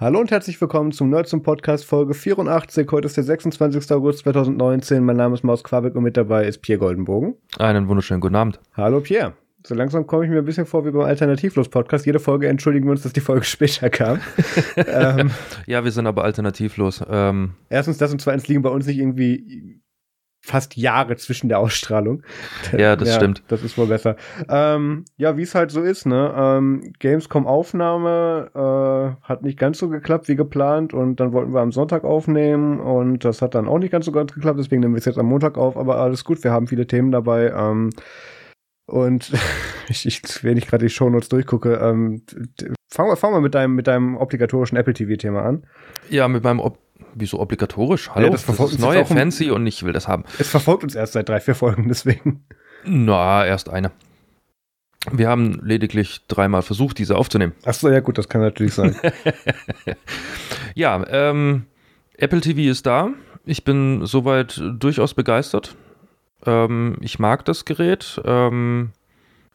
Hallo und herzlich willkommen zum Nerd zum Podcast Folge 84. Heute ist der 26. August 2019. Mein Name ist Maus Quabeck und mit dabei ist Pierre Goldenbogen. Einen wunderschönen guten Abend. Hallo Pierre. So langsam komme ich mir ein bisschen vor wie beim Alternativlos-Podcast. Jede Folge entschuldigen wir uns, dass die Folge später kam. ähm, ja, wir sind aber alternativlos. Ähm, erstens das und zweitens liegen bei uns nicht irgendwie fast Jahre zwischen der Ausstrahlung. Ja, das ja, stimmt. Das ist wohl besser. Ähm, ja, wie es halt so ist, ne? Ähm, Gamescom-Aufnahme äh, hat nicht ganz so geklappt wie geplant und dann wollten wir am Sonntag aufnehmen und das hat dann auch nicht ganz so ganz geklappt, deswegen nehmen wir es jetzt am Montag auf, aber alles gut, wir haben viele Themen dabei. Ähm, und ich, ich, wenn ich gerade die Shownotes durchgucke, ähm, fangen wir fang mal mit deinem, mit deinem obligatorischen Apple TV-Thema an. Ja, mit meinem Ob Wieso obligatorisch? Hallo, ja, das, das ist neu, fancy und ich will das haben. Es verfolgt uns erst seit drei, vier Folgen, deswegen. Na, erst eine. Wir haben lediglich dreimal versucht, diese aufzunehmen. Ach so, ja gut, das kann natürlich sein. ja, ähm, Apple TV ist da. Ich bin soweit durchaus begeistert. Ähm, ich mag das Gerät. Ähm,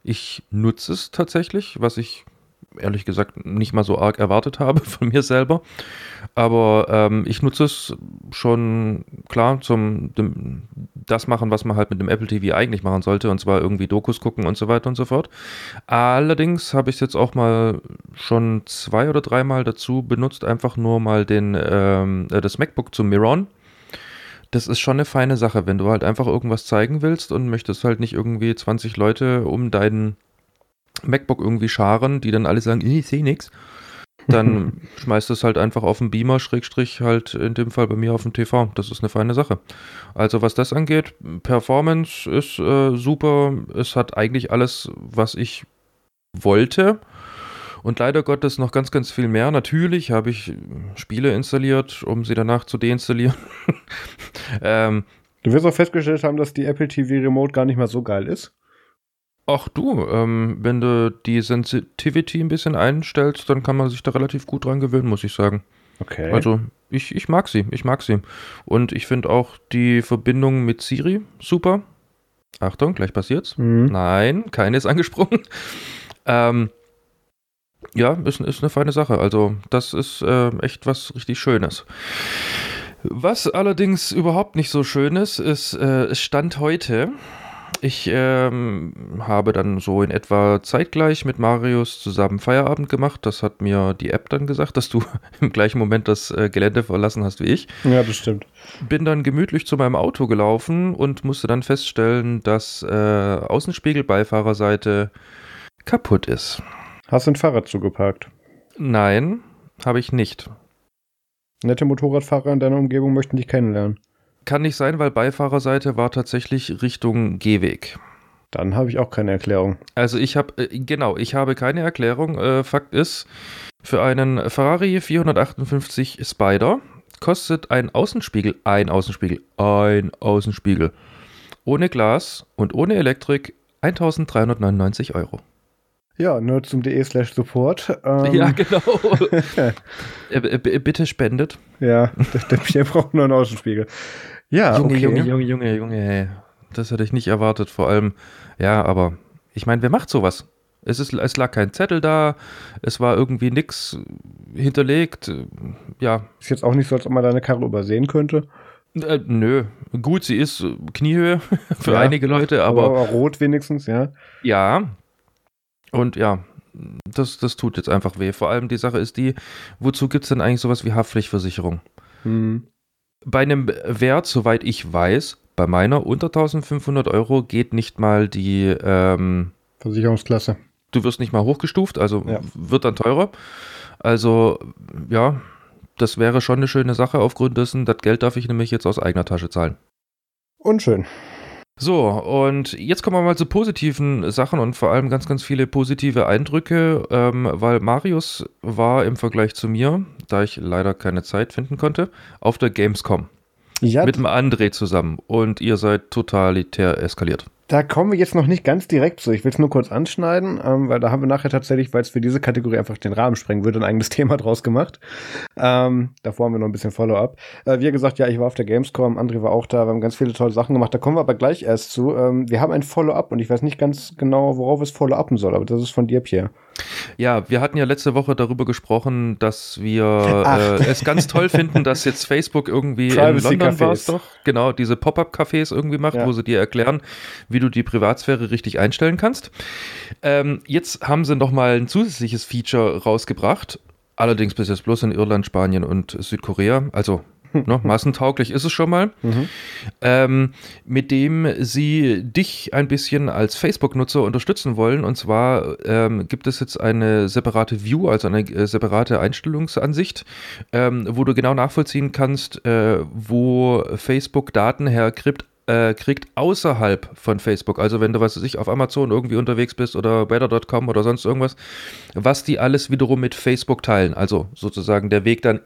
ich nutze es tatsächlich, was ich ehrlich gesagt nicht mal so arg erwartet habe von mir selber. Aber ähm, ich nutze es schon klar zum dem, das machen, was man halt mit dem Apple TV eigentlich machen sollte, und zwar irgendwie Dokus gucken und so weiter und so fort. Allerdings habe ich es jetzt auch mal schon zwei oder dreimal dazu benutzt, einfach nur mal den ähm, äh, das MacBook zu mirrorn. Das ist schon eine feine Sache, wenn du halt einfach irgendwas zeigen willst und möchtest halt nicht irgendwie 20 Leute um deinen MacBook irgendwie scharen, die dann alle sagen, ich sehe nichts, dann schmeißt es halt einfach auf den Beamer, Schrägstrich halt in dem Fall bei mir auf dem TV. Das ist eine feine Sache. Also was das angeht, Performance ist äh, super. Es hat eigentlich alles, was ich wollte. Und leider Gottes noch ganz, ganz viel mehr. Natürlich habe ich Spiele installiert, um sie danach zu deinstallieren. ähm, du wirst auch festgestellt haben, dass die Apple TV Remote gar nicht mal so geil ist. Ach du, ähm, wenn du die Sensitivity ein bisschen einstellst, dann kann man sich da relativ gut dran gewöhnen, muss ich sagen. Okay. Also ich, ich mag sie, ich mag sie. Und ich finde auch die Verbindung mit Siri super. Achtung, gleich passiert's. Mhm. Nein, keine ist angesprungen. ähm, ja, ist, ist eine feine Sache. Also das ist äh, echt was richtig Schönes. Was allerdings überhaupt nicht so schön ist, ist äh, Stand heute ich ähm, habe dann so in etwa zeitgleich mit Marius zusammen Feierabend gemacht. Das hat mir die App dann gesagt, dass du im gleichen Moment das äh, Gelände verlassen hast wie ich. Ja, bestimmt. Bin dann gemütlich zu meinem Auto gelaufen und musste dann feststellen, dass äh, Außenspiegel Beifahrerseite kaputt ist. Hast du ein Fahrrad zugeparkt? Nein, habe ich nicht. Nette Motorradfahrer in deiner Umgebung möchten dich kennenlernen. Kann nicht sein, weil Beifahrerseite war tatsächlich Richtung Gehweg. Dann habe ich auch keine Erklärung. Also ich habe, äh, genau, ich habe keine Erklärung. Äh, Fakt ist, für einen Ferrari 458 Spider kostet ein Außenspiegel, ein Außenspiegel, ein Außenspiegel ohne Glas und ohne Elektrik 1399 Euro. Ja, nerdsum.de slash support. Ähm, ja, genau. Äh, bitte spendet. Ja, der, der braucht nur einen Außenspiegel. Ja, Junge, okay. Junge, Junge, Junge, Junge, das hätte ich nicht erwartet. Vor allem, ja, aber ich meine, wer macht sowas? Es, ist, es lag kein Zettel da, es war irgendwie nichts hinterlegt. Ja. Ist jetzt auch nicht so, als ob man deine Karre übersehen könnte. Äh, nö, gut, sie ist Kniehöhe für ja, einige Leute, aber, aber, rot wenigstens, ja. Ja. Und ja, das, das tut jetzt einfach weh. Vor allem die Sache ist die, wozu gibt es denn eigentlich sowas wie Haftpflichtversicherung? Hm bei einem Wert, soweit ich weiß, bei meiner unter 1500 Euro geht nicht mal die ähm, Versicherungsklasse. Du wirst nicht mal hochgestuft, also ja. wird dann teurer. Also, ja, das wäre schon eine schöne Sache aufgrund dessen. Das Geld darf ich nämlich jetzt aus eigener Tasche zahlen. Unschön. So, und jetzt kommen wir mal zu positiven Sachen und vor allem ganz, ganz viele positive Eindrücke, ähm, weil Marius war im Vergleich zu mir, da ich leider keine Zeit finden konnte, auf der Gamescom. Ja. Mit dem André zusammen und ihr seid totalitär eskaliert. Da kommen wir jetzt noch nicht ganz direkt zu. Ich will es nur kurz anschneiden, ähm, weil da haben wir nachher tatsächlich, weil es für diese Kategorie einfach den Rahmen sprengen würde, ein eigenes Thema draus gemacht. Ähm, davor haben wir noch ein bisschen Follow-up. Äh, wie gesagt, ja, ich war auf der Gamescom, André war auch da, wir haben ganz viele tolle Sachen gemacht. Da kommen wir aber gleich erst zu. Ähm, wir haben ein Follow-up und ich weiß nicht ganz genau, worauf es Follow-upen soll, aber das ist von dir, Pierre. Ja, wir hatten ja letzte Woche darüber gesprochen, dass wir äh, es ganz toll finden, dass jetzt Facebook irgendwie in London war es doch, genau, diese Pop-up-Cafés irgendwie macht, ja. wo sie dir erklären, wie du die Privatsphäre richtig einstellen kannst. Ähm, jetzt haben sie noch mal ein zusätzliches Feature rausgebracht, allerdings bis jetzt bloß in Irland, Spanien und Südkorea, also ne, massentauglich ist es schon mal, mhm. ähm, mit dem sie dich ein bisschen als Facebook-Nutzer unterstützen wollen. Und zwar ähm, gibt es jetzt eine separate View, also eine äh, separate Einstellungsansicht, ähm, wo du genau nachvollziehen kannst, äh, wo Facebook Daten herkriegt äh, kriegt außerhalb von Facebook, also wenn du, was weiß ich, auf Amazon irgendwie unterwegs bist oder better.com oder sonst irgendwas, was die alles wiederum mit Facebook teilen. Also sozusagen der Weg dann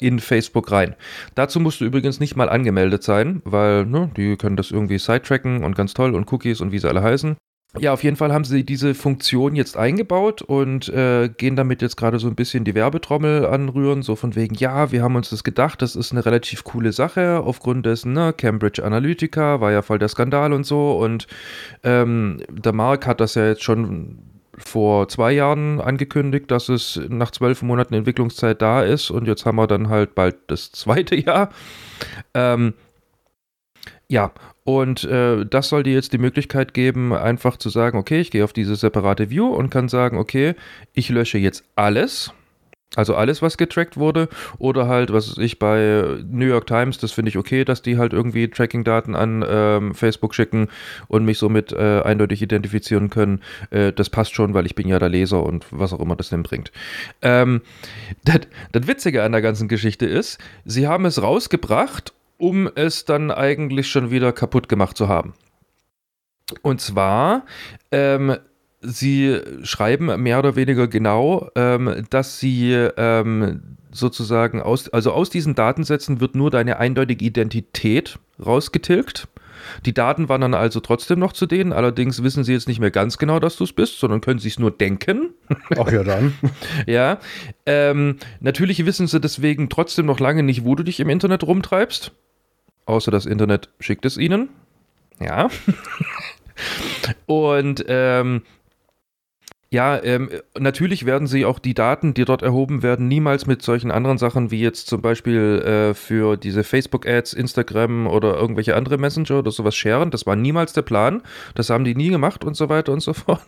in Facebook rein. Dazu musst du übrigens nicht mal angemeldet sein, weil ne, die können das irgendwie sidetracken und ganz toll und Cookies und wie sie alle heißen. Ja, auf jeden Fall haben sie diese Funktion jetzt eingebaut und äh, gehen damit jetzt gerade so ein bisschen die Werbetrommel anrühren, so von wegen, ja, wir haben uns das gedacht, das ist eine relativ coole Sache, aufgrund dessen, ne, Cambridge Analytica war ja voll der Skandal und so und ähm, der Mark hat das ja jetzt schon vor zwei Jahren angekündigt, dass es nach zwölf Monaten Entwicklungszeit da ist und jetzt haben wir dann halt bald das zweite Jahr. Ähm, ja, und äh, das soll dir jetzt die Möglichkeit geben, einfach zu sagen, okay, ich gehe auf diese separate View und kann sagen, okay, ich lösche jetzt alles also alles, was getrackt wurde. Oder halt, was ich bei New York Times, das finde ich okay, dass die halt irgendwie Tracking-Daten an ähm, Facebook schicken und mich somit äh, eindeutig identifizieren können. Äh, das passt schon, weil ich bin ja der Leser und was auch immer das denn bringt. Ähm, das, das Witzige an der ganzen Geschichte ist, sie haben es rausgebracht, um es dann eigentlich schon wieder kaputt gemacht zu haben. Und zwar ähm, Sie schreiben mehr oder weniger genau, ähm, dass sie ähm, sozusagen aus, also aus diesen Datensätzen wird nur deine eindeutige Identität rausgetilgt. Die Daten wandern also trotzdem noch zu denen, allerdings wissen sie jetzt nicht mehr ganz genau, dass du es bist, sondern können sich es nur denken. Ach ja, dann. ja. Ähm, natürlich wissen sie deswegen trotzdem noch lange nicht, wo du dich im Internet rumtreibst. Außer das Internet schickt es ihnen. Ja. Und ähm, ja, ähm, natürlich werden sie auch die Daten, die dort erhoben werden, niemals mit solchen anderen Sachen wie jetzt zum Beispiel äh, für diese Facebook-Ads, Instagram oder irgendwelche andere Messenger oder sowas scheren. Das war niemals der Plan. Das haben die nie gemacht und so weiter und so fort.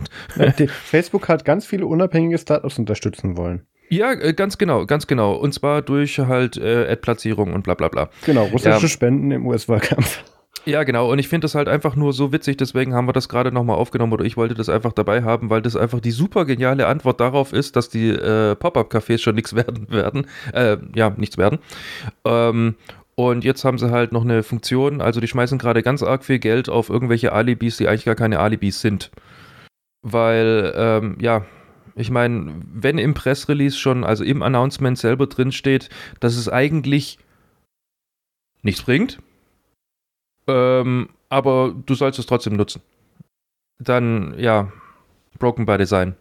Facebook hat ganz viele unabhängige Startups unterstützen wollen. Ja, äh, ganz genau, ganz genau. Und zwar durch halt äh, Ad-Platzierung und bla bla bla. Genau, russische ja. Spenden im US-Wahlkampf. Ja, genau. Und ich finde das halt einfach nur so witzig, deswegen haben wir das gerade nochmal aufgenommen oder ich wollte das einfach dabei haben, weil das einfach die super geniale Antwort darauf ist, dass die äh, Pop-Up-Cafés schon nichts werden werden. Äh, ja, nichts werden. Ähm, und jetzt haben sie halt noch eine Funktion, also die schmeißen gerade ganz arg viel Geld auf irgendwelche Alibis, die eigentlich gar keine Alibis sind. Weil, ähm, ja, ich meine, wenn im Pressrelease schon, also im Announcement selber drin steht, dass es eigentlich nichts bringt, ähm, aber du sollst es trotzdem nutzen. Dann, ja, Broken by Design.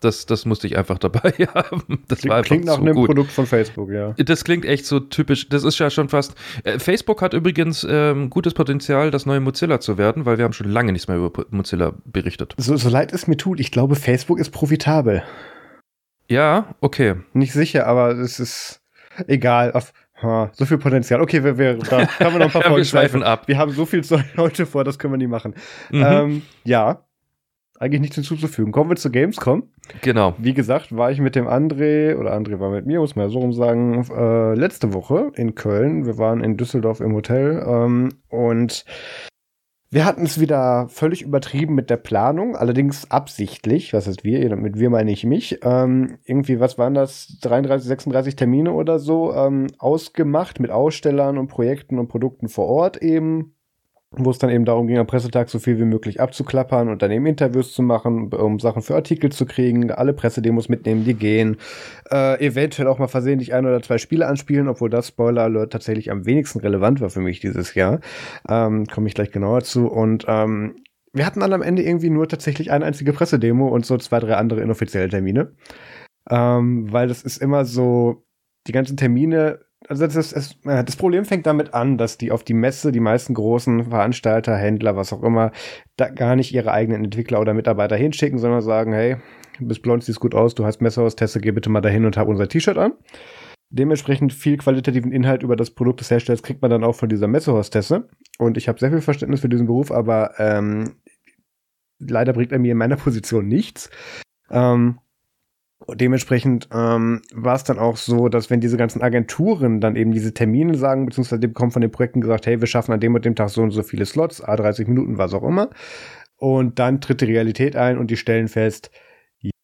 Das, das musste ich einfach dabei haben. Das klingt, war klingt nach so einem gut. Produkt von Facebook, ja. Das klingt echt so typisch. Das ist ja schon fast. Äh, Facebook hat übrigens ähm, gutes Potenzial, das neue Mozilla zu werden, weil wir haben schon lange nichts mehr über Mozilla berichtet. So, so leid es mir tut, ich glaube, Facebook ist profitabel. Ja, okay. Nicht sicher, aber es ist egal. Auf, Ha, so viel Potenzial. Okay, wir, wir, da haben wir noch ein paar Folgen. wir schweifen ab. Wir haben so viel Zeug heute vor, das können wir nie machen. Mhm. Ähm, ja, eigentlich nichts hinzuzufügen. Kommen wir zu Gamescom. Genau. Wie gesagt, war ich mit dem André, oder André war mit mir, muss man ja so rum sagen, äh, letzte Woche in Köln. Wir waren in Düsseldorf im Hotel ähm, und wir hatten es wieder völlig übertrieben mit der Planung, allerdings absichtlich. Was heißt wir? Mit wir meine ich mich. Ähm, irgendwie, was waren das? 33, 36 Termine oder so ähm, ausgemacht mit Ausstellern und Projekten und Produkten vor Ort eben wo es dann eben darum ging, am Pressetag so viel wie möglich abzuklappern und dann eben Interviews zu machen, um Sachen für Artikel zu kriegen, alle Pressedemos mitnehmen, die gehen, äh, eventuell auch mal versehentlich ein oder zwei Spiele anspielen, obwohl das Spoiler Alert tatsächlich am wenigsten relevant war für mich dieses Jahr. Ähm, Komme ich gleich genauer zu. Und ähm, wir hatten dann am Ende irgendwie nur tatsächlich eine einzige Pressedemo und so zwei, drei andere inoffizielle Termine. Ähm, weil das ist immer so, die ganzen Termine also das, das, das, Problem fängt damit an, dass die auf die Messe, die meisten großen Veranstalter, Händler, was auch immer, da gar nicht ihre eigenen Entwickler oder Mitarbeiter hinschicken, sondern sagen, hey, du bist blond, siehst gut aus, du hast Messerhaus-Teste, geh bitte mal dahin und hab unser T-Shirt an. Dementsprechend viel qualitativen Inhalt über das Produkt des Herstellers kriegt man dann auch von dieser Messehostesse. Und ich habe sehr viel Verständnis für diesen Beruf, aber ähm, leider bringt er mir in meiner Position nichts. Ähm, dementsprechend ähm, war es dann auch so, dass wenn diese ganzen Agenturen dann eben diese Termine sagen, beziehungsweise die bekommen von den Projekten gesagt, hey, wir schaffen an dem und dem Tag so und so viele Slots, A30 Minuten, was auch immer. Und dann tritt die Realität ein und die stellen fest,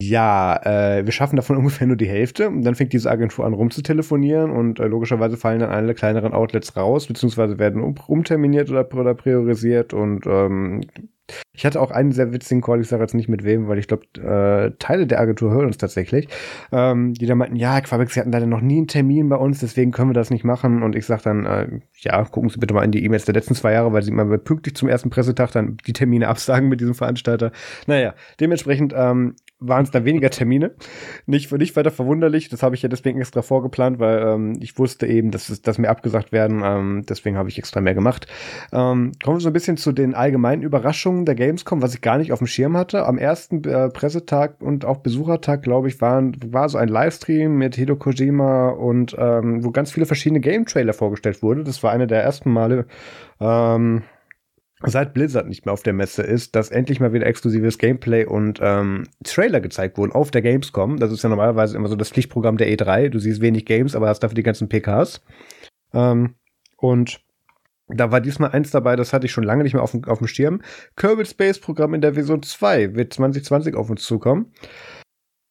ja, äh, wir schaffen davon ungefähr nur die Hälfte. Und dann fängt diese Agentur an rumzutelefonieren und äh, logischerweise fallen dann alle kleineren Outlets raus, beziehungsweise werden um, umterminiert oder, oder priorisiert und ähm, ich hatte auch einen sehr witzigen Call, ich sage jetzt nicht mit wem, weil ich glaube, äh, Teile der Agentur hören uns tatsächlich, ähm, die da meinten, ja, Quabex, Sie hatten leider noch nie einen Termin bei uns, deswegen können wir das nicht machen. Und ich sage dann, äh, ja, gucken Sie bitte mal in die E-Mails der letzten zwei Jahre, weil Sie immer pünktlich zum ersten Pressetag dann die Termine absagen mit diesem Veranstalter. Naja, dementsprechend ähm, waren es dann weniger Termine. Nicht, nicht weiter verwunderlich, das habe ich ja deswegen extra vorgeplant, weil ähm, ich wusste eben, dass, es, dass mir abgesagt werden, ähm, deswegen habe ich extra mehr gemacht. Ähm, kommen wir so ein bisschen zu den allgemeinen Überraschungen der Gamescom, was ich gar nicht auf dem Schirm hatte. Am ersten äh, Pressetag und auch Besuchertag, glaube ich, waren, war so ein Livestream mit Hideo Kojima und ähm, wo ganz viele verschiedene Game-Trailer vorgestellt wurde. Das war einer der ersten Male, ähm, seit Blizzard nicht mehr auf der Messe ist, dass endlich mal wieder exklusives Gameplay und ähm, Trailer gezeigt wurden auf der Gamescom. Das ist ja normalerweise immer so das Pflichtprogramm der E3. Du siehst wenig Games, aber hast dafür die ganzen PKs. Ähm, und da war diesmal eins dabei, das hatte ich schon lange nicht mehr auf dem, auf dem Schirm. Kerbal Space Programm in der Version 2 wird 2020 auf uns zukommen.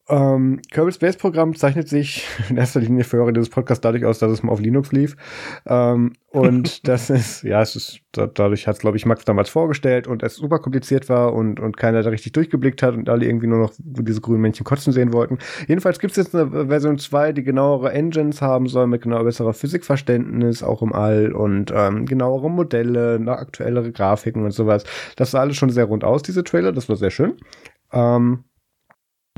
Ähm, Kerbal Space Programm zeichnet sich in erster Linie für Hörer dieses Podcasts dadurch aus, dass es mal auf Linux lief. Ähm, und das ist, ja, es ist, dadurch hat es, glaube ich, Max damals vorgestellt und es super kompliziert war und, und keiner da richtig durchgeblickt hat und alle irgendwie nur noch diese grünen Männchen kotzen sehen wollten. Jedenfalls gibt es jetzt eine Version 2, die genauere Engines haben soll, mit genau besserer Physikverständnis, auch im All und ähm, genauere Modelle, aktuellere Grafiken und sowas. Das sah alles schon sehr rund aus, diese Trailer, das war sehr schön. Ähm,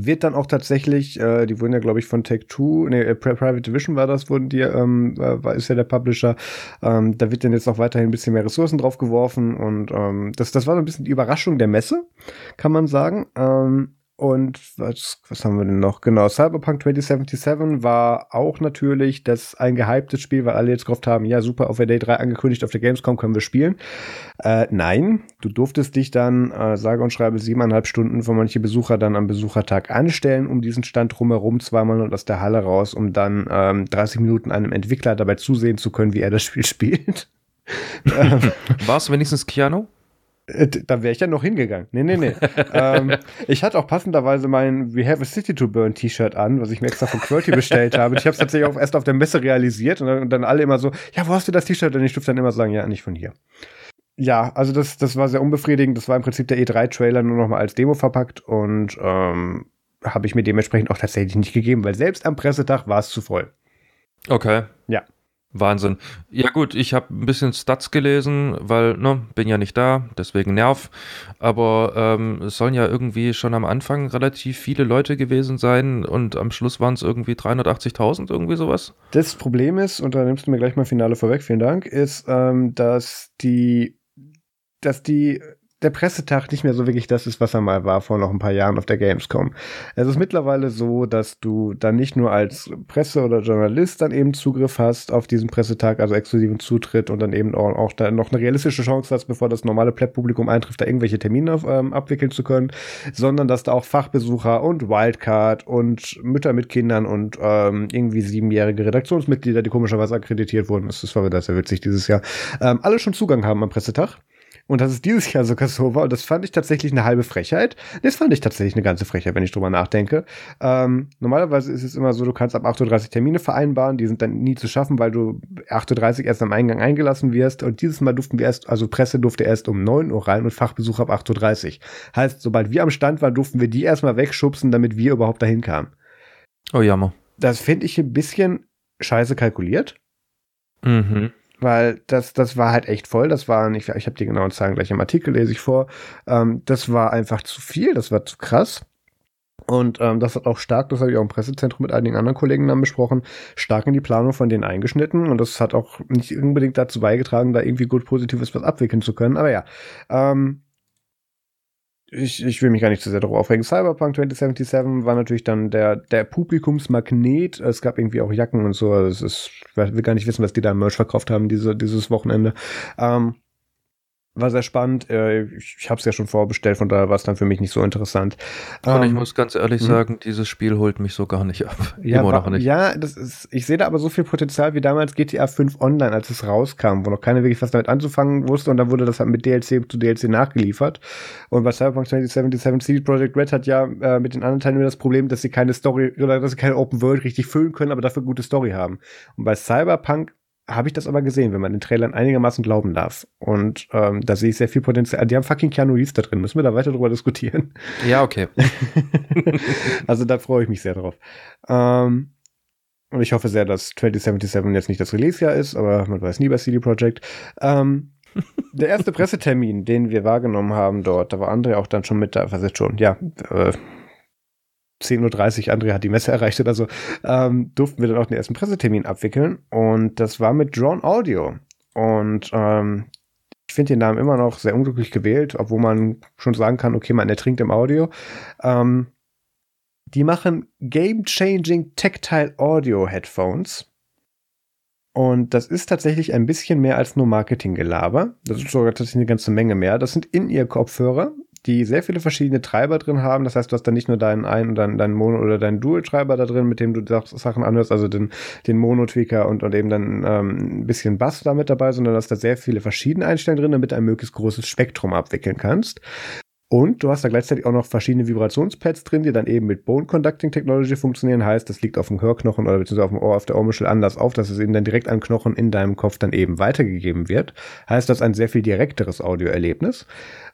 wird dann auch tatsächlich, äh, die wurden ja, glaube ich, von Take Two, nee, äh, Private Division war das, wurden die, ähm, war, ist ja der Publisher. Ähm, da wird dann jetzt auch weiterhin ein bisschen mehr Ressourcen drauf geworfen und ähm, das, das war so ein bisschen die Überraschung der Messe, kann man sagen. Ähm, und was, was haben wir denn noch? Genau, Cyberpunk 2077 war auch natürlich das ein gehyptes Spiel, weil alle jetzt gehofft haben, ja super, auf der Day 3 angekündigt, auf der Gamescom können wir spielen. Äh, nein, du durftest dich dann, äh, sage und schreibe, siebeneinhalb Stunden für manche Besucher dann am Besuchertag anstellen, um diesen Stand drumherum zweimal und aus der Halle raus, um dann ähm, 30 Minuten einem Entwickler dabei zusehen zu können, wie er das Spiel spielt. War es wenigstens Keanu? Äh, da wäre ich ja noch hingegangen. Nee, nee, nee. ähm, ich hatte auch passenderweise mein We Have a City to Burn T-Shirt an, was ich mir extra von Quirty bestellt habe. Ich habe es tatsächlich auch erst auf der Messe realisiert und dann, und dann, alle immer so, ja, wo hast du das T-Shirt? Und ich durfte dann immer sagen, ja, nicht von hier. Ja, also das, das war sehr unbefriedigend. Das war im Prinzip der E3-Trailer nur noch mal als Demo verpackt und ähm, habe ich mir dementsprechend auch tatsächlich nicht gegeben, weil selbst am Pressetag war es zu voll. Okay. Ja. Wahnsinn. Ja gut, ich habe ein bisschen Stats gelesen, weil, ne, bin ja nicht da, deswegen Nerv. Aber ähm, es sollen ja irgendwie schon am Anfang relativ viele Leute gewesen sein und am Schluss waren es irgendwie 380.000, irgendwie sowas. Das Problem ist, und da nimmst du mir gleich mal Finale vorweg, vielen Dank, ist, ähm, dass die, dass die der Pressetag nicht mehr so wirklich das ist, was er mal war vor noch ein paar Jahren auf der Gamescom. Es ist mittlerweile so, dass du dann nicht nur als Presse oder Journalist dann eben Zugriff hast auf diesen Pressetag, also exklusiven Zutritt und dann eben auch, auch da noch eine realistische Chance hast, bevor das normale Pleb-Publikum eintrifft, da irgendwelche Termine ähm, abwickeln zu können, sondern dass da auch Fachbesucher und Wildcard und Mütter mit Kindern und ähm, irgendwie siebenjährige Redaktionsmitglieder, die komischerweise akkreditiert wurden, das war wieder sehr witzig dieses Jahr, ähm, alle schon Zugang haben am Pressetag. Und dass es dieses Jahr sogar so war, und das fand ich tatsächlich eine halbe Frechheit. Das fand ich tatsächlich eine ganze Frechheit, wenn ich drüber nachdenke. Ähm, normalerweise ist es immer so, du kannst ab 8.30 Uhr Termine vereinbaren, die sind dann nie zu schaffen, weil du 8.30 Uhr erst am Eingang eingelassen wirst. Und dieses Mal durften wir erst, also Presse durfte erst um 9 Uhr rein und Fachbesuch ab 8.30 Uhr. Heißt, sobald wir am Stand waren, durften wir die erstmal wegschubsen, damit wir überhaupt dahin kamen. Oh, jammer. Das finde ich ein bisschen scheiße kalkuliert. Mhm weil das, das war halt echt voll. Das war, ich, ich habe die genauen Zahlen gleich im Artikel, lese ich vor. Ähm, das war einfach zu viel, das war zu krass. Und ähm, das hat auch stark, das habe ich auch im Pressezentrum mit einigen anderen Kollegen dann besprochen, stark in die Planung von denen eingeschnitten. Und das hat auch nicht unbedingt dazu beigetragen, da irgendwie gut Positives was abwickeln zu können. Aber ja, ähm, ich, ich will mich gar nicht zu sehr darauf aufregen. Cyberpunk 2077 war natürlich dann der, der Publikumsmagnet. Es gab irgendwie auch Jacken und so. Es ist, ich will gar nicht wissen, was die da im Merch verkauft haben, diese, dieses Wochenende. Ähm, war sehr spannend. Äh, ich ich habe es ja schon vorbestellt, von daher war es dann für mich nicht so interessant. Und ich Ähm, muss ganz ehrlich mhm. sagen, dieses Spiel holt mich so gar nicht ab. ja, Immer noch nicht. ja, das ist, ich sehe da aber so viel Potenzial wie damals GTA 5 Online, als es rauskam, wo noch keiner wirklich was damit anzufangen wusste und dann wurde das halt mit DLC zu DLC nachgeliefert. Und bei Cyberpunk 2077 CD Projekt Red hat ja äh, mit den anderen Teilen das Problem, dass sie keine Story oder dass sie keine Open World richtig füllen können, aber dafür gute Story haben. Und bei Cyberpunk habe ich das aber gesehen, wenn man den Trailern einigermaßen glauben darf. Und ähm, da sehe ich sehr viel Potenzial. Die haben fucking Keanu Reeves da drin. Müssen wir da weiter drüber diskutieren? Ja, okay. also da freue ich mich sehr drauf. Ähm, und ich hoffe sehr, dass 2077 jetzt nicht das Release-Jahr ist, aber man weiß nie bei CD Projekt. Ähm, der erste Pressetermin, den wir wahrgenommen haben dort, da war André auch dann schon mit da, was jetzt schon, ja, äh, 10.30 Uhr, André hat die Messe erreicht oder so, ähm, durften wir dann auch den ersten Pressetermin abwickeln. Und das war mit Drone Audio. Und ähm, ich finde den Namen immer noch sehr unglücklich gewählt, obwohl man schon sagen kann, okay, man ertrinkt im Audio. Ähm, die machen Game-Changing Tactile Audio Headphones. Und das ist tatsächlich ein bisschen mehr als nur Marketinggelaber. Das ist sogar tatsächlich eine ganze Menge mehr. Das sind In-Ear-Kopfhörer, die sehr viele verschiedene Treiber drin haben. Das heißt, du hast dann nicht nur deinen Ein- und deinen, deinen Mono- oder deinen Dual-Treiber da drin, mit dem du Sach- Sachen anhörst, also den, den Mono-Tweaker und, und eben dann ähm, ein bisschen Bass da mit dabei, sondern du hast da sehr viele verschiedene Einstellungen drin, damit du ein möglichst großes Spektrum abwickeln kannst. Und du hast da gleichzeitig auch noch verschiedene Vibrationspads drin, die dann eben mit Bone Conducting Technology funktionieren. Heißt, das liegt auf dem Hörknochen oder beziehungsweise auf dem Ohr, auf der Ohrmuschel anders auf, dass es eben dann direkt an Knochen in deinem Kopf dann eben weitergegeben wird. Heißt, das ist ein sehr viel direkteres Audioerlebnis.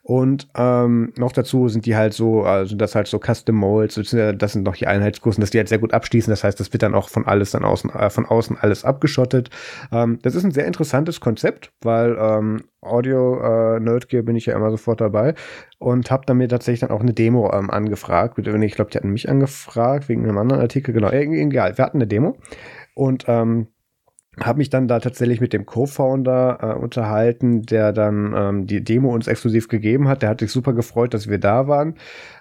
Und ähm, noch dazu sind die halt so, also das halt so Custom Molds, das sind noch die Einheitskursen, dass die halt sehr gut abschließen. Das heißt, das wird dann auch von alles dann außen, äh, von außen alles abgeschottet. Ähm, das ist ein sehr interessantes Konzept, weil ähm, Audio äh, bin ich ja immer sofort dabei und habe dann mir tatsächlich dann auch eine Demo ähm, angefragt. Ich glaube, die hatten mich angefragt wegen einem anderen Artikel. Genau, äh, egal. Wir hatten eine Demo und ähm, habe mich dann da tatsächlich mit dem Co-Founder äh, unterhalten, der dann ähm, die Demo uns exklusiv gegeben hat. Der hat sich super gefreut, dass wir da waren.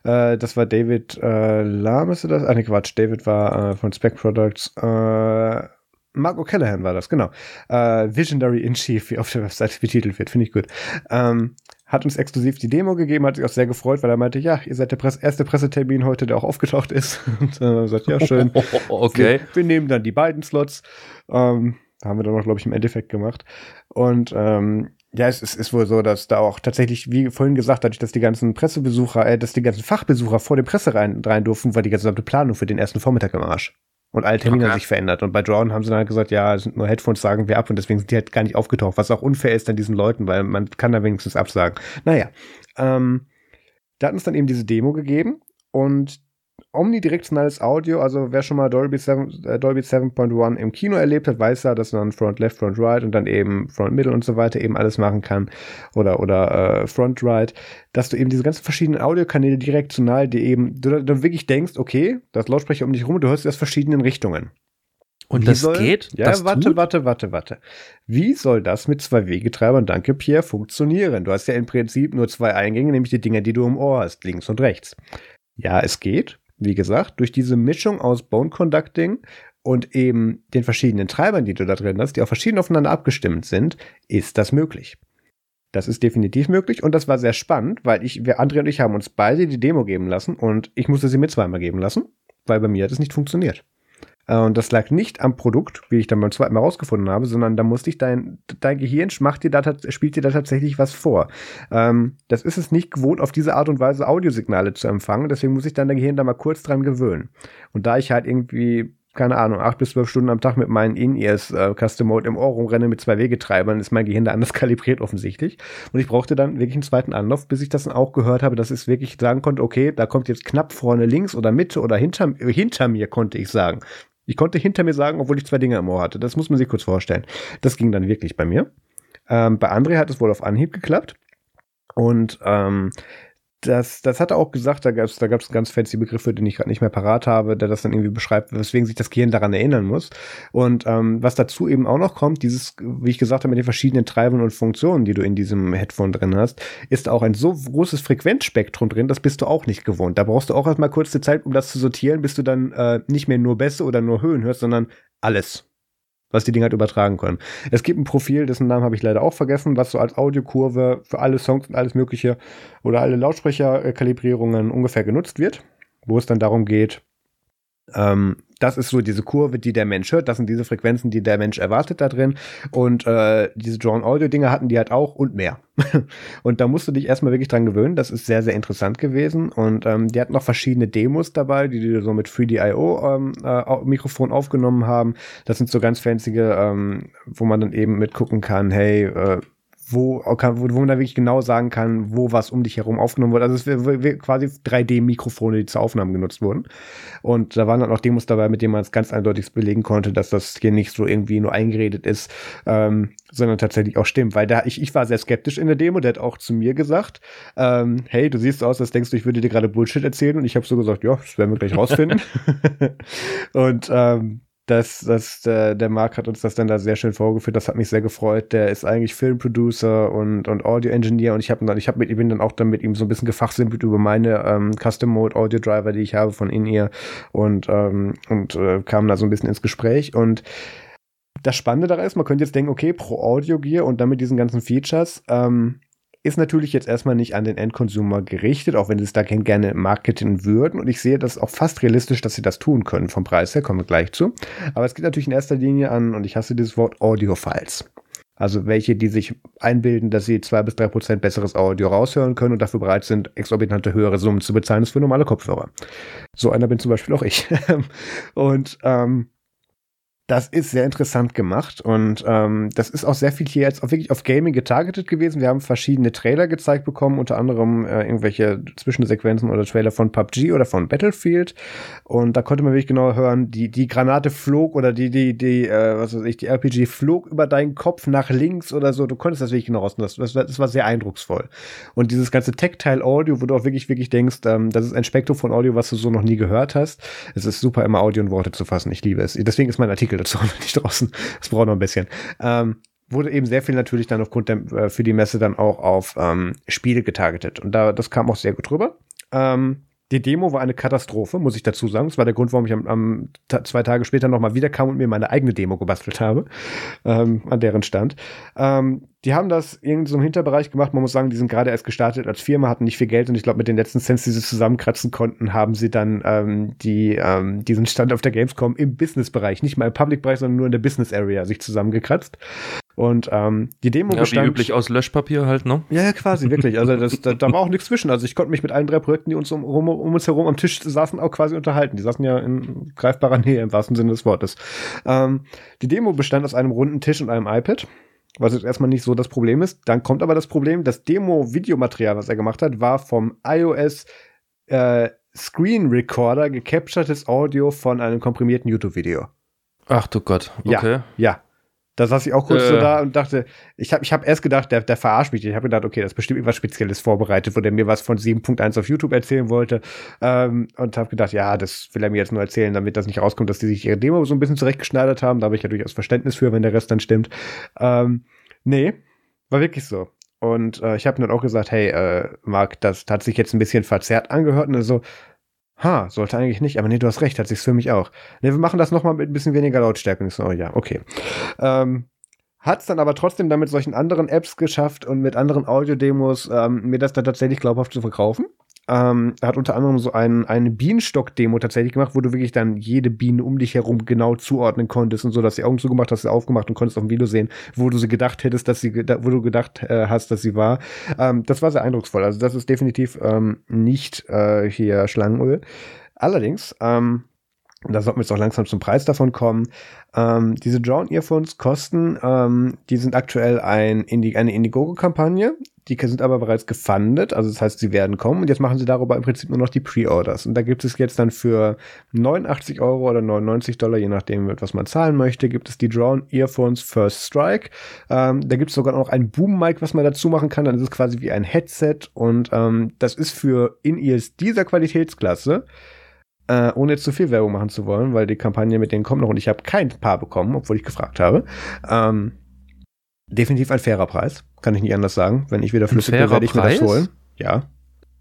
Äh, das war David äh, Lahm, ist das? Ah, nee, Quatsch. David war äh, von Spec Products. Äh, Mark O'Callaghan war das, genau. Äh, Visionary in Chief, wie auf der Webseite betitelt wird, finde ich gut. Ähm, hat uns exklusiv die Demo gegeben, hat sich auch sehr gefreut, weil er meinte, ja, ihr seid der Presse erste Pressetermin heute, der auch aufgetaucht ist. Und äh, sagt, ja, schön. okay. Wir, wir nehmen dann die beiden Slots. Ähm, haben wir dann auch, glaube ich, im Endeffekt gemacht. Und ähm, ja, es ist, ist wohl so, dass da auch tatsächlich, wie vorhin gesagt, dadurch, dass die ganzen Pressebesucher, äh, dass die ganzen Fachbesucher vor der Presse rein, rein durften, war die gesamte Planung für den ersten Vormittag im Arsch. Und alle Termine Okay. haben sich verändert. Und bei Drawn haben sie dann halt gesagt, ja, sind nur Headphones, sagen wir ab. Und deswegen sind die halt gar nicht aufgetaucht, was auch unfair ist an diesen Leuten, weil man kann da wenigstens absagen. Naja, ähm, da hat uns dann eben diese Demo gegeben und omnidirektionales Audio, also wer schon mal Dolby, 7, äh, Dolby 7.1 im Kino erlebt hat, weiß ja, dass man Front Left, Front Right und dann eben Front Middle und so weiter eben alles machen kann oder oder äh, Front Right, dass du eben diese ganzen verschiedenen Audiokanäle direkt zu nahe, die eben du dann wirklich denkst, okay, das Lautsprecher um dich rum, du hörst aus verschiedenen Richtungen. Und Wie das soll, geht? Ja, das warte, tut? warte, warte, warte. Wie soll das mit zwei Wegetreibern, danke Pierre, funktionieren? Du hast ja im Prinzip nur zwei Eingänge, nämlich die Dinger, die du im Ohr hast, links und rechts. Ja, es geht. Wie gesagt, durch diese Mischung aus Bone Conducting und eben den verschiedenen Treibern, die du da drin hast, die auch verschieden aufeinander abgestimmt sind, ist das möglich. Das ist definitiv möglich und das war sehr spannend, weil ich, wir, André und ich haben uns beide die Demo geben lassen und ich musste sie mir zweimal geben lassen, weil bei mir hat es nicht funktioniert. Äh, Und das lag nicht am Produkt, wie ich dann beim zweiten Mal rausgefunden habe, sondern da musste ich dein, dein Gehirn macht dir da, spielt dir da tatsächlich was vor. Ähm, das ist es nicht gewohnt, auf diese Art und Weise Audiosignale zu empfangen, deswegen muss ich dann dein Gehirn da mal kurz dran gewöhnen. Und da ich halt irgendwie, keine Ahnung, acht bis zwölf Stunden am Tag mit meinen In-Ears äh, Custom Mode im Ohr rumrenne mit zwei Wegetreibern, ist mein Gehirn da anders kalibriert offensichtlich. Und ich brauchte dann wirklich einen zweiten Anlauf, bis ich das dann auch gehört habe, dass ich wirklich sagen konnte, okay, da kommt jetzt knapp vorne links oder Mitte oder hinter, hinter mir, konnte ich sagen. Ich konnte hinter mir sagen, obwohl ich zwei Dinge im Ohr hatte. Das muss man sich kurz vorstellen. Das ging dann wirklich bei mir. Ähm, bei André hat es wohl auf Anhieb geklappt. Und ähm, das, das hat er auch gesagt, da gab es da gab's ganz fancy Begriff, für den ich gerade nicht mehr parat habe, der das dann irgendwie beschreibt, weswegen sich das Gehirn daran erinnern muss. Und ähm, was dazu eben auch noch kommt, dieses, wie ich gesagt habe, mit den verschiedenen Treibern und Funktionen, die du in diesem Headphone drin hast, ist auch ein so großes Frequenzspektrum drin, das bist du auch nicht gewohnt. Da brauchst du auch erstmal kurze Zeit, um das zu sortieren, bis du dann äh, nicht mehr nur Bässe oder nur Höhen hörst, sondern alles was die Dinger halt übertragen können. Es gibt ein Profil, dessen Namen habe ich leider auch vergessen, was so als Audiokurve für alle Songs und alles Mögliche oder alle Lautsprecherkalibrierungen ungefähr genutzt wird, wo es dann darum geht, ähm, das ist so diese Kurve, die der Mensch hört. Das sind diese Frequenzen, die der Mensch erwartet da drin. Und äh, diese Drawn Audio Dinger hatten die halt auch und mehr. und da musst du dich erstmal wirklich dran gewöhnen. Das ist sehr, sehr interessant gewesen. Und ähm, die hatten noch verschiedene Demos dabei, die die so mit 3DIO ähm, äh, aufgenommen haben. Das sind so ganz fancy, ähm, wo man dann eben mitgucken kann, hey, äh, wo, wo, wo man da wirklich genau sagen kann, wo was um dich herum aufgenommen wurde. Also es wäre quasi 3D-Mikrofone, die zur Aufnahme genutzt wurden. Und da waren dann auch Demos dabei, mit denen man es ganz eindeutig belegen konnte, dass das hier nicht so irgendwie nur eingeredet ist, ähm, sondern tatsächlich auch stimmt. Weil da ich, ich war sehr skeptisch in der Demo, der hat auch zu mir gesagt, ähm, hey, du siehst aus, als denkst du, ich würde dir gerade Bullshit erzählen. Und ich habe so gesagt, ja, das werden wir gleich rausfinden. und ähm, das, das, der, der Marc hat uns das dann da sehr schön vorgeführt. Das hat mich sehr gefreut. Der ist eigentlich Filmproducer und, und Audio-Engineer und ich habe dann, ich hab mit, ich bin dann auch dann mit ihm so ein bisschen gefachsimpelt über meine ähm, Custom-Mode-Audio-Driver, die ich habe von In-Ear und, ähm, und äh, kam da so ein bisschen ins Gespräch und das Spannende daran ist, man könnte jetzt denken, okay, pro Audio Gear und dann mit diesen ganzen Features, ähm, ist natürlich jetzt erstmal nicht an den Endconsumer gerichtet, auch wenn sie es da gerne marketen würden. Und ich sehe das auch fast realistisch, dass sie das tun können vom Preis her, kommen wir gleich zu. Aber es geht natürlich in erster Linie an, und ich hasse dieses Wort, Audio-Files. Also welche, die sich einbilden, dass sie zwei bis drei Prozent besseres Audio raushören können und dafür bereit sind, exorbitante höhere Summen zu bezahlen, das für normale Kopfhörer. So einer bin zum Beispiel auch ich. und ähm, das ist sehr interessant gemacht und ähm, das ist auch sehr viel hier jetzt auch wirklich auf Gaming getargetet gewesen. Wir haben verschiedene Trailer gezeigt bekommen, unter anderem äh, irgendwelche Zwischensequenzen oder Trailer von PUBG oder von Battlefield und da konnte man wirklich genau hören, die die Granate flog oder die die die äh, was weiß ich die RPG flog über deinen Kopf nach links oder so. Du konntest das wirklich genau raus. Das, das, das war sehr eindrucksvoll und dieses ganze Tactile Audio, wo du auch wirklich wirklich denkst, ähm, das ist ein Spektrum von Audio, was du so noch nie gehört hast. Es ist super immer Audio in Worte zu fassen. Ich liebe es. Deswegen ist mein Artikel Artikel dazu noch nicht draußen. Das braucht noch ein bisschen. Ähm, wurde eben sehr viel natürlich dann aufgrund der, äh, für die Messe dann auch auf ähm, Spiele getargetet. Und da, das kam auch sehr gut rüber. Ähm, die Demo war eine Katastrophe, muss ich dazu sagen. Das war der Grund, warum ich am, am zwei Tage später nochmal wiederkam und mir meine eigene Demo gebastelt habe, ähm, an deren Stand. Ähm, die haben das in so einem Hinterbereich gemacht. Man muss sagen, die sind gerade erst gestartet als Firma, hatten nicht viel Geld und ich glaube, mit den letzten Cents, die sie zusammenkratzen konnten, haben sie dann ähm, die, ähm, diesen Stand auf der Gamescom im Business-Bereich, nicht mal im Public-Bereich, sondern nur in der Business-Area sich zusammengekratzt. Und ähm, die Demo ja, bestand, wie üblich aus Löschpapier halt, ne? Ja, ja, quasi, wirklich. Also das, da, da war auch nichts zwischen. Also ich konnte mich mit allen drei Projekten, die uns um, um, um, uns herum am Tisch saßen, auch quasi unterhalten. Die saßen ja in greifbarer Nähe im wahrsten Sinne des Wortes. Ähm, die Demo bestand aus einem runden Tisch und einem iPad. Was jetzt erstmal nicht so das Problem ist. Dann kommt aber das Problem, das Demo-Videomaterial, was er gemacht hat, war vom iOS äh, Screen Recorder gecapturtes Audio von einem komprimierten YouTube-Video. Ach du Gott, okay. Ja, ja. Da saß ich auch kurz äh. so da und dachte, ich habe ich hab erst gedacht, der, der verarscht mich. Ich habe gedacht, okay, das ist bestimmt irgendwas Spezielles vorbereitet, wo der mir was von 7.1 auf YouTube erzählen wollte. Ähm, und habe gedacht, ja, das will er mir jetzt nur erzählen, damit das nicht rauskommt, dass die sich ihre Demo so ein bisschen zurechtgeschneidert haben. Da habe ich ja durchaus Verständnis für, wenn der Rest dann stimmt. Ähm, nee, war wirklich so. Und äh, ich habe dann auch gesagt, hey, äh, Marc, das hat sich jetzt ein bisschen verzerrt angehört. Und so, Ha, sollte eigentlich nicht, aber nee, du hast recht, hat sich's für mich auch. Nee, wir machen das nochmal mit ein bisschen weniger Lautstärke. Und ich so, oh ja, okay. Ähm, hat's dann aber trotzdem dann mit solchen anderen Apps geschafft und mit anderen Audio-Demos ähm, mir das dann tatsächlich glaubhaft zu verkaufen ähm, hat unter anderem so ein, eine Bienenstock-Demo tatsächlich gemacht, wo du wirklich dann jede Biene um dich herum genau zuordnen konntest und so, dass sie Augen zugemacht hast, sie aufgemacht und konntest auf dem Video sehen, wo du sie gedacht hättest, dass sie, wo du gedacht äh, hast, dass sie war. Ähm, das war sehr eindrucksvoll. Also das ist definitiv ähm, nicht äh, hier Schlangenöl. Allerdings, ähm, da sollten wir jetzt auch langsam zum Preis davon kommen. Ähm, diese Drone Earphones kosten, ähm, die sind aktuell ein Indi eine Indiegogo-Kampagne. Die sind aber bereits gefundet, also das heißt, sie werden kommen und jetzt machen sie darüber im Prinzip nur noch die Pre-Orders. Und da gibt es jetzt dann für 89 Euro oder 99 Dollar, je nachdem, was man zahlen möchte, gibt es die Drone Earphones First Strike. Ähm, da gibt es sogar noch ein Boom-Mic, was man dazu machen kann. Dann ist es quasi wie ein Headset und ähm, das ist für In-Ears dieser Qualitätsklasse äh, ohne jetzt zu viel Werbung machen zu wollen, weil die Kampagne mit denen kommt noch und ich habe kein Paar bekommen, obwohl ich gefragt habe. Ähm, definitiv ein fairer Preis, kann ich nicht anders sagen. Wenn ich wieder flüssig bin, werde ich Preis? mir das holen. Ja.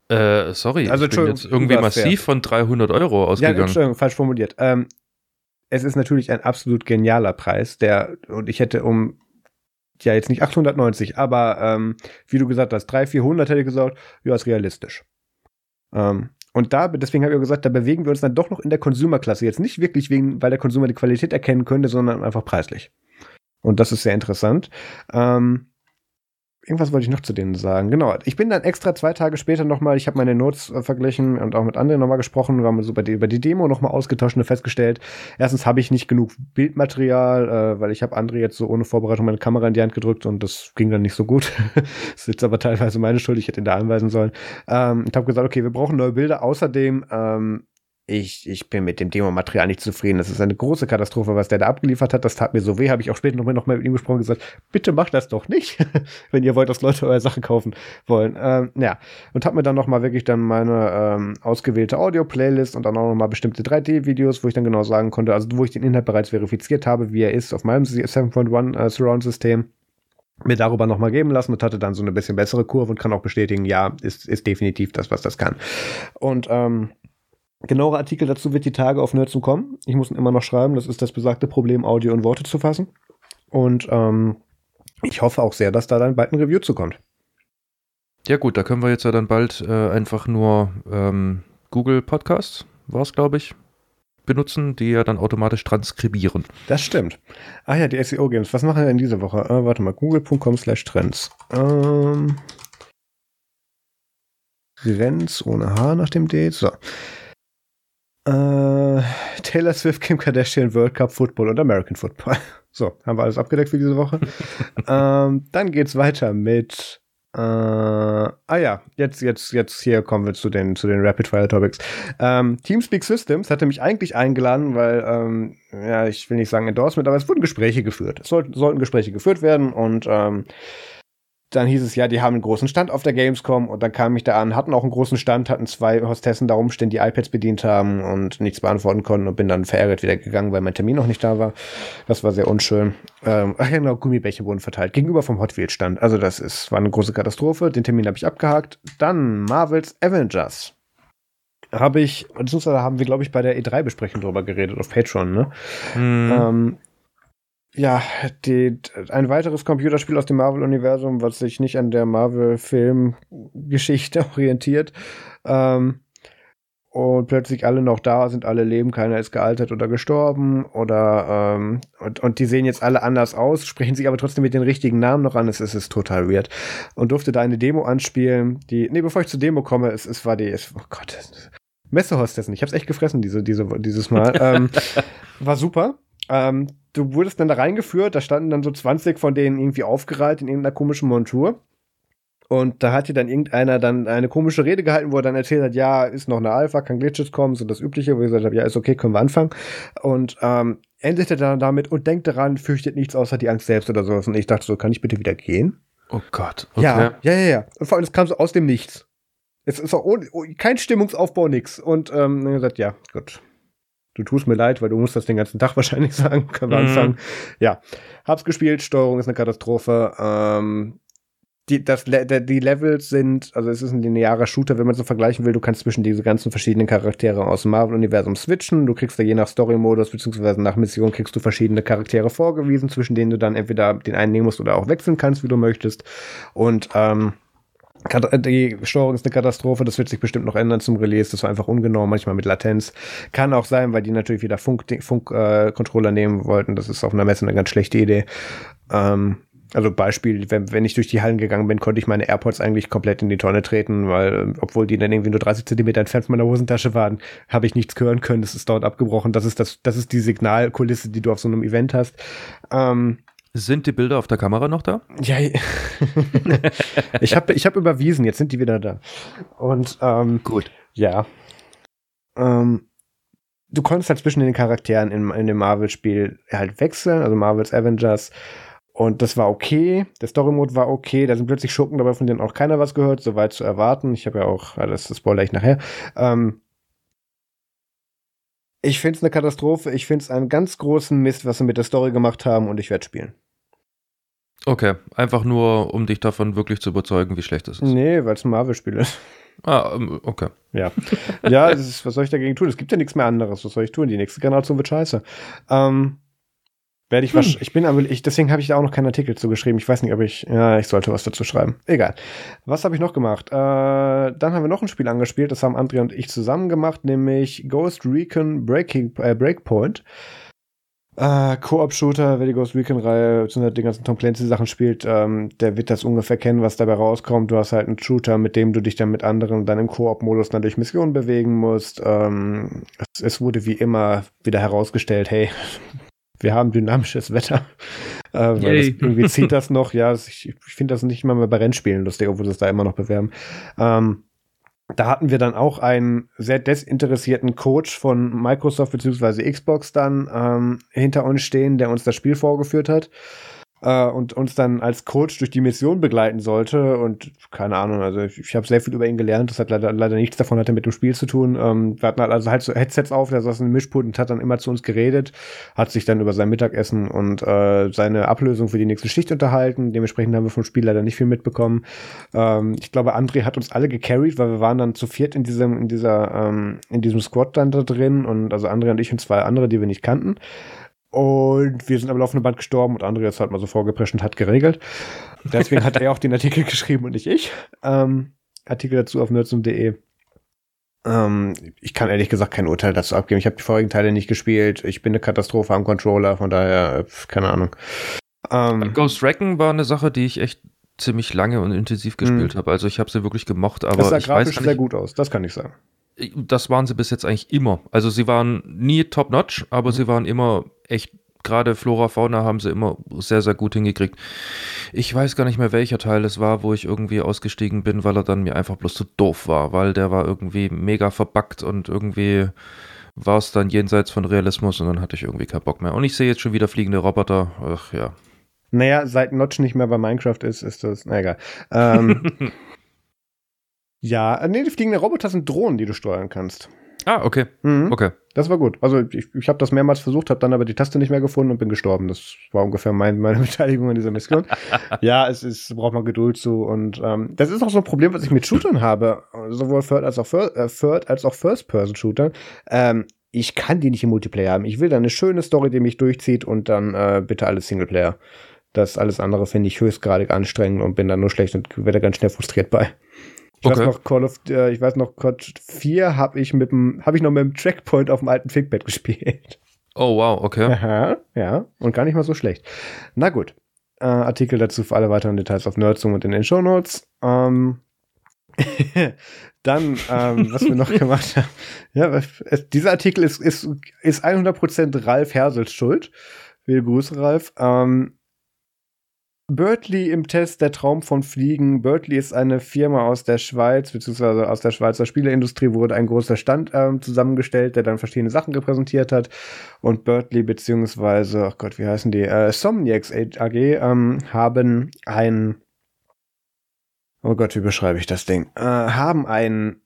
Äh, sorry, also, ich bin jetzt irgendwie massiv fair. von 300 Euro ausgegangen. Ja, Entschuldigung, falsch formuliert. Ähm, es ist natürlich ein absolut genialer Preis, der, und ich hätte um, ja, jetzt nicht 890, aber ähm, wie du gesagt hast, 300, 400 hätte ich gesagt, ja, ist realistisch. Ähm, und da, deswegen habe ich gesagt, da bewegen wir uns dann doch noch in der Consumer-Klasse. Jetzt nicht wirklich wegen, weil der Consumer die Qualität erkennen könnte, sondern einfach preislich. Und das ist sehr interessant. Ähm, irgendwas wollte ich noch zu denen sagen. Genau, ich bin dann extra zwei Tage später nochmal, ich habe meine Notes äh, verglichen und auch mit anderen nochmal gesprochen, wir haben so bei die, über die Demo nochmal ausgetauscht und festgestellt, erstens habe ich nicht genug Bildmaterial, äh, weil ich habe André jetzt so ohne Vorbereitung meine Kamera in die Hand gedrückt und das ging dann nicht so gut. das ist jetzt aber teilweise meine Schuld, ich hätte ihn da anweisen sollen. Ähm, ich habe gesagt, okay, wir brauchen neue Bilder. Außerdem ähm, ich, ich bin mit dem Demo-Material nicht zufrieden. Das ist eine große Katastrophe, was der da abgeliefert hat. Das tat mir so weh, habe ich auch später noch mal, noch mal mit ihm gesprochen und gesagt, bitte macht das doch nicht, wenn ihr wollt, dass Leute eure Sachen kaufen wollen. Ähm, ja, und habe mir dann noch mal wirklich dann meine ähm, ausgewählte Audio-Playlist und dann auch noch mal bestimmte 3D-Videos, wo ich dann genau sagen konnte, also wo ich den Inhalt bereits verifiziert habe, wie er ist auf meinem 7.1 äh, Surround-System mir darüber nochmal geben lassen und hatte dann so eine bisschen bessere Kurve und kann auch bestätigen, ja, ist, ist definitiv das, was das kann. Und ähm, Genauere Artikel dazu wird die Tage auf Nerds kommen. Ich muss ihn immer noch schreiben. Das ist das besagte Problem, Audio und Worte zu fassen. Und ähm, ich hoffe auch sehr, dass da dann bald ein Review zukommt. Ja gut, da können wir jetzt ja dann bald äh, einfach nur ähm, Google Podcasts, war es glaube ich, benutzen, die ja dann automatisch transkribieren. Das stimmt. Ach ja, die SEO Games. Was machen wir denn diese Woche? Äh, warte mal, google.com slash trends. Ähm, Trends ohne H nach dem Date. So. Äh, Taylor Swift, Kim Kardashian, World Cup Football und American Football. So, haben wir alles abgedeckt für diese Woche. ähm, dann geht's weiter mit. Äh, ah ja, jetzt, jetzt, jetzt hier kommen wir zu den, zu den Rapid Fire Topics. Ähm, Teamspeak Systems hatte mich eigentlich eingeladen, weil, ähm, ja, ich will nicht sagen Endorsement, aber es wurden Gespräche geführt. Es sollten, sollten Gespräche geführt werden und ähm, dann hieß es ja, die haben einen großen Stand auf der Gamescom und dann kam ich da an, hatten auch einen großen Stand, hatten zwei Hostessen da rumstehen, die iPads bedient haben und nichts beantworten konnten und bin dann verärgert wieder gegangen, weil mein Termin noch nicht da war. Das war sehr unschön. Ähm, ach ja, genau, Gummibärchen wurden verteilt, gegenüber vom Hot Wheels Stand. Also das ist, war eine große Katastrophe. Den Termin habe ich abgehakt. Dann Marvels Avengers. Habe ich, beziehungsweise haben wir, glaube ich, bei der E3-Besprechung drüber geredet, auf Patreon, ne? Mhm. Ähm, ja, die, ein weiteres Computerspiel aus dem Marvel-Universum, was sich nicht an der Marvel-Film-Geschichte orientiert. Ähm, und plötzlich alle noch da sind, alle leben, keiner ist gealtert oder gestorben oder ähm, und, und die sehen jetzt alle anders aus, sprechen sich aber trotzdem mit den richtigen Namen noch an. Es, es ist total weird. Und durfte da eine Demo anspielen, die, nee, bevor ich zur Demo komme, es, es war die, es, oh Gott, Messehostessen. Ich hab's echt gefressen, diese, diese, dieses Mal. ähm, war super. Ähm, du wurdest dann da reingeführt, da standen dann so 20 von denen irgendwie aufgereiht in irgendeiner komischen Montur. Und da hat dir dann irgendeiner dann eine komische Rede gehalten, wo er dann erzählt hat, ja, ist noch eine Alpha, kann Glitches kommen, so das Übliche, wo ich gesagt habe, ja, ist okay, können wir anfangen. Und ähm, endete dann damit und denkt daran, fürchtet nichts außer die Angst selbst oder sowas. Und ich dachte so, kann ich bitte wieder gehen? Oh Gott. Okay. Ja, ja, ja, ja. Und vor allem, es kam so aus dem Nichts. Es ist auch ohne, kein Stimmungsaufbau, nix. Und ähm, dann gesagt, ja, gut, du tust mir leid, weil du musst das den ganzen Tag wahrscheinlich sagen, können wir mhm. anfangen. Ja, hab's gespielt, Steuerung ist eine Katastrophe. Ähm, die, das, die Levels sind, also es ist ein linearer Shooter, wenn man so vergleichen will. Du kannst zwischen diese ganzen verschiedenen Charaktere aus dem Marvel-Universum switchen. Du kriegst da je nach Story-Modus beziehungsweise nach Mission kriegst du verschiedene Charaktere vorgewiesen, zwischen denen du dann entweder den einen nehmen musst oder auch wechseln kannst, wie du möchtest. Und ähm, die Steuerung ist eine Katastrophe, das wird sich bestimmt noch ändern zum Release. Das war einfach ungenau, manchmal mit Latenz. Kann auch sein, weil die natürlich wieder Funk-Controller Funk, äh, nehmen wollten. Das ist auf einer Messe eine ganz schlechte Idee. Ähm, also Beispiel, wenn, wenn ich durch die Hallen gegangen bin, konnte ich meine AirPods eigentlich komplett in die Tonne treten, weil, obwohl die dann irgendwie nur 30 Zentimeter entfernt von meiner Hosentasche waren, habe ich nichts hören können. Das ist dort abgebrochen. Das ist das, das ist die Signalkulisse, die du auf so einem Event hast. Ähm, Sind die Bilder auf der Kamera noch da? Ja, ich habe ich hab überwiesen, jetzt sind die wieder da. Und ähm, gut. Ja. Ähm, du konntest halt zwischen den Charakteren in, in dem Marvel-Spiel halt wechseln, also Marvels Avengers. Und das war okay. Der Story-Mode war okay. Da sind plötzlich Schurken dabei, von denen auch keiner was gehört, soweit zu erwarten. Ich habe ja auch, das, das spoiler ich nachher. Ähm, ich finde es eine Katastrophe. Ich finde es einen ganz großen Mist, was sie mit der Story gemacht haben und ich werde spielen. Okay, einfach nur, um dich davon wirklich zu überzeugen, wie schlecht es ist. Nee, weil es ein Marvel-Spiel ist. Ah, ähm, okay. Ja. Ja, ist, was soll ich dagegen tun? Es gibt ja nichts mehr anderes. Was soll ich tun? Die nächste Generation wird scheiße. Ähm, werde ich hm. was. Ich bin aber, ich, deswegen habe ich da auch noch keinen Artikel zu geschrieben. Ich weiß nicht, ob ich, ja, ich sollte was dazu schreiben. Egal. Was habe ich noch gemacht? Äh, dann haben wir noch ein Spiel angespielt. Das haben Andrea und ich zusammen gemacht, nämlich Ghost Recon Breaking, äh, Breakpoint. Äh, Koop-Shooter, wer die Ghost Recon-Reihe, die ganzen Tom Clancy-Sachen spielt, ähm, der wird das ungefähr kennen, was dabei rauskommt. Du hast halt einen Shooter, mit dem du dich dann mit anderen dann im Koop-Modus dann durch Missionen bewegen musst. Ähm, es, es, wurde wie immer wieder herausgestellt, hey, wir haben dynamisches Wetter. Äh, weil das, irgendwie zieht das noch. Ja, ich, ich finde das nicht mal mehr bei Rennspielen lustig, obwohl sie es da immer noch bewerben. Ähm, da hatten wir dann auch einen sehr desinteressierten Coach von Microsoft bzw. Xbox dann ähm, hinter uns stehen, der uns das Spiel vorgeführt hat äh, und uns dann als Coach durch die Mission begleiten sollte. Und keine Ahnung, also ich, ich habe sehr viel über ihn gelernt. Das hat leider, leider nichts davon hatte mit dem Spiel zu tun. Ähm, wir hatten halt also halt so Headsets auf, der saß in dem Mischpult und hat dann immer zu uns geredet, hat sich dann über sein Mittagessen und äh, seine Ablösung für die nächste Schicht unterhalten. Dementsprechend haben wir vom Spiel leider nicht viel mitbekommen. Ähm, ich glaube, André hat uns alle gecarried, weil wir waren dann zu viert in diesem, in dieser, ähm, in diesem Squad dann da drin und also André und ich und zwei andere, die wir nicht kannten. Und wir sind am laufenden Band gestorben und Andreas hat mal so vorgeprescht und hat geregelt. Deswegen hat er auch den Artikel geschrieben und nicht ich. Ähm, Artikel dazu auf nerdsum.de. Ähm, ich kann ehrlich gesagt kein Urteil dazu abgeben. Ich habe die vorigen Teile nicht gespielt. Ich bin eine Katastrophe am Controller, von daher, keine Ahnung. Ähm, Ghost Recon war eine Sache, die ich echt ziemlich lange und intensiv gespielt mhm. habe. Also ich habe sie wirklich gemocht, aber das sah ich grafisch weiß sehr gut aus, das kann ich sagen. Das waren sie bis jetzt eigentlich immer. Also sie waren nie top-notch, aber mhm. sie waren immer echt, gerade Flora, Fauna haben sie immer sehr, sehr gut hingekriegt. Ich weiß gar nicht mehr, welcher Teil es war, wo ich irgendwie ausgestiegen bin, weil er dann mir einfach bloß zu doof war, weil der war irgendwie mega verbackt und irgendwie war es dann jenseits von Realismus und dann hatte ich irgendwie keinen Bock mehr. Und ich sehe jetzt schon wieder fliegende Roboter. Ach ja. Naja, seit Notch nicht mehr bei Minecraft ist, ist das, na egal. Ähm, ja, nee, die fliegenden Roboter sind Drohnen, die du steuern kannst. Ah, okay. Mhm. Okay. Das war gut. Also ich, ich habe das mehrmals versucht, habe dann aber die Taste nicht mehr gefunden und bin gestorben. Das war ungefähr mein, meine Beteiligung an dieser Mission. ja, es ist, braucht man Geduld zu. Und ähm, das ist auch so ein Problem, was ich mit Shootern habe. Sowohl Third als auch, Third, äh, Third als auch First-Person-Shooter. Ähm, ich kann die nicht im Multiplayer haben. Ich will da eine schöne Story, die mich durchzieht und dann äh, bitte alles Singleplayer. Das alles andere finde ich höchstgradig anstrengend und bin da nur schlecht und werde ganz schnell frustriert bei. Ich okay. weiß noch, Call of, äh, ich weiß noch, COD 4 habe ich mit dem, habe ich noch mit dem Trackpoint auf dem alten Fickbett gespielt. Oh, wow, okay. Aha, ja, und gar nicht mal so schlecht. Na gut. Äh, Artikel dazu für alle weiteren Details auf Nerdsum und in den Show Notes. Ähm, dann, ähm, was wir noch gemacht haben. Ja, es, dieser Artikel ist, ist, ist 100% Ralf Hersels Schuld. Viele Grüße, Ralf. Ähm, Bertley im Test Der Traum von Fliegen. Bertley ist eine Firma aus der Schweiz, beziehungsweise aus der Schweizer Spieleindustrie wurde ein großer Stand ähm, zusammengestellt, der dann verschiedene Sachen repräsentiert hat. Und Bertley, beziehungsweise, ach Gott, wie heißen die? Äh, Somniacs AG ähm, haben ein, oh Gott, wie beschreibe ich das Ding? Äh, haben einen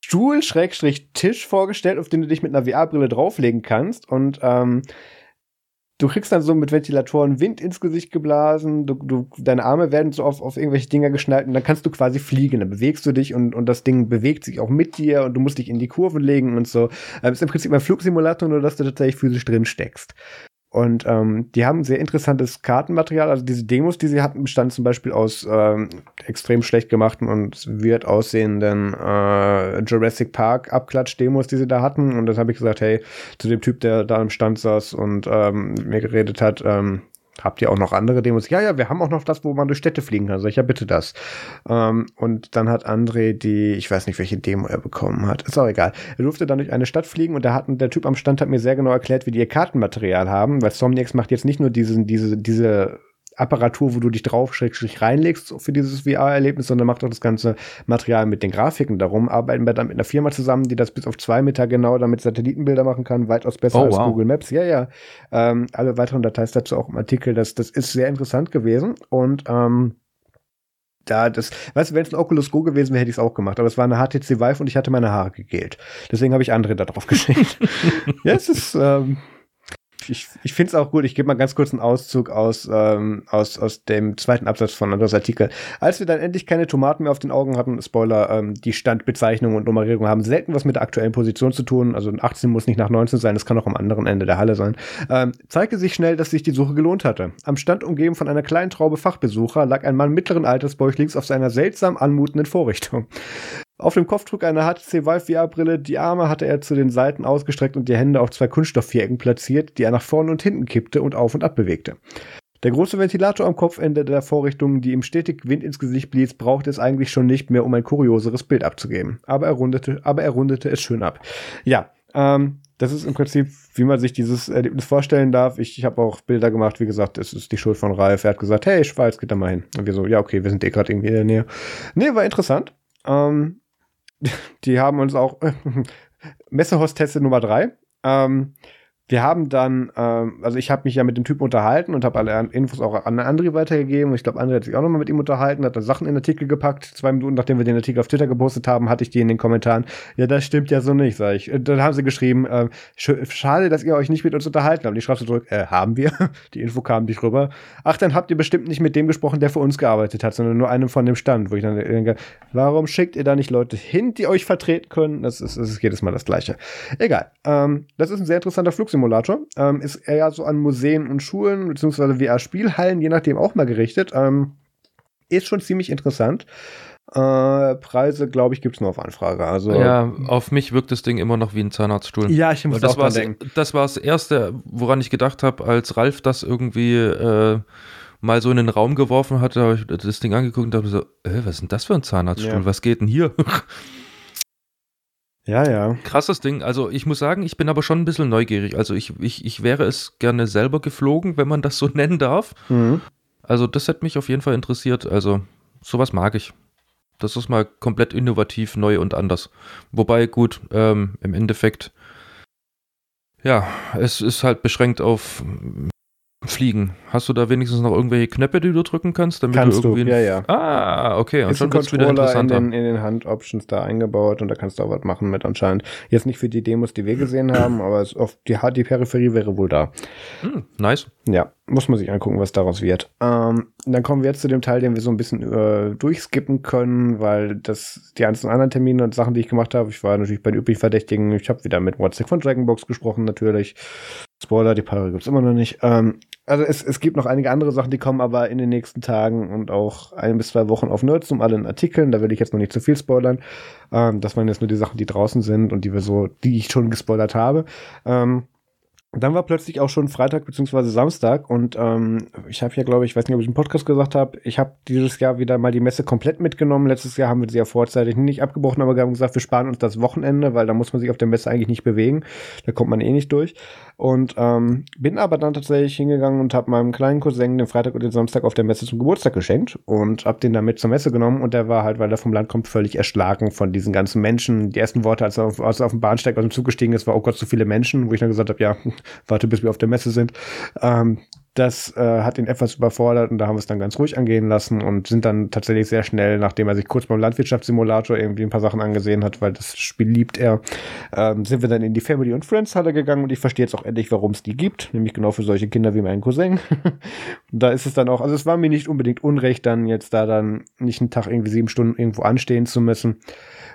Stuhl, Schrägstrich Tisch vorgestellt, auf den du dich mit einer VR-Brille drauflegen kannst und ähm, du kriegst dann so mit Ventilatoren Wind ins Gesicht geblasen, du, du, deine Arme werden so auf, auf irgendwelche Dinger geschnallt und dann kannst du quasi fliegen. Dann bewegst du dich und, und das Ding bewegt sich auch mit dir und du musst dich in die Kurven legen und so. Ähm, ist im Prinzip ein Flugsimulator, nur dass du tatsächlich physisch drin steckst. Und ähm, die haben sehr interessantes Kartenmaterial. Also diese Demos, die sie hatten, bestanden zum Beispiel aus ähm, extrem schlecht gemachten und weird aussehenden äh, Jurassic Park Abklatsch-Demos, die sie da hatten. Und dann habe ich gesagt, hey, zu dem Typ, der da am Stand saß und ähm, mir geredet hat, ähm, habt ihr auch noch andere Demos? Ja, ja, wir haben auch noch das, wo man durch Städte fliegen kann. Sag ich, ja, bitte das. Ähm, und dann hat André die, ich weiß nicht, welche Demo er bekommen hat. Ist auch egal. Er durfte dann durch eine Stadt fliegen und da hat der Typ am Stand hat mir sehr genau erklärt, wie die ihr Kartenmaterial haben, weil Somniacs macht jetzt nicht nur diesen, diese, diese Apparatur, wo du dich drauf reinlegst für dieses VR-Erlebnis, sondern macht auch das ganze Material mit den Grafiken darum. Arbeiten wir dann mit einer Firma zusammen, die das bis auf zwei Meter genau damit Satellitenbilder machen kann, weitaus besser oh, als wow. Google Maps. Ja, ja. Ähm, alle weiteren Details dazu auch im Artikel. Das, das ist sehr interessant gewesen und ähm, da das, weißt du, wenn es ein Oculus Go gewesen wäre, hätte ich es auch gemacht. Aber es war eine HTC Vive und ich hatte meine Haare gegelt. Deswegen habe ich andere da drauf geschickt. ja, es ist, ähm, ich, ich finde es auch gut. Ich gebe mal ganz kurz einen Auszug aus, ähm, aus, aus dem zweiten Absatz von Andres Artikel. Als wir dann endlich keine Tomaten mehr auf den Augen hatten, Spoiler, ähm, die Standbezeichnung und Nummerierung haben selten was mit der aktuellen Position zu tun. Also 18 muss nicht nach 19 sein, es kann auch am anderen Ende der Halle sein. Ähm, zeigte sich schnell, dass sich die Suche gelohnt hatte. Am Stand umgeben von einer kleinen Traube Fachbesucher lag ein Mann mittleren Alters bäuchlings auf seiner seltsam anmutenden Vorrichtung. Auf dem Kopf trug eine HTC Vive VR-Brille, die Arme hatte er zu den Seiten ausgestreckt und die Hände auf zwei Kunststoffvierecken platziert, die er nach vorne und hinten kippte und auf und ab bewegte. Der große Ventilator am Kopfende der Vorrichtung, die ihm stetig Wind ins Gesicht blies, brauchte es eigentlich schon nicht mehr, um ein kurioseres Bild abzugeben. Aber er rundete, aber er rundete es schön ab. Ja, ähm, das ist im Prinzip, wie man sich dieses Erlebnis vorstellen darf. Ich, ich habe auch Bilder gemacht, wie gesagt, es ist die Schuld von Ralf. Er hat gesagt, hey, Schweiz, geht da mal hin. Und wir so, ja, okay, wir sind eh gerade irgendwie in der Nähe. Nee, war interessant. Ähm, die haben uns auch Messehostesse Nummer drei. Ähm, wir haben dann, ähm, also ich habe mich ja mit dem Typen unterhalten und habe alle Infos auch an André weitergegeben. Und ich glaube, André hat sich auch nochmal mit ihm unterhalten, hat da Sachen in den Artikel gepackt. Zwei Minuten nachdem wir den Artikel auf Twitter gepostet haben, hatte ich die in den Kommentaren. Ja, das stimmt ja so nicht, sag ich. Dann haben sie geschrieben, äh, schade, dass ihr euch nicht mit uns unterhalten habt. Und ich schreibe zurück, äh, haben wir? die Info kam nicht rüber. Ach, dann habt ihr bestimmt nicht mit dem gesprochen, der für uns gearbeitet hat, sondern nur einem von dem Stand, wo ich dann denke, warum schickt ihr da nicht Leute hin, die euch vertreten können? Das ist, das ist jedes Mal das Gleiche. Egal. Ähm, das ist ein sehr interessanter Flugsimulator. Ähm, ist eher so an Museen und Schulen beziehungsweise VR-Spielhallen, je nachdem auch mal gerichtet. Ähm, ist schon ziemlich interessant. Äh, Preise, glaube ich, gibt es nur auf Anfrage. Also, ja, auf mich wirkt das Ding immer noch wie ein Zahnarztstuhl. Ja, ich muss das auch denken. Das war das Erste, woran ich gedacht habe, als Ralf das irgendwie äh, mal so in den Raum geworfen hatte, habe ich das Ding angeguckt und dachte so, äh, was ist denn das für ein Zahnarztstuhl? Ja. Was geht denn hier? Ja, ja. Krasses Ding. Also ich muss sagen, ich bin aber schon ein bisschen neugierig. Also ich, ich, ich wäre es gerne selber geflogen, wenn man das so nennen darf. Mhm. Also das hätte mich auf jeden Fall interessiert. Also sowas mag ich. Das ist mal komplett innovativ, neu und anders. Wobei, gut, ähm, im Endeffekt, ja, es ist halt beschränkt auf Fliegen. Hast du da wenigstens noch irgendwelche Knöpfe, die du drücken kannst, damit kannst du irgendwie. Du, ja, ja. Ah, okay. Und ist schon ein Controller in den, in den Hand-Options da eingebaut und da kannst du auch was machen mit anscheinend. Jetzt nicht für die Demos, die wir gesehen haben, aber auf die, die Peripherie wäre wohl da. Hm, nice. Ja, muss man sich angucken, was daraus wird. Ähm, dann kommen wir jetzt zu dem Teil, den wir so ein bisschen äh, durchskippen können, weil das die einzelnen anderen Termine und Sachen, die ich gemacht habe, ich war natürlich bei den üblichen Verdächtigen. Ich habe wieder mit WhatsApp von Dragonbox gesprochen, natürlich. Spoiler, die Paare gibt's immer noch nicht. Ähm, also es, es gibt noch einige andere Sachen, die kommen aber in den nächsten Tagen und auch ein bis zwei Wochen auf Nerds um allen Artikeln. Da will ich jetzt noch nicht zu viel spoilern. Ähm, das waren jetzt nur die Sachen, die draußen sind und die wir so, die ich schon gespoilert habe. Ähm, dann war plötzlich auch schon Freitag beziehungsweise Samstag und ähm, ich habe ja, glaube ich, weiß nicht, ob ich im Podcast gesagt habe, ich habe dieses Jahr wieder mal die Messe komplett mitgenommen. Letztes Jahr haben wir sie ja vorzeitig nicht abgebrochen, aber wir haben gesagt, wir sparen uns das Wochenende, weil da muss man sich auf der Messe eigentlich nicht bewegen. Da kommt man eh nicht durch. Und ähm, bin aber dann tatsächlich hingegangen und habe meinem kleinen Cousin den Freitag und den Samstag auf der Messe zum Geburtstag geschenkt und habe den dann mit zur Messe genommen und der war halt, weil er vom Land kommt, völlig erschlagen von diesen ganzen Menschen. Die ersten Worte, als er auf, als er auf dem Bahnsteig aus dem Zug gestiegen ist, war, oh Gott, so viele Menschen, wo ich dann gesagt habe, ja, warte, bis wir auf der Messe sind. Ähm, das äh, hat ihn etwas überfordert und da haben wir es dann ganz ruhig angehen lassen und sind dann tatsächlich sehr schnell, nachdem er sich kurz beim Landwirtschaftssimulator irgendwie ein paar Sachen angesehen hat, weil das Spiel liebt er, ähm, sind wir dann in die Family und Friends Halle gegangen und ich verstehe jetzt auch endlich, warum es die gibt, nämlich genau für solche Kinder wie mein Cousin. da ist es dann auch, also es war mir nicht unbedingt unrecht, dann jetzt da dann nicht einen Tag irgendwie sieben Stunden irgendwo anstehen zu müssen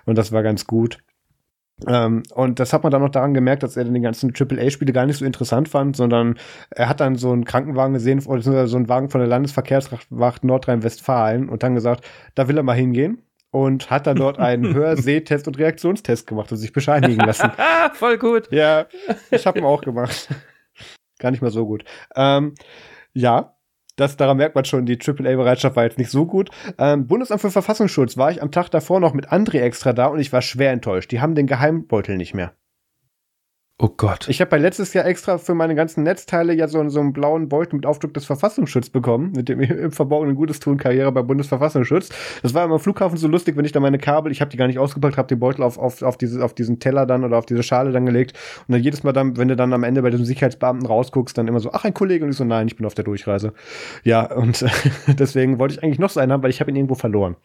und das war ganz gut. Ähm, und das hat man dann noch daran gemerkt, dass er den ganzen AAA-Spiele gar nicht so interessant fand, sondern er hat dann so einen Krankenwagen gesehen, oder so einen Wagen von der Landesverkehrswacht Nordrhein-Westfalen und dann gesagt, da will er mal hingehen und hat dann dort einen Hör-, Sehtest und Reaktionstest gemacht und sich bescheinigen lassen. Voll gut. Ja, ich habe ihn auch gemacht. Gar nicht mal so gut. Ähm, ja, das, daran merkt man schon, die AAA-Bereitschaft war jetzt nicht so gut. Ähm, Bundesamt für Verfassungsschutz war ich am Tag davor noch mit André extra da und ich war schwer enttäuscht. Die haben den Geheimbeutel nicht mehr. Oh Gott. Ich habe bei letztes Jahr extra für meine ganzen Netzteile ja so, so einen blauen Beutel mit Aufdruck des Verfassungsschutzes bekommen, mit dem im Verborgenen Gutes tun Karriere beim Bundesverfassungsschutz. Das war immer am Flughafen so lustig, wenn ich da meine Kabel, ich habe die gar nicht ausgepackt, habe den Beutel auf, auf, auf, diese, auf diesen Teller dann oder auf diese Schale dann gelegt und dann jedes Mal dann, wenn du dann am Ende bei diesem Sicherheitsbeamten rausguckst, dann immer so, ach, ein Kollege und ich so, nein, ich bin auf der Durchreise. Ja, und deswegen wollte ich eigentlich noch so einen haben, weil ich habe ihn irgendwo verloren.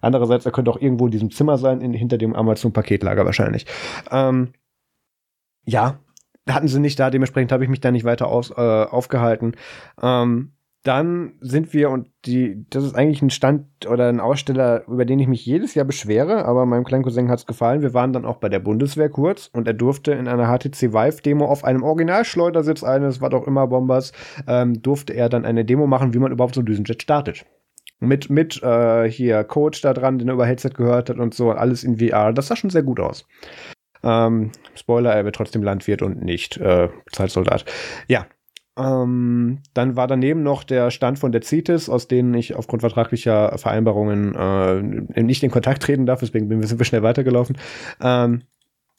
Andererseits, er könnte auch irgendwo in diesem Zimmer sein, in, hinter dem Amazon-Paketlager wahrscheinlich. Ähm, ja, hatten sie nicht da, dementsprechend habe ich mich da nicht weiter aus, äh, aufgehalten. Ähm, dann sind wir, und die, das ist eigentlich ein Stand oder ein Aussteller, über den ich mich jedes Jahr beschwere, aber meinem kleinen Cousin hat es gefallen. Wir waren dann auch bei der Bundeswehr kurz und er durfte in einer HTC Vive-Demo auf einem Originalschleudersitz eines, war doch immer Bombers, ähm, durfte er dann eine Demo machen, wie man überhaupt so einen Düsenjet startet. Mit, mit äh, hier Coach da dran, den er über Headset gehört hat und so, alles in VR. Das sah schon sehr gut aus. Ähm, Spoiler, er wird trotzdem Landwirt und nicht äh, Zeitsoldat. Ja. Ähm, dann war daneben noch der Stand von der CITES, aus denen ich aufgrund vertraglicher Vereinbarungen äh, nicht in Kontakt treten darf, deswegen sind wir schnell weitergelaufen. Ähm,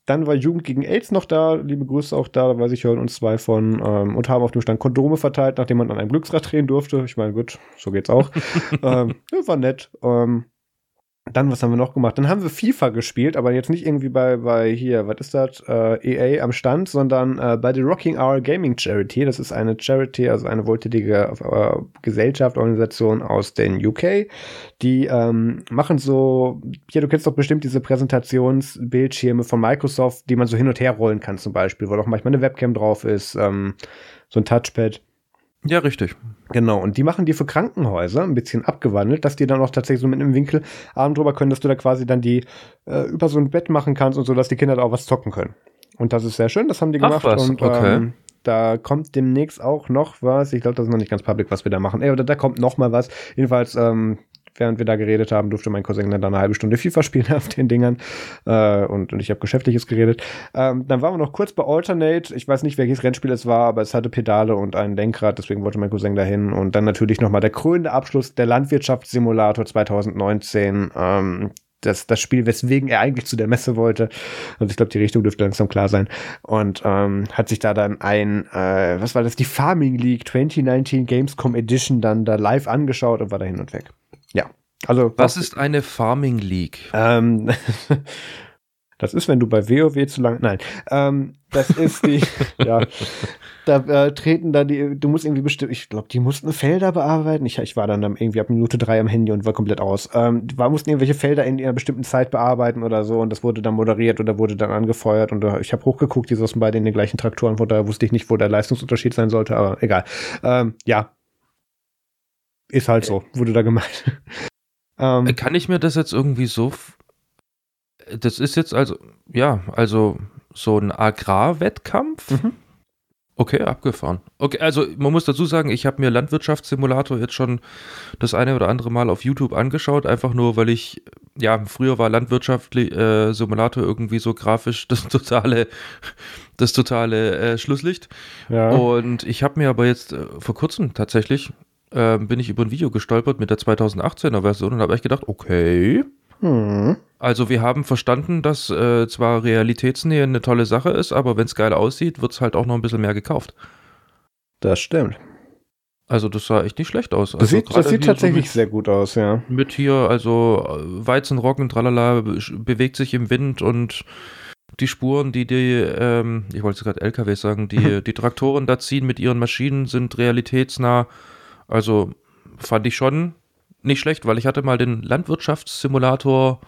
dann war Jugend gegen AIDS noch da, liebe Grüße auch da, weiß ich, hören uns zwei von ähm, und haben auf dem Stand Kondome verteilt, nachdem man an einem Glücksrad drehen durfte. Ich meine, gut, so geht's auch. ähm, war nett. Ähm, dann, was haben wir noch gemacht? Dann haben wir FIFA gespielt, aber jetzt nicht irgendwie bei, bei hier, was ist das, äh, EA am Stand, sondern äh, bei der Rocking Hour Gaming Charity. Das ist eine Charity, also eine wohltätige äh, Gesellschaft, Organisation aus den UK. Die ähm, machen so, hier, du kennst doch bestimmt diese Präsentationsbildschirme von Microsoft, die man so hin und her rollen kann zum Beispiel, wo doch manchmal eine Webcam drauf ist, ähm, so ein Touchpad. Ja, richtig. Genau, und die machen die für Krankenhäuser ein bisschen abgewandelt, dass die dann auch tatsächlich so mit einem Winkel Arm drüber können, dass du da quasi dann die äh, über so ein Bett machen kannst und so, dass die Kinder da auch was zocken können. Und das ist sehr schön, das haben die Ach, gemacht. Was? Und okay. ähm, da kommt demnächst auch noch was. Ich glaube, das ist noch nicht ganz public, was wir da machen. Ey, oder da kommt noch mal was. Jedenfalls, ähm, während wir da geredet haben, durfte mein Cousin dann eine halbe Stunde FIFA spielen auf den Dingern. Äh, und, und ich habe Geschäftliches geredet. Ähm, dann waren wir noch kurz bei Alternate. Ich weiß nicht, welches Rennspiel es war, aber es hatte Pedale und ein Lenkrad, deswegen wollte mein Cousin dahin. Und dann natürlich nochmal der krönende Abschluss der Landwirtschaftssimulator 2019. Ähm, das, das Spiel, weswegen er eigentlich zu der Messe wollte. Und ich glaube, die Richtung dürfte langsam klar sein. Und ähm, hat sich da dann ein, äh, was war das, die Farming League 2019 Gamescom Edition dann da live angeschaut und war da hin und weg. Ja. Also, was ist eine Farming League? Ähm, das ist, wenn du bei WoW zu lang. Nein. Ähm, das ist die. ja. Da äh, treten da die. Du musst irgendwie bestimmt. Ich glaube, die mussten Felder bearbeiten. Ich, ich war dann irgendwie ab Minute drei am Handy und war komplett aus. Ähm, die mussten irgendwelche Felder in einer bestimmten Zeit bearbeiten oder so und das wurde dann moderiert oder wurde dann angefeuert und äh, ich habe hochgeguckt, die saßen beide in den gleichen Traktoren, von daher wusste ich nicht, wo der Leistungsunterschied sein sollte, aber egal. Ähm, ja, ist halt so, wurde da gemeint. ähm, Kann ich mir das jetzt irgendwie so. Das ist jetzt also, ja, also so ein Agrarwettkampf. Mhm. Okay, abgefahren. Okay, also man muss dazu sagen, ich habe mir Landwirtschaftssimulator jetzt schon das eine oder andere Mal auf YouTube angeschaut, einfach nur, weil ich, ja, früher war Landwirtschaftssimulator äh, irgendwie so grafisch das totale, das totale äh, Schlusslicht. Ja. Und ich habe mir aber jetzt äh, vor kurzem tatsächlich äh, bin ich über ein Video gestolpert mit der 2018er Version und habe echt gedacht, okay. Hm. Also wir haben verstanden, dass äh, zwar Realitätsnähe eine tolle Sache ist, aber wenn es geil aussieht, wird es halt auch noch ein bisschen mehr gekauft. Das stimmt. Also das sah echt nicht schlecht aus. Das also sieht, das sieht tatsächlich so mit, sehr gut aus, ja. Mit hier, also äh, Weizenroggen, tralala, bewegt sich im Wind und die Spuren, die die, ähm, ich wollte gerade LKW sagen, die, die Traktoren da ziehen mit ihren Maschinen, sind realitätsnah. Also fand ich schon nicht schlecht, weil ich hatte mal den Landwirtschaftssimulator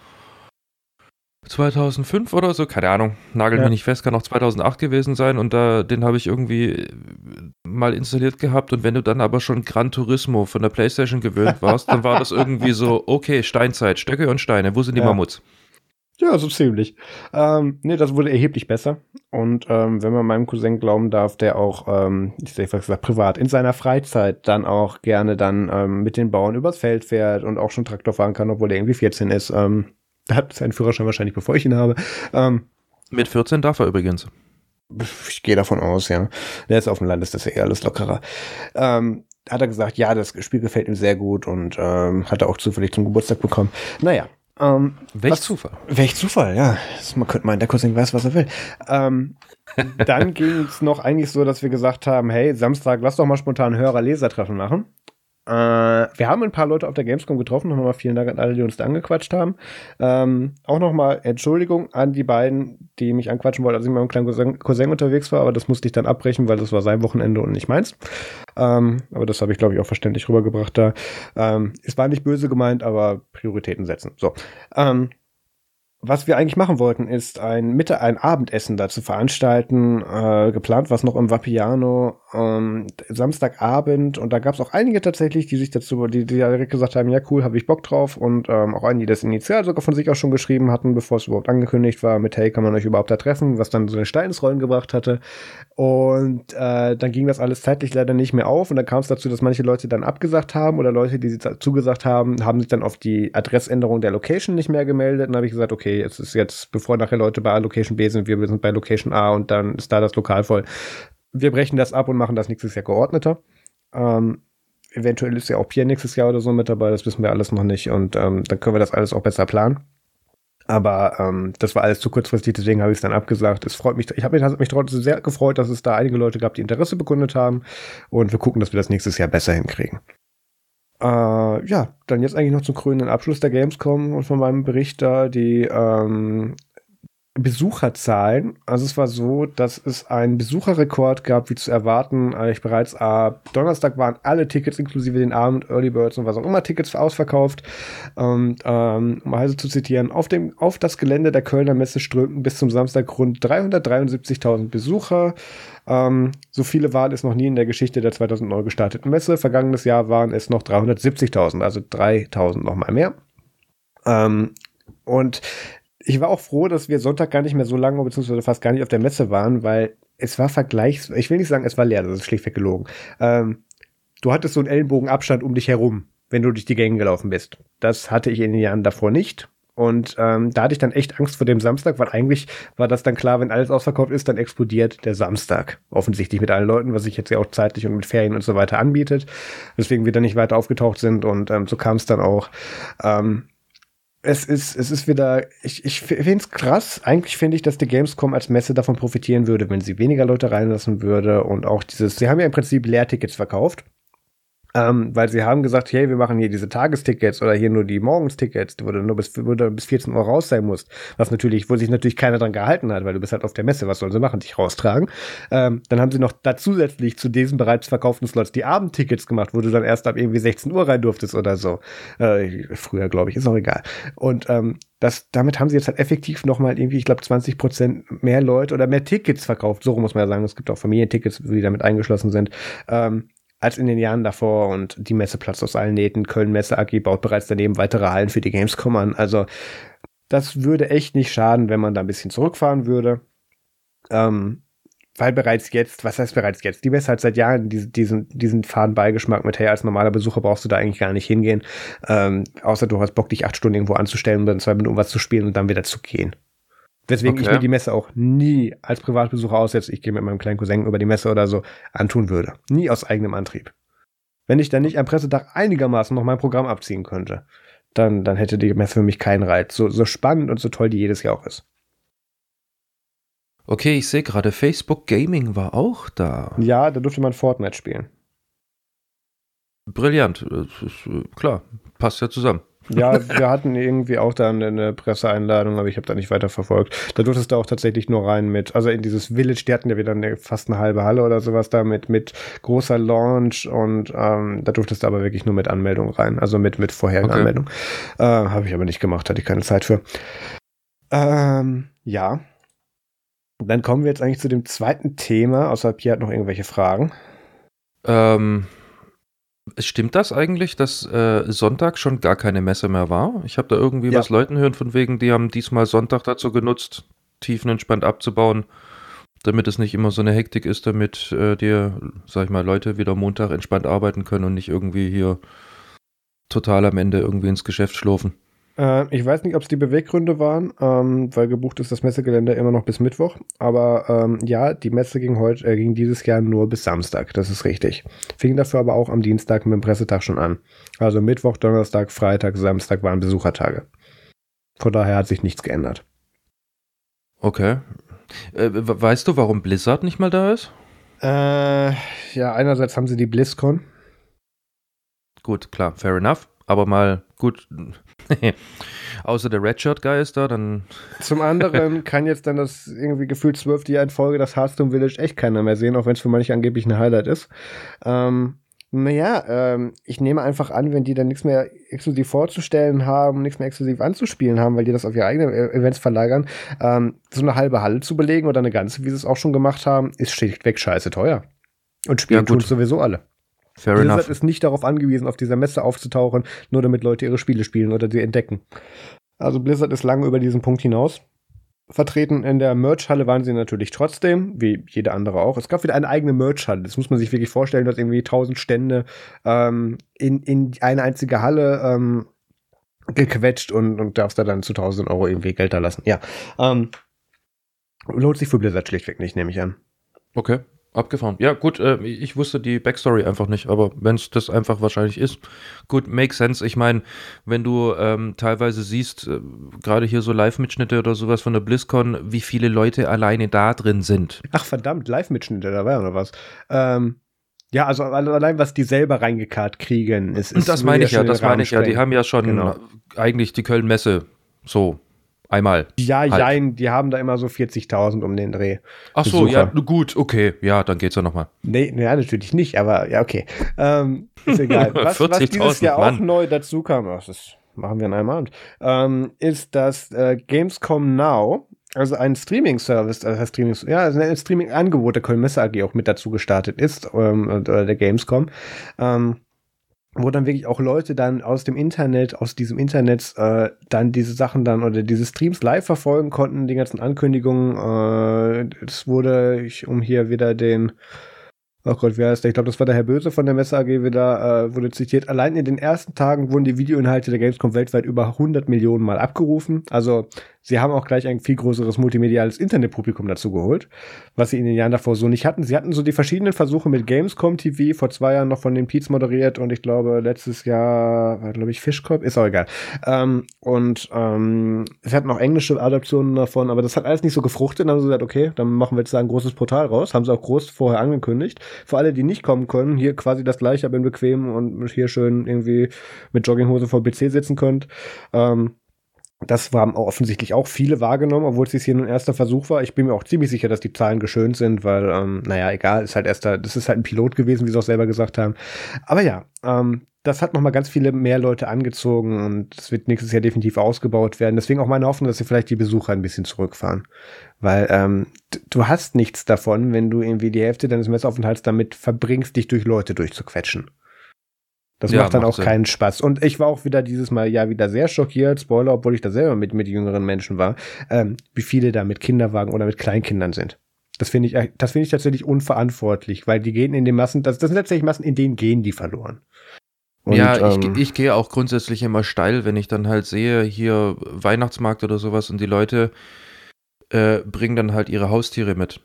2005 oder so, keine Ahnung, nagelt ja. mich nicht fest, kann auch 2008 gewesen sein und da, den habe ich irgendwie mal installiert gehabt und wenn du dann aber schon Gran Turismo von der Playstation gewöhnt warst, dann war das irgendwie so, okay, Steinzeit, Stöcke und Steine, wo sind die ja. Mammuts? Ja, so ziemlich. Ähm, nee, das wurde erheblich besser. Und ähm, wenn man meinem Cousin glauben darf, der auch, ähm, ich sag gesagt, privat in seiner Freizeit dann auch gerne dann ähm, mit den Bauern übers Feld fährt und auch schon Traktor fahren kann, obwohl er irgendwie 14 ist. Ähm, hat seinen Führerschein wahrscheinlich, bevor ich ihn habe. Ähm, mit 14 darf er übrigens. Ich gehe davon aus, ja. Der ist auf dem Land, ist das ja eher alles lockerer. Ähm, hat er gesagt, ja, das Spiel gefällt ihm sehr gut und ähm, hat er auch zufällig zum Geburtstag bekommen. Naja. Ähm, welch was, Zufall. Welch Zufall, ja. Man könnte meinen, der Cousin weiß, was er will. Ähm, dann ging es noch eigentlich so, dass wir gesagt haben, hey, Samstag, lass doch mal spontan Hörer-Leser-Treffen machen. Äh, wir haben ein paar Leute auf der Gamescom getroffen. Nochmal vielen Dank an alle, die uns da angequatscht haben. Ähm, auch nochmal Entschuldigung an die beiden, die mich anquatschen wollten, als ich mit meinem kleinen Cousin, Cousin, unterwegs war. Aber das musste ich dann abbrechen, weil das war sein Wochenende und nicht meins. Ähm, aber das habe ich, glaube ich, auch verständlich rübergebracht da. Ähm, es war nicht böse gemeint, aber Prioritäten setzen. So. Ähm, was wir eigentlich machen wollten, ist ein Mitte ein Abendessen dazu veranstalten. Äh, geplant was noch im Vapiano ähm, Samstagabend und da gab es auch einige tatsächlich, die sich dazu, die, die direkt gesagt haben, ja cool, habe ich Bock drauf und ähm, auch einige, die das initial sogar von sich auch schon geschrieben hatten, bevor es überhaupt angekündigt war, mit hey, kann man euch überhaupt da treffen, was dann so eine Stein ins Rollen gebracht hatte. Und äh, dann ging das alles zeitlich leider nicht mehr auf und dann kam es dazu, dass manche Leute dann abgesagt haben oder Leute, die sie zugesagt haben, haben sich dann auf die Adressänderung der Location nicht mehr gemeldet. Und habe ich gesagt, okay, es ist jetzt, bevor nachher Leute bei Location B sind, wir sind bei Location A und dann ist da das Lokal voll. Wir brechen das ab und machen das nächstes Jahr geordneter. Ähm, eventuell ist ja auch Pierre nächstes Jahr oder so mit dabei, das wissen wir alles noch nicht und ähm, dann können wir das alles auch besser planen. Aber ähm, das war alles zu kurzfristig, deswegen habe ich es dann abgesagt. Es freut mich, ich habe mich, mich trotzdem sehr gefreut, dass es da einige Leute gab, die Interesse bekundet haben. Und wir gucken, dass wir das nächstes Jahr besser hinkriegen. Äh, ja, dann jetzt eigentlich noch zum krönenden Abschluss der Gamescom und von meinem Bericht da. Die ähm, Besucherzahlen. Also es war so, dass es einen Besucherrekord gab, wie zu erwarten. Eigentlich bereits ab Donnerstag waren alle Tickets, inklusive den Abend, Early Birds und was auch immer, Tickets ausverkauft. Und ähm, um also zu zitieren, auf, dem, auf das Gelände der Kölner Messe strömten bis zum Samstag rund 373.000 Besucher. Ähm, so viele waren es noch nie in der Geschichte der 2009 gestarteten Messe. Vergangenes Jahr waren es noch 370.000, also 3.000 nochmal mehr. Ähm, und ich war auch froh, dass wir Sonntag gar nicht mehr so lange, beziehungsweise fast gar nicht auf der Messe waren, weil es war vergleichs, ich will nicht sagen, es war leer, das ist schlichtweg gelogen. Ähm, du hattest so einen Ellenbogenabstand um dich herum, wenn du durch die Gänge gelaufen bist. Das hatte ich in den Jahren davor nicht. Und ähm, da hatte ich dann echt Angst vor dem Samstag, weil eigentlich war das dann klar, wenn alles ausverkauft ist, dann explodiert der Samstag. Offensichtlich mit allen Leuten, was sich jetzt ja auch zeitlich und mit Ferien und so weiter anbietet. Weswegen wir dann nicht weiter aufgetaucht sind und ähm, so kam es dann auch. Ähm, es ist, es ist wieder, ich, ich finde es krass. Eigentlich finde ich, dass die Gamescom als Messe davon profitieren würde, wenn sie weniger Leute reinlassen würde und auch dieses, sie haben ja im Prinzip Leertickets verkauft. Ähm, weil sie haben gesagt, hey, wir machen hier diese Tagestickets oder hier nur die Morgenstickets, wo du nur bis, wo du bis 14 Uhr raus sein musst. Was natürlich, wo sich natürlich keiner dran gehalten hat, weil du bist halt auf der Messe, was sollen sie machen, dich raustragen. Ähm, dann haben sie noch da zusätzlich zu diesen bereits verkauften Slots die Abendtickets gemacht, wo du dann erst ab irgendwie 16 Uhr rein durftest oder so. Äh, früher, glaube ich, ist auch egal. Und ähm, das, damit haben sie jetzt halt effektiv nochmal irgendwie, ich glaube, 20 Prozent mehr Leute oder mehr Tickets verkauft. So muss man ja sagen. Es gibt auch Familientickets, die damit eingeschlossen sind. Ähm, als in den Jahren davor und die Messe platzt aus allen Nähten. Köln Messe AG baut bereits daneben weitere Hallen für die Gamescom an. Also das würde echt nicht schaden, wenn man da ein bisschen zurückfahren würde. Ähm, weil bereits jetzt, was heißt bereits jetzt? Die Messe hat seit Jahren diesen, diesen, diesen faden Beigeschmack mit, hey, als normaler Besucher brauchst du da eigentlich gar nicht hingehen. Ähm, außer du hast Bock, dich acht Stunden irgendwo anzustellen und dann zwei Minuten was zu spielen und dann wieder zu gehen. Weswegen okay. ich mir die Messe auch nie als Privatbesucher aussetze, ich gehe mit meinem kleinen Cousin über die Messe oder so, antun würde. Nie aus eigenem Antrieb. Wenn ich dann nicht am Pressetag einigermaßen noch mein Programm abziehen könnte, dann, dann hätte die Messe für mich keinen Reiz. So, so spannend und so toll die jedes Jahr auch ist. Okay, ich sehe gerade, Facebook Gaming war auch da. Ja, da durfte man Fortnite spielen. Brillant, ist, klar, passt ja zusammen. Ja, wir hatten irgendwie auch da eine Presseeinladung, aber ich habe da nicht weiter verfolgt. Da durftest du auch tatsächlich nur rein mit, also in dieses Village, die hatten ja wieder eine, fast eine halbe Halle oder sowas da mit, mit großer Launch und ähm, da durftest du aber wirklich nur mit Anmeldung rein, also mit, mit vorherigen okay. Anmeldung. Äh, habe ich aber nicht gemacht, hatte ich keine Zeit für. Ähm, ja. Dann kommen wir jetzt eigentlich zu dem zweiten Thema, außer Pierre hat noch irgendwelche Fragen. Ähm, Stimmt das eigentlich, dass äh, Sonntag schon gar keine Messe mehr war? Ich habe da irgendwie ja. was Leuten hören von wegen, die haben diesmal Sonntag dazu genutzt, tiefenentspannt abzubauen, damit es nicht immer so eine Hektik ist, damit äh, dir, sag ich mal, Leute wieder Montag entspannt arbeiten können und nicht irgendwie hier total am Ende irgendwie ins Geschäft schlurfen. Äh, ich weiß nicht, ob es die Beweggründe waren, ähm, weil gebucht ist das Messegelände immer noch bis Mittwoch. Aber ähm, ja, die Messe ging heute, äh, ging dieses Jahr nur bis Samstag. Das ist richtig. Fing dafür aber auch am Dienstag mit dem Pressetag schon an. Also Mittwoch, Donnerstag, Freitag, Samstag waren Besuchertage. Von daher hat sich nichts geändert. Okay. Äh, weißt du, warum Blizzard nicht mal da ist? Äh, ja, einerseits haben sie die BlizzCon. Gut, klar, fair enough. Aber mal gut, außer der Redshirt Guy ist da, dann. Zum anderen kann jetzt dann das irgendwie gefühlt zwölfte Jahr in Folge das Hearthstone Village echt keiner mehr sehen, auch wenn es für manche angeblich ein Highlight ist. Ähm, naja, ähm, ich nehme einfach an, wenn die dann nichts mehr exklusiv vorzustellen haben, nichts mehr exklusiv anzuspielen haben, weil die das auf ihre eigenen e-, Events verlagern, ähm, so eine halbe Halle zu belegen oder eine ganze, wie sie es auch schon gemacht haben, ist schlichtweg scheiße teuer. Und spielen ja, tun sowieso alle. Fair Blizzard enough. ist nicht darauf angewiesen, auf dieser Messe aufzutauchen, nur damit Leute ihre Spiele spielen oder sie entdecken. Also Blizzard ist lange über diesen Punkt hinaus. Vertreten in der Merch-Halle waren sie natürlich trotzdem, wie jede andere auch. Es gab wieder eine eigene Merch-Halle. Das muss man sich wirklich vorstellen, dass irgendwie tausend Stände ähm, in, in eine einzige Halle ähm, gequetscht und, und darfst da dann zu 1000 Euro irgendwie Geld da lassen. Ja. Ähm, lohnt sich für Blizzard schlichtweg nicht, nehme ich an. Okay. Abgefahren. Ja, gut, äh, ich wusste die Backstory einfach nicht, aber wenn es das einfach wahrscheinlich ist, gut, makes sense. Ich meine, wenn du ähm, teilweise siehst, äh, gerade hier so Live-Mitschnitte oder sowas von der BlizzCon, wie viele Leute alleine da drin sind. Ach verdammt, Live-Mitschnitte, da war ja noch was. Ähm, ja, also allein was die selber reingekarrt kriegen, ist. ist das meine ich ja, das meine ich ja. Die haben ja schon genau. eigentlich die Köln-Messe so Einmal. Ja, halt. jein, die haben da immer so 40.000 um den Dreh. Ach so, Besucher. ja, gut, okay, ja, dann geht's ja nochmal. Nee, ja, natürlich nicht, aber ja, okay. Ähm, ist egal. Was, was dieses Jahr Mann. auch neu dazu kam, das machen wir an einem Abend, ähm, ist, dass äh, Gamescom Now, also ein Streaming-Service, also Streaming, ja, also ein Streaming-Angebot der Köln Messe AG auch mit dazu gestartet ist, ähm, oder der Gamescom, ähm, wo dann wirklich auch Leute dann aus dem Internet, aus diesem Internet äh, dann diese Sachen dann oder diese Streams live verfolgen konnten, die ganzen Ankündigungen. Äh, es wurde, ich, um hier wieder den Oh Gott, wer ist der? Ich glaube, das war der Herr Böse von der Messe AG wieder, äh, wurde zitiert. Allein in den ersten Tagen wurden die Videoinhalte der Gamescom weltweit über 100 Millionen Mal abgerufen. Also sie haben auch gleich ein viel größeres multimediales Internetpublikum dazu geholt, was sie in den Jahren davor so nicht hatten. Sie hatten so die verschiedenen Versuche mit Gamescom TV, vor zwei Jahren noch von den Peets moderiert und ich glaube, letztes Jahr war, glaube ich, Fischkopf, ist auch egal. Ähm, und ähm, sie hatten auch englische Adaptionen davon, aber das hat alles nicht so gefruchtet. Dann haben sie gesagt, okay, dann machen wir jetzt da ein großes Portal raus. Haben sie auch groß vorher angekündigt. Für alle, die nicht kommen können, hier quasi das gleiche, aber in bequem und hier schön irgendwie mit Jogginghose vor PC sitzen könnt. Ähm, das haben offensichtlich auch viele wahrgenommen, obwohl es hier nur ein erster Versuch war. Ich bin mir auch ziemlich sicher, dass die Zahlen geschönt sind, weil, ähm, naja, egal, ist halt erster, das ist halt ein Pilot gewesen, wie sie auch selber gesagt haben. Aber ja, ähm, das hat nochmal ganz viele mehr Leute angezogen und es wird nächstes Jahr definitiv ausgebaut werden. Deswegen auch meine Hoffnung, dass sie vielleicht die Besucher ein bisschen zurückfahren. Weil ähm, du hast nichts davon, wenn du irgendwie die Hälfte deines Messaufenthalts damit verbringst, dich durch Leute durchzuquetschen. Das ja, macht dann macht auch Sinn. keinen Spaß. Und ich war auch wieder dieses Mal ja wieder sehr schockiert, Spoiler, obwohl ich da selber mit, mit jüngeren Menschen war, ähm, wie viele da mit Kinderwagen oder mit Kleinkindern sind. Das finde ich, das finde ich tatsächlich unverantwortlich, weil die gehen in den Massen, das, das sind tatsächlich Massen, in denen gehen die verloren. Und, ja, ich, ähm, ich gehe auch grundsätzlich immer steil, wenn ich dann halt sehe, hier Weihnachtsmarkt oder sowas und die Leute äh, bringen dann halt ihre Haustiere mit.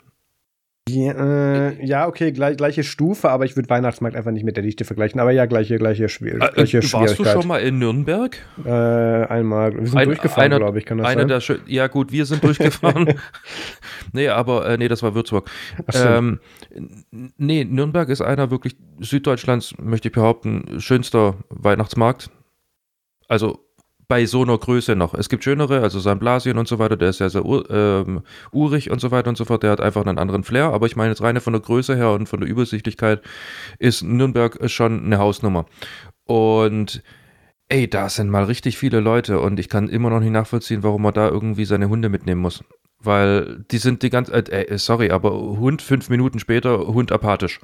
Ja, äh, ja, okay, gleich, gleiche Stufe, aber ich würde Weihnachtsmarkt einfach nicht mit der Dichte vergleichen. Aber ja, gleiche, gleiche, Schwier äh, gleiche Schwierigkeit. Warst du schon mal in Nürnberg? Äh, einmal. Wir sind Ein, durchgefahren, glaube ich, kann das einer sein? Der, ja, gut, wir sind durchgefahren. nee, aber äh, nee, das war Würzburg. So. Ähm, nee, Nürnberg ist einer wirklich Süddeutschlands, möchte ich behaupten, schönster Weihnachtsmarkt. Also bei so einer Größe noch. Es gibt schönere, also San Blasien und so weiter, der ist sehr, sehr ur, ähm, urig und so weiter und so fort. Der hat einfach einen anderen Flair. Aber ich meine jetzt reine von der Größe her und von der Übersichtlichkeit ist Nürnberg schon eine Hausnummer. Und ey, da sind mal richtig viele Leute und ich kann immer noch nicht nachvollziehen, warum man da irgendwie seine Hunde mitnehmen muss. Weil die sind die ganze, äh, äh, sorry, aber Hund fünf Minuten später, Hund apathisch.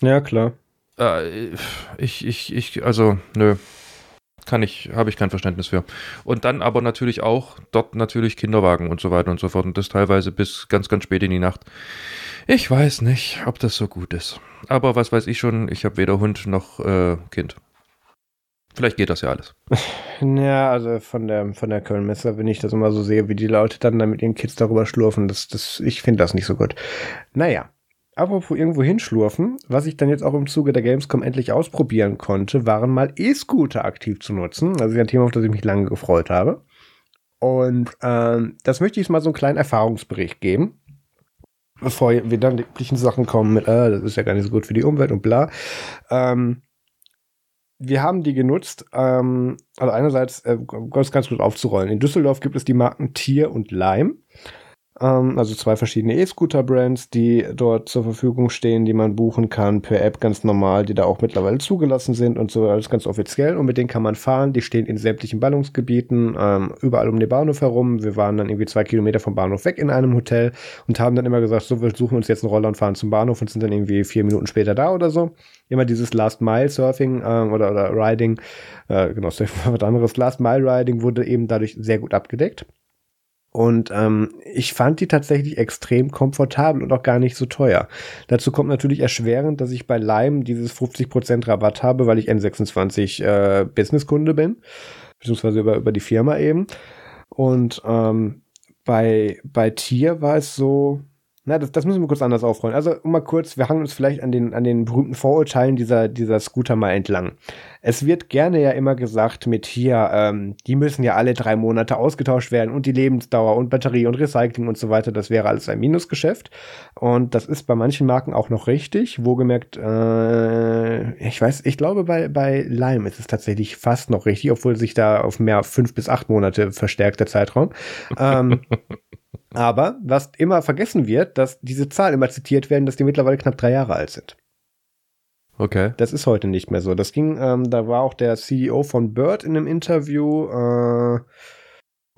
Ja, klar. Äh, ich, ich, ich, also, nö kann ich, habe ich kein Verständnis für. Und dann aber natürlich auch dort natürlich Kinderwagen und so weiter und so fort. Und das teilweise bis ganz, ganz spät in die Nacht. Ich weiß nicht, ob das so gut ist. Aber was weiß ich schon, ich habe weder Hund noch äh, Kind. Vielleicht geht das ja alles. Ja, also von der, von der Köln-Messe, wenn ich das immer so sehe, wie die Leute dann da mit ihren Kids darüber schlurfen, das, das, ich finde das nicht so gut. Naja, apropos irgendwo hinschlurfen, was ich dann jetzt auch im Zuge der Gamescom endlich ausprobieren konnte, waren mal E-Scooter aktiv zu nutzen. Also ein Thema, auf das ich mich lange gefreut habe. Und ähm, das möchte ich mal so einen kleinen Erfahrungsbericht geben bevor wir dann die üblichen Sachen kommen mit, äh, das ist ja gar nicht so gut für die Umwelt und bla. Ähm, wir haben die genutzt, ähm, also einerseits, äh, ganz, ganz gut aufzurollen. In Düsseldorf gibt es die Marken Tier und Lime. Ähm, also zwei verschiedene E-Scooter-Brands, die dort zur Verfügung stehen, die man buchen kann per App ganz normal, die da auch mittlerweile zugelassen sind und so alles ganz offiziell. Und mit denen kann man fahren. Die stehen in sämtlichen Ballungsgebieten, ähm, überall um den Bahnhof herum. Wir waren dann irgendwie zwei Kilometer vom Bahnhof weg in einem Hotel und haben dann immer gesagt, so, wir suchen uns jetzt einen Roller und fahren zum Bahnhof und sind dann irgendwie vier Minuten später da oder so. Immer dieses Last Mile Surfing ähm, oder, oder Riding, äh, genau, was anderes. Last Mile Riding wurde eben dadurch sehr gut abgedeckt. Und ähm, ich fand die tatsächlich extrem komfortabel und auch gar nicht so teuer. Dazu kommt natürlich erschwerend, dass ich bei Lime dieses 50% Rabatt habe, weil ich N26 äh, Businesskunde bin, beziehungsweise über, über die Firma eben. Und ähm, bei, bei Tier war es so, na, das, das müssen wir kurz anders aufrollen. Also mal kurz, wir hangen uns vielleicht an den, an den berühmten Vorurteilen dieser, dieser Scooter mal entlang. Es wird gerne ja immer gesagt mit hier, ähm, die müssen ja alle drei Monate ausgetauscht werden und die Lebensdauer und Batterie und Recycling und so weiter, das wäre alles ein Minusgeschäft. Und das ist bei manchen Marken auch noch richtig. Wohlgemerkt, äh, ich weiß, ich glaube bei, bei Lime ist es tatsächlich fast noch richtig, obwohl sich da auf mehr fünf bis acht Monate verstärkt der Zeitraum. ähm, Aber was immer vergessen wird, dass diese Zahlen immer zitiert werden, dass die mittlerweile knapp drei Jahre alt sind. Okay. Das ist heute nicht mehr so. Das ging, ähm, da war auch der CEO von Bird in einem Interview, äh,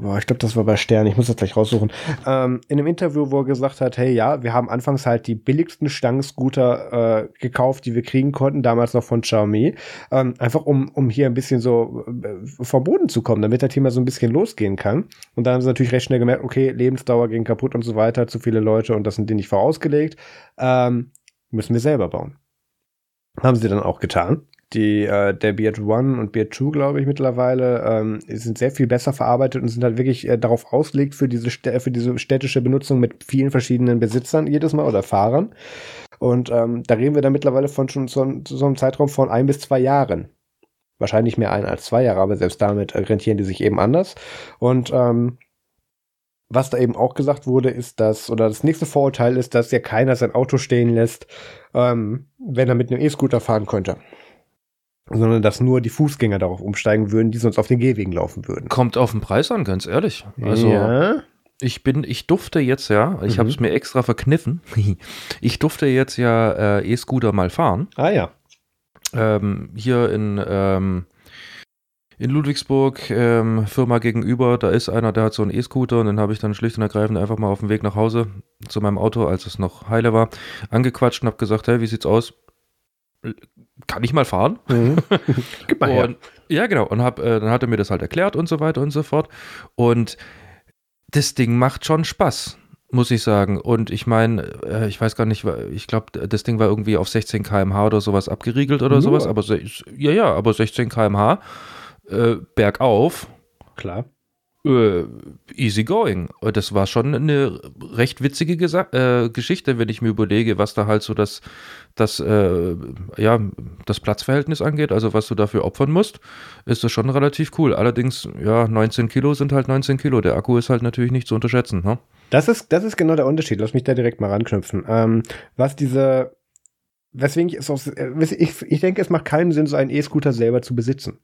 Boah, ich glaube, das war bei Stern, ich muss das gleich raussuchen. Ähm, in einem Interview, wo er gesagt hat, hey, ja, wir haben anfangs halt die billigsten Stangenscooter äh, gekauft, die wir kriegen konnten, damals noch von Xiaomi. Ähm, einfach um, um hier ein bisschen so äh, vom Boden zu kommen, damit das Thema so ein bisschen losgehen kann. Und dann haben sie natürlich recht schnell gemerkt, okay, Lebensdauer ging kaputt und so weiter, zu viele Leute und das sind die nicht vorausgelegt. Ähm, müssen wir selber bauen. Haben sie dann auch getan. Die, äh, der Beard One und Beard Two, glaube ich, mittlerweile, ähm, sind sehr viel besser verarbeitet und sind halt wirklich äh, darauf ausgelegt für diese, für diese städtische Benutzung mit vielen verschiedenen Besitzern jedes Mal oder Fahrern. Und ähm, da reden wir dann mittlerweile von schon so, so einem Zeitraum von ein bis zwei Jahren. Wahrscheinlich mehr ein als zwei Jahre, aber selbst damit rentieren die sich eben anders. Und ähm, was da eben auch gesagt wurde, ist, dass, oder das nächste Vorurteil ist, dass ja keiner sein Auto stehen lässt, ähm, wenn er mit einem E-Scooter fahren könnte sondern dass nur die Fußgänger darauf umsteigen würden, die sonst auf den Gehwegen laufen würden. Kommt auf den Preis an, ganz ehrlich. Also ja. ich bin, ich durfte jetzt ja, ich mhm. habe es mir extra verkniffen. ich durfte jetzt ja äh, E-Scooter mal fahren. Ah ja. Ähm, hier in ähm, in Ludwigsburg, ähm, Firma gegenüber, da ist einer, der hat so einen E-Scooter und den habe ich dann schlicht und ergreifend einfach mal auf dem Weg nach Hause zu meinem Auto, als es noch heile war, angequatscht und habe gesagt, hey, wie sieht's aus? Kann ich mal fahren? Mhm. Gib mal und, her. Ja, genau. Und hab, äh, dann hat er mir das halt erklärt und so weiter und so fort. Und das Ding macht schon Spaß, muss ich sagen. Und ich meine, äh, ich weiß gar nicht, ich glaube, das Ding war irgendwie auf 16 km/h oder sowas abgeriegelt oder Nur. sowas. Aber ja, ja, aber 16 km/h äh, bergauf. Klar. Äh, easy going. Das war schon eine recht witzige Gesa äh, Geschichte, wenn ich mir überlege, was da halt so das, das, äh, ja, das Platzverhältnis angeht, also was du dafür opfern musst, ist das schon relativ cool. Allerdings, ja, 19 Kilo sind halt 19 Kilo. Der Akku ist halt natürlich nicht zu unterschätzen. Ne? Das, ist, das ist genau der Unterschied. Lass mich da direkt mal ranknüpfen. Ähm, was diese, weswegen ich es auch, äh, ich, ich denke, es macht keinen Sinn, so einen E-Scooter selber zu besitzen.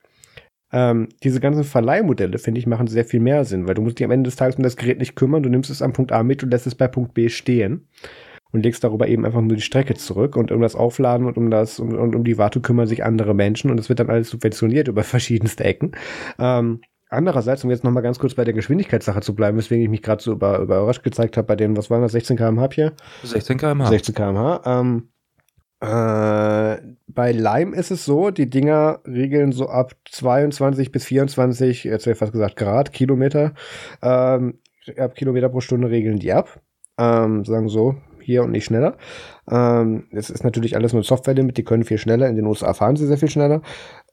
Ähm, diese ganzen Verleihmodelle, finde ich, machen sehr viel mehr Sinn, weil du musst dich am Ende des Tages um das Gerät nicht kümmern, du nimmst es am Punkt A mit und lässt es bei Punkt B stehen und legst darüber eben einfach nur die Strecke zurück und um das Aufladen und um das und um, um, die Wartung kümmern sich andere Menschen und es wird dann alles subventioniert über verschiedenste Ecken. Ähm, andererseits, um jetzt nochmal ganz kurz bei der Geschwindigkeitssache zu bleiben, weswegen ich mich gerade so über, überrascht gezeigt habe bei den, was waren das, 16 km/h hier? 16 km/h. 16 km/h. Ähm, äh, bei Lime ist es so, die Dinger regeln so ab 22 bis 24, jetzt hätte ich fast gesagt Grad, Kilometer, ähm, ab Kilometer pro Stunde regeln die ab. Ähm, sagen so, hier und nicht schneller. Ähm, es ist natürlich alles nur Software-Limit, die können viel schneller. In den USA fahren sie sehr viel schneller.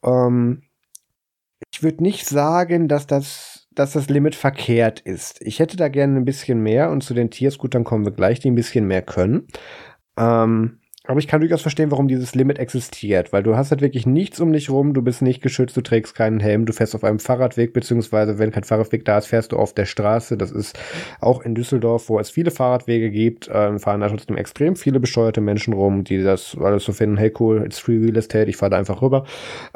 Ähm, ich würde nicht sagen, dass das, dass das Limit verkehrt ist. Ich hätte da gerne ein bisschen mehr und zu den Tierscootern kommen wir gleich, die ein bisschen mehr können. Ähm, aber ich kann durchaus verstehen, warum dieses Limit existiert, weil du hast halt wirklich nichts um dich rum, du bist nicht geschützt, du trägst keinen Helm, du fährst auf einem Fahrradweg, beziehungsweise wenn kein Fahrradweg da ist, fährst du auf der Straße. Das ist auch in Düsseldorf, wo es viele Fahrradwege gibt, äh, fahren da trotzdem extrem viele bescheuerte Menschen rum, die das alles so finden, hey cool, it's free real estate, ich fahre da einfach rüber.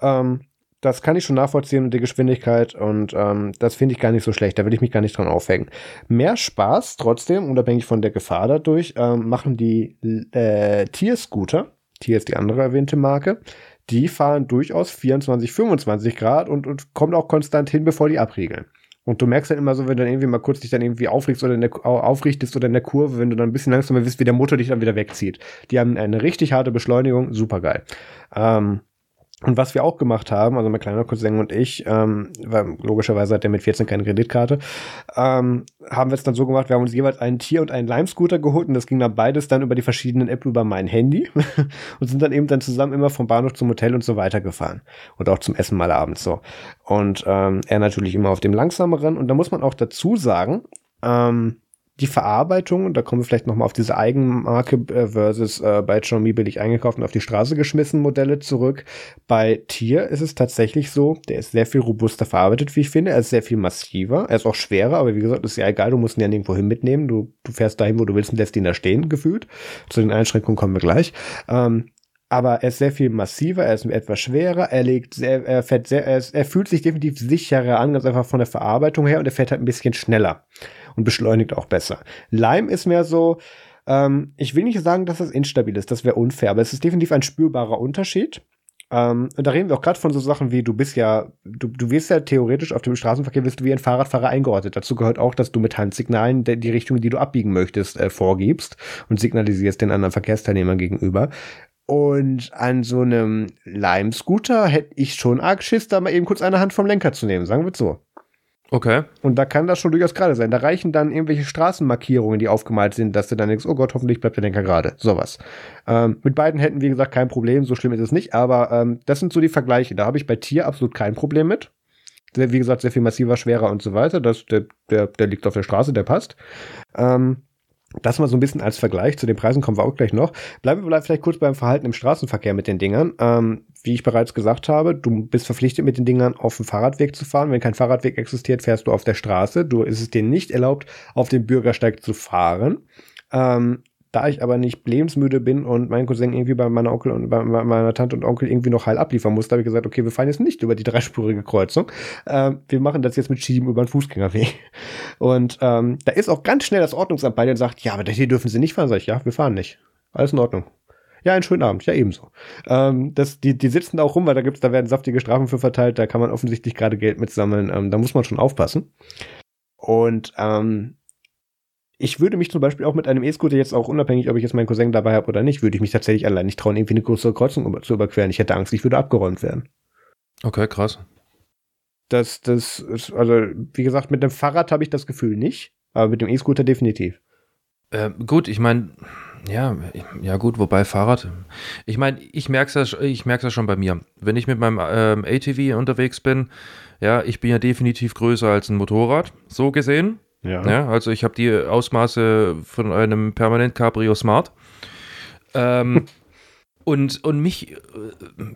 Ähm, das kann ich schon nachvollziehen, die Geschwindigkeit. Und ähm, das finde ich gar nicht so schlecht. Da will ich mich gar nicht dran aufhängen. Mehr Spaß trotzdem, unabhängig von der Gefahr dadurch, ähm, machen die äh, Tierscooter. Tier ist die andere erwähnte Marke. Die fahren durchaus 24, 25 Grad und, und kommen auch konstant hin, bevor die abriegeln. Und du merkst dann immer so, wenn du dann irgendwie mal kurz dich dann irgendwie aufrichtest oder in der, aufrichtest oder in der Kurve, wenn du dann ein bisschen langsamer bist, wie der Motor dich dann wieder wegzieht. Die haben eine richtig harte Beschleunigung, super geil. Ähm, und was wir auch gemacht haben, also mein kleiner Cousin und ich, ähm, weil logischerweise hat er mit 14 keine Kreditkarte, ähm, haben wir es dann so gemacht, wir haben uns jeweils einen Tier- und einen Lime-Scooter geholt und das ging dann beides dann über die verschiedenen App über mein Handy und sind dann eben dann zusammen immer vom Bahnhof zum Hotel und so weiter gefahren. Und auch zum Essen mal abends so. Und ähm, er natürlich immer auf dem langsameren. Und da muss man auch dazu sagen, ähm, die Verarbeitung, und da kommen wir vielleicht nochmal auf diese Eigenmarke äh, versus äh, bei Xiaomi billig eingekauft und auf die Straße geschmissen Modelle zurück. Bei Tier ist es tatsächlich so, der ist sehr viel robuster verarbeitet, wie ich finde. Er ist sehr viel massiver. Er ist auch schwerer, aber wie gesagt, ist ja egal, du musst ihn ja nirgendwo hin mitnehmen. Du, du fährst dahin, wo du willst und lässt ihn da stehen, gefühlt. Zu den Einschränkungen kommen wir gleich. Ähm, aber er ist sehr viel massiver, er ist etwas schwerer, er legt sehr, er fährt sehr, er, ist, er fühlt sich definitiv sicherer an, ganz einfach von der Verarbeitung her und er fährt halt ein bisschen schneller und beschleunigt auch besser. Lime ist mehr so, ähm, ich will nicht sagen, dass es instabil ist, das wäre unfair, aber es ist definitiv ein spürbarer Unterschied. Ähm, und da reden wir auch gerade von so Sachen wie, du bist ja, du, du wirst ja theoretisch auf dem Straßenverkehr wirst du wie ein Fahrradfahrer eingeordnet. Dazu gehört auch, dass du mit Handsignalen de, die Richtung, die du abbiegen möchtest, äh, vorgibst und signalisierst den anderen Verkehrsteilnehmern gegenüber. Und an so einem Lime-Scooter hätte ich schon arg Schiss, da mal eben kurz eine Hand vom Lenker zu nehmen, sagen wir so. Okay. Und da kann das schon durchaus gerade sein. Da reichen dann irgendwelche Straßenmarkierungen, die aufgemalt sind, dass du dann denkst, oh Gott, hoffentlich bleibt der Lenker gerade. Sowas. Ähm, mit beiden hätten, wie gesagt, kein Problem. So schlimm ist es nicht. Aber ähm, das sind so die Vergleiche. Da habe ich bei Tier absolut kein Problem mit. Sehr, wie gesagt, sehr viel massiver, schwerer und so weiter. Das, der, der, der liegt auf der Straße, der passt. Ähm, das mal so ein bisschen als Vergleich. Zu den Preisen kommen wir auch gleich noch. Bleiben wir vielleicht kurz beim Verhalten im Straßenverkehr mit den Dingern. Ähm, wie ich bereits gesagt habe, du bist verpflichtet, mit den Dingern auf dem Fahrradweg zu fahren. Wenn kein Fahrradweg existiert, fährst du auf der Straße. Du ist es dir nicht erlaubt, auf dem Bürgersteig zu fahren. Ähm, da ich aber nicht lebensmüde bin und mein Cousin irgendwie bei meiner Onkel und bei meiner Tante und Onkel irgendwie noch heil abliefern musste, habe ich gesagt, okay, wir fahren jetzt nicht über die dreispurige Kreuzung. Äh, wir machen das jetzt mit Schieben über den Fußgängerweg. Und ähm, da ist auch ganz schnell das Ordnungsamt bei dir und sagt, ja, aber hier dürfen Sie nicht fahren. Sag ich, ja, wir fahren nicht. Alles in Ordnung. Ja, einen schönen Abend. Ja, ebenso. Ähm, das, die, die sitzen da auch rum, weil da gibt's, da werden saftige Strafen für verteilt. Da kann man offensichtlich gerade Geld mitsammeln. Ähm, da muss man schon aufpassen. Und ähm, ich würde mich zum Beispiel auch mit einem E-Scooter jetzt auch unabhängig, ob ich jetzt meinen Cousin dabei habe oder nicht, würde ich mich tatsächlich allein nicht trauen, irgendwie eine größere Kreuzung zu überqueren. Ich hätte Angst, ich würde abgeräumt werden. Okay, krass. Das, das ist, also, wie gesagt, mit dem Fahrrad habe ich das Gefühl nicht, aber mit dem E-Scooter definitiv. Äh, gut, ich meine, ja, ja gut, wobei Fahrrad. Ich meine, ich merke es ja, ich merk's ja schon bei mir. Wenn ich mit meinem ähm, ATV unterwegs bin, ja, ich bin ja definitiv größer als ein Motorrad, so gesehen. Ja. ja also ich habe die Ausmaße von einem Permanent Cabrio Smart. Ähm, und, und mich, äh,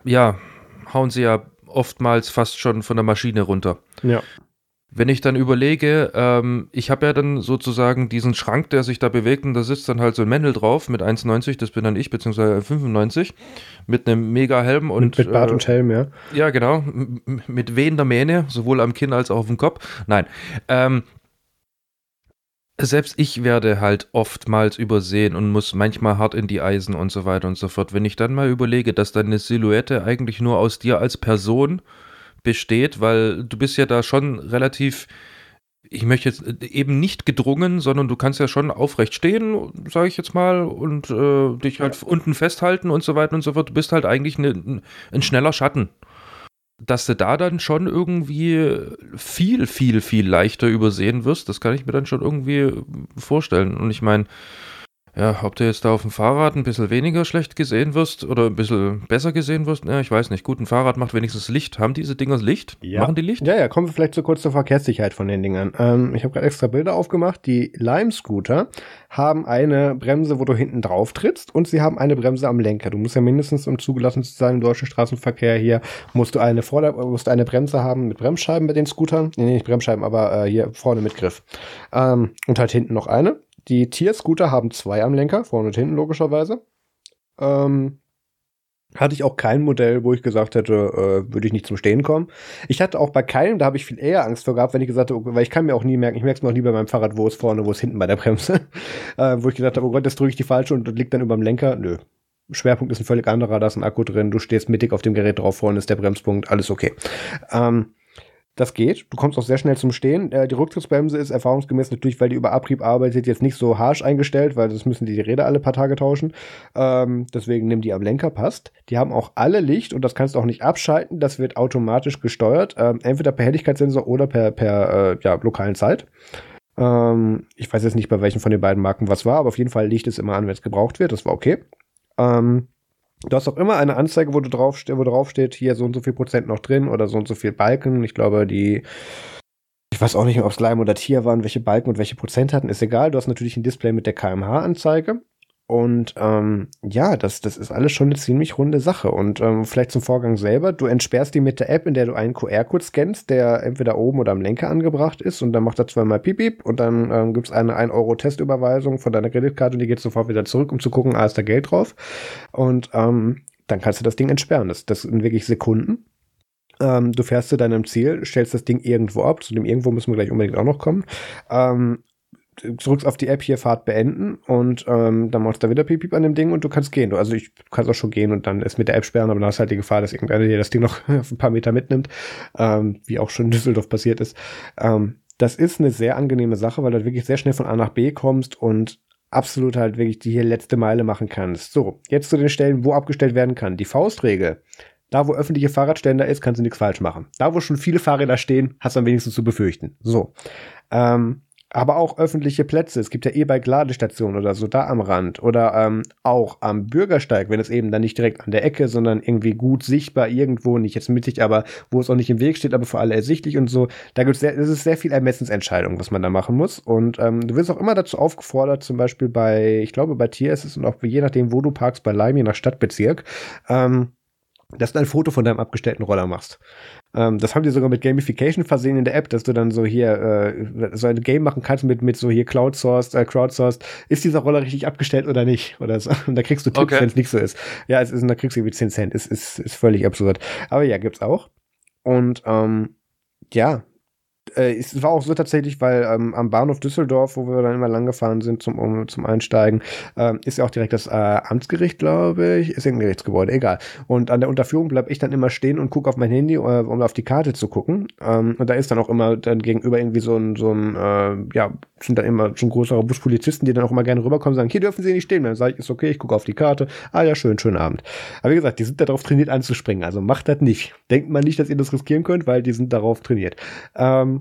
ja, hauen sie ja oftmals fast schon von der Maschine runter. Ja. Wenn ich dann überlege, ähm, ich habe ja dann sozusagen diesen Schrank, der sich da bewegt und da sitzt dann halt so ein Männel drauf mit 1,90, das bin dann ich, beziehungsweise 95, mit einem Mega-Helm und. Mit, mit Bart äh, und Helm, ja. Ja, genau. Mit wehender Mähne, sowohl am Kinn als auch auf dem Kopf. Nein. Ähm, selbst ich werde halt oftmals übersehen und muss manchmal hart in die Eisen und so weiter und so fort. Wenn ich dann mal überlege, dass deine Silhouette eigentlich nur aus dir als Person besteht, weil du bist ja da schon relativ, ich möchte jetzt eben nicht gedrungen, sondern du kannst ja schon aufrecht stehen, sage ich jetzt mal, und äh, dich halt unten festhalten und so weiter und so fort. Du bist halt eigentlich ne, ein schneller Schatten dass du da dann schon irgendwie viel, viel, viel leichter übersehen wirst, das kann ich mir dann schon irgendwie vorstellen. Und ich meine, Ja, ob du jetzt da auf dem Fahrrad ein bisschen weniger schlecht gesehen wirst oder ein bisschen besser gesehen wirst, ja, ich weiß nicht. Gut, ein Fahrrad macht wenigstens Licht. Haben diese Dinger Licht? Ja. Machen die Licht? Ja, ja, kommen wir vielleicht so kurz zur Verkehrssicherheit von den Dingern. Ähm, ich habe gerade extra Bilder aufgemacht. Die Lime-Scooter haben eine Bremse, wo du hinten drauf trittst und sie haben eine Bremse am Lenker. Du musst ja mindestens, um zugelassen zu sein im deutschen Straßenverkehr hier, musst du eine Vorder musst eine Bremse haben mit Bremsscheiben bei den Scootern. Nee, nicht Bremsscheiben, aber äh, hier vorne mit Griff. Ähm, und halt hinten noch eine. Die Tier-Scooter haben zwei am Lenker, vorne und hinten logischerweise. Ähm, hatte ich auch kein Modell, wo ich gesagt hätte, äh, würde ich nicht zum Stehen kommen. Ich hatte auch bei keinem, da habe ich viel eher Angst vor gehabt, wenn ich gesagt habe, weil ich kann mir auch nie merken, ich merke es mir auch nie bei meinem Fahrrad, wo es vorne, wo es hinten bei der Bremse. äh, wo ich gesagt habe, oh Gott, das drücke ich die falsche und das liegt dann über dem Lenker. Nö. Schwerpunkt ist ein völlig anderer, da ist ein Akku drin, du stehst mittig auf dem Gerät drauf, vorne ist der Bremspunkt, alles okay. Ähm, das geht. Du kommst auch sehr schnell zum Stehen. Äh, die Rücktrittsbremse ist erfahrungsgemäß natürlich, weil die über Abrieb arbeitet, jetzt nicht so harsch eingestellt, weil das müssen die, die Räder alle paar Tage tauschen. Ähm, deswegen nimm die am Lenker, passt. Die haben auch alle Licht und das kannst du auch nicht abschalten. Das wird automatisch gesteuert. Ähm, entweder per Helligkeitssensor oder per, per äh, ja, lokalen Zeit. Ähm, ich weiß jetzt nicht, bei welchen von den beiden Marken was war, aber auf jeden Fall Licht ist immer an, wenn es gebraucht wird. Das war okay. Ähm, Du hast auch immer eine Anzeige, wo, du drauf, wo drauf steht, hier so und so viel Prozent noch drin oder so und so viel Balken. Ich glaube, die, ich weiß auch nicht, ob es Leim oder Tier waren, welche Balken und welche Prozent hatten, ist egal. Du hast natürlich ein Display mit der KMH-Anzeige. Und ähm, ja, das, das ist alles schon eine ziemlich runde Sache. Und ähm, vielleicht zum Vorgang selber. Du entsperrst die mit der App, in der du einen QR-Code scannst, der entweder oben oder am Lenker angebracht ist. Und dann macht er zweimal Piep, Piep und dann ähm, gibt es eine 1-Euro-Testüberweisung von deiner Kreditkarte und die geht sofort wieder zurück, um zu gucken, ah, ist da Geld drauf. Und ähm, dann kannst du das Ding entsperren. Das, das sind wirklich Sekunden. Ähm, du fährst zu deinem Ziel, stellst das Ding irgendwo ab. Zu dem irgendwo müssen wir gleich unbedingt auch noch kommen. Ähm, drückst auf die App hier Fahrt beenden und ähm, dann machst du da wieder Piep, Piep an dem Ding und du kannst gehen. Also ich kann auch schon gehen und dann ist mit der App sperren, aber dann hast halt die Gefahr, dass irgendeiner dir das Ding noch auf ein paar Meter mitnimmt, ähm, wie auch schon in Düsseldorf passiert ist. Ähm, das ist eine sehr angenehme Sache, weil du wirklich sehr schnell von A nach B kommst und absolut halt wirklich die hier letzte Meile machen kannst. So, jetzt zu den Stellen, wo abgestellt werden kann. Die Faustregel. Da, wo öffentliche Fahrradständer ist, kannst du nichts falsch machen. Da, wo schon viele Fahrräder stehen, hast du am wenigsten zu befürchten. So. Ähm, aber auch öffentliche Plätze. Es gibt ja E-Bike-Ladestationen oder so da am Rand oder ähm, auch am Bürgersteig, wenn es eben dann nicht direkt an der Ecke, sondern irgendwie gut sichtbar irgendwo, nicht jetzt mittig, aber wo es auch nicht im Weg steht, aber für alle ersichtlich und so. Da gibt es sehr, das ist sehr viel Ermessensentscheidung, was man da machen muss. Und ähm, du wirst auch immer dazu aufgefordert, zum Beispiel bei, ich glaube, bei Tier ist es und auch je nachdem, wo du parkst, bei Lime, je nach Stadtbezirk, ähm, dass du ein Foto von deinem abgestellten Roller machst. Ähm, das haben die sogar mit Gamification versehen in der App, dass du dann so hier äh, so ein Game machen kannst mit, mit so hier Crowdsourced, äh, Crowdsourced, ist dieser Roller richtig abgestellt oder nicht? Oder so. Und da kriegst du Tipps, okay. wenn es nicht so ist. Ja, es ist, da kriegst du irgendwie 10 Cent. Ist, ist, ist völlig absurd. Aber ja, gibt's auch. Und ähm, ja, äh, es war auch so tatsächlich, weil ähm, am Bahnhof Düsseldorf, wo wir dann immer lang gefahren sind zum, um, zum Einsteigen, ähm, ist ja auch direkt das äh, Amtsgericht, glaube ich, ist irgendein Gerichtsgebäude, egal. Und an der Unterführung bleibe ich dann immer stehen und gucke auf mein Handy, äh, um auf die Karte zu gucken. Ähm, und da ist dann auch immer dann gegenüber irgendwie so ein, so ein äh, ja, sind dann immer schon größere Buspolizisten, die dann auch immer gerne rüberkommen und sagen, hier dürfen Sie nicht stehen. Dann sage ich, ist okay, ich gucke auf die Karte. Ah ja, schön, schönen Abend. Aber wie gesagt, die sind darauf trainiert anzuspringen. Also macht das nicht. Denkt man nicht, dass ihr das riskieren könnt, weil die sind darauf trainiert. Ähm,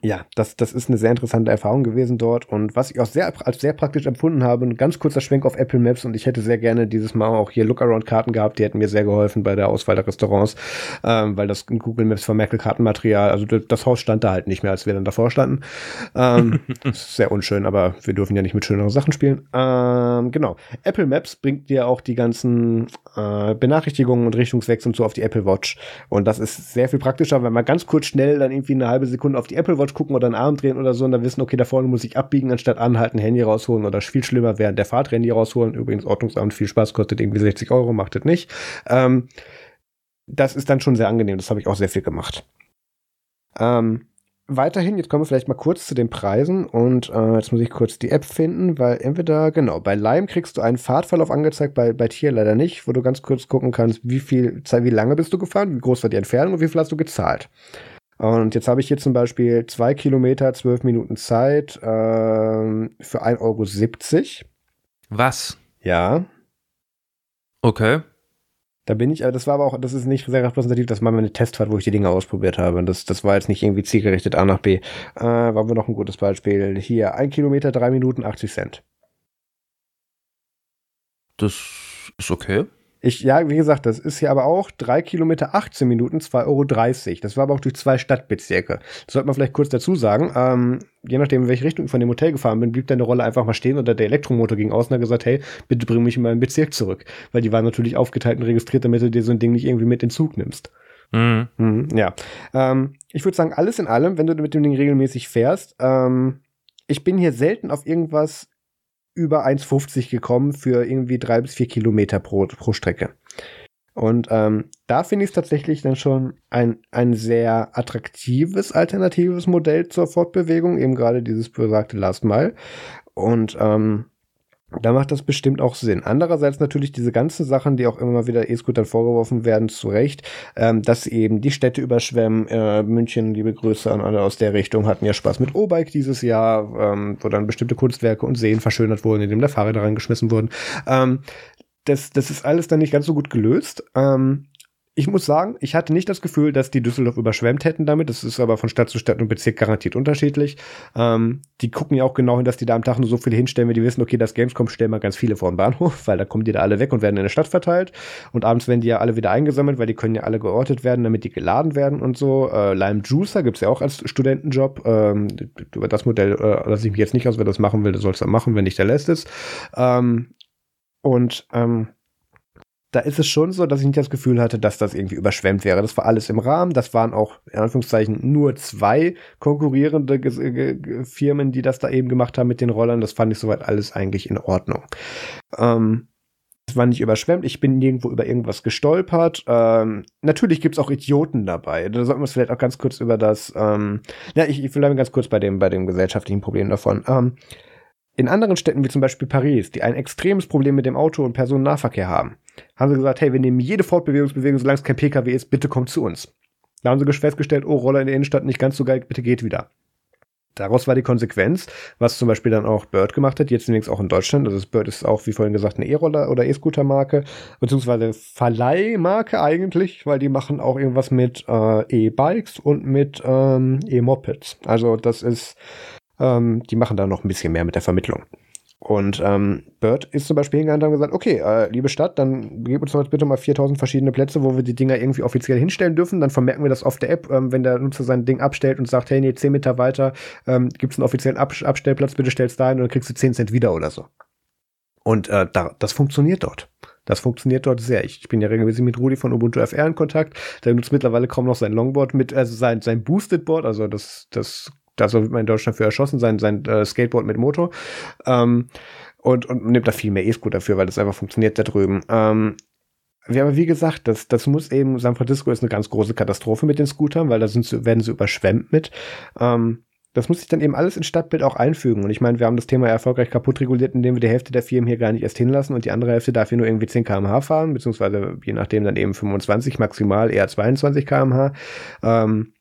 ja, das, das ist eine sehr interessante Erfahrung gewesen dort und was ich auch sehr als sehr praktisch empfunden habe, ein ganz kurzer Schwenk auf Apple Maps und ich hätte sehr gerne dieses Mal auch hier Lookaround-Karten gehabt, die hätten mir sehr geholfen bei der Auswahl der Restaurants, ähm, weil das in Google Maps vermerkte Kartenmaterial, also das Haus stand da halt nicht mehr, als wir dann davor standen. Ähm, sehr unschön, aber wir dürfen ja nicht mit schöneren Sachen spielen. Ähm, genau, Apple Maps bringt dir auch die ganzen äh, Benachrichtigungen und Richtungswechsel und so auf die Apple Watch und das ist sehr viel praktischer, wenn man ganz kurz schnell dann irgendwie eine halbe Sekunde auf die Apple Watch Couch gucken oder einen Arm drehen oder so und dann wissen, okay, da vorne muss ich abbiegen, anstatt anhalten, Handy rausholen oder viel schlimmer während der Fahrt Handy rausholen. Übrigens, Ordnungsamt, viel Spaß, kostet irgendwie 60 Euro, macht das nicht. Ähm, das ist dann schon sehr angenehm, das habe ich auch sehr viel gemacht. Ähm, weiterhin, jetzt kommen wir vielleicht mal kurz zu den Preisen und äh, jetzt muss ich kurz die App finden, weil entweder, genau, bei Lime kriegst du einen Fahrtverlauf angezeigt, bei, bei Tier leider nicht, wo du ganz kurz gucken kannst, wie viel, wie lange bist du gefahren, wie groß war die Entfernung und wie viel hast du gezahlt. Und jetzt habe ich hier zum Beispiel zwei Kilometer, zwölf Minuten Zeit ähm, für 1,70 Euro. Was? Ja. Okay. Da bin ich, das war aber auch, das ist nicht sehr repräsentativ, das war meine Testfahrt, wo ich die Dinge ausprobiert habe. Das, das war jetzt nicht irgendwie zielgerichtet A nach B. Äh, war wir noch ein gutes Beispiel. Hier, ein Kilometer, drei Minuten, 80 Cent. Das ist okay. Ich, ja, wie gesagt, das ist hier aber auch 3 Kilometer 18 Minuten, 2,30 Euro. Das war aber auch durch zwei Stadtbezirke. Das sollte man vielleicht kurz dazu sagen. Ähm, je nachdem, in welche Richtung ich von dem Hotel gefahren bin, blieb deine Rolle einfach mal stehen und der Elektromotor ging aus und hat gesagt, hey, bitte bring mich in meinen Bezirk zurück. Weil die waren natürlich aufgeteilt und registriert, damit du dir so ein Ding nicht irgendwie mit in Zug nimmst. Mhm. Mhm, ja. Ähm, ich würde sagen, alles in allem, wenn du mit dem Ding regelmäßig fährst, ähm, ich bin hier selten auf irgendwas über 1,50 gekommen für irgendwie drei bis vier Kilometer pro, pro Strecke. Und ähm, da finde ich es tatsächlich dann schon ein, ein sehr attraktives, alternatives Modell zur Fortbewegung, eben gerade dieses besagte Last Mile. Und ähm, da macht das bestimmt auch Sinn. Andererseits natürlich diese ganzen Sachen, die auch immer mal wieder E-Scootern vorgeworfen werden, zu Recht, ähm, dass eben die Städte überschwemmen. Äh, München, liebe Grüße an alle aus der Richtung, hatten ja Spaß mit O-Bike dieses Jahr, ähm, wo dann bestimmte Kunstwerke und Seen verschönert wurden, indem da Fahrräder reingeschmissen wurden. Ähm, das, das ist alles dann nicht ganz so gut gelöst. Ähm, ich muss sagen, ich hatte nicht das Gefühl, dass die Düsseldorf überschwemmt hätten damit. Das ist aber von Stadt zu Stadt und Bezirk garantiert unterschiedlich. Ähm, die gucken ja auch genau hin, dass die da am Tag nur so viele hinstellen, wenn die wissen, okay, das Gamescom stellen wir ganz viele vor den Bahnhof, weil da kommen die da alle weg und werden in der Stadt verteilt. Und abends werden die ja alle wieder eingesammelt, weil die können ja alle geortet werden, damit die geladen werden und so. Äh, Lime Juicer gibt's ja auch als Studentenjob. Ähm, über das Modell äh, lasse ich mich jetzt nicht aus. Wer das machen will, der soll es dann machen, wenn nicht der lässt es. Ähm, und ähm, da ist es schon so, dass ich nicht das Gefühl hatte, dass das irgendwie überschwemmt wäre. Das war alles im Rahmen. Das waren auch in Anführungszeichen nur zwei konkurrierende Firmen, die das da eben gemacht haben mit den Rollern. Das fand ich soweit alles eigentlich in Ordnung. Ähm, es war nicht überschwemmt, ich bin nirgendwo über irgendwas gestolpert. Ähm, natürlich gibt's auch Idioten dabei. Da sollten wir es vielleicht auch ganz kurz über das, ähm, ja, ich, ich bleibe ganz kurz bei dem, bei dem gesellschaftlichen Problem davon. Ähm, in anderen Städten wie zum Beispiel Paris, die ein extremes Problem mit dem Auto- und Personennahverkehr haben, haben sie gesagt, hey, wir nehmen jede Fortbewegungsbewegung, solange es kein PKW ist, bitte kommt zu uns. Da haben sie festgestellt, oh, Roller in der Innenstadt nicht ganz so geil, bitte geht wieder. Daraus war die Konsequenz, was zum Beispiel dann auch Bird gemacht hat, jetzt übrigens auch in Deutschland. Also Bird ist auch, wie vorhin gesagt, eine E-Roller oder E-Scooter-Marke, beziehungsweise Verleihmarke eigentlich, weil die machen auch irgendwas mit äh, E-Bikes und mit ähm, E-Mopeds. Also das ist ähm, die machen da noch ein bisschen mehr mit der Vermittlung. Und ähm, Bird ist zum Beispiel hingegangen und gesagt, okay, äh, liebe Stadt, dann gib uns doch bitte mal 4000 verschiedene Plätze, wo wir die Dinger irgendwie offiziell hinstellen dürfen. Dann vermerken wir das auf der App, ähm, wenn der Nutzer sein Ding abstellt und sagt, hey, nee, 10 Meter weiter ähm, gibt es einen offiziellen Ab Abstellplatz, bitte stellst da hin und dann kriegst du 10 Cent wieder oder so. Und äh, da, das funktioniert dort. Das funktioniert dort sehr. Ich, ich bin ja regelmäßig mit Rudi von Ubuntu FR in Kontakt. Der nutzt mittlerweile kaum noch sein Longboard mit, also sein, sein Boosted Board, also das, das da wird man in Deutschland für erschossen, sein, sein äh, Skateboard mit Motor. Ähm, und, und nimmt da viel mehr E-Scooter für, weil das einfach funktioniert da drüben. Ähm, ja, aber wie gesagt, das, das muss eben, San Francisco ist eine ganz große Katastrophe mit den Scootern, weil da sind, werden sie überschwemmt mit. Ähm, das muss sich dann eben alles ins Stadtbild auch einfügen. Und ich meine, wir haben das Thema erfolgreich kaputt reguliert, indem wir die Hälfte der Firmen hier gar nicht erst hinlassen und die andere Hälfte darf hier nur irgendwie 10 km/h fahren, beziehungsweise je nachdem dann eben 25, maximal eher 22 km/h. Ähm,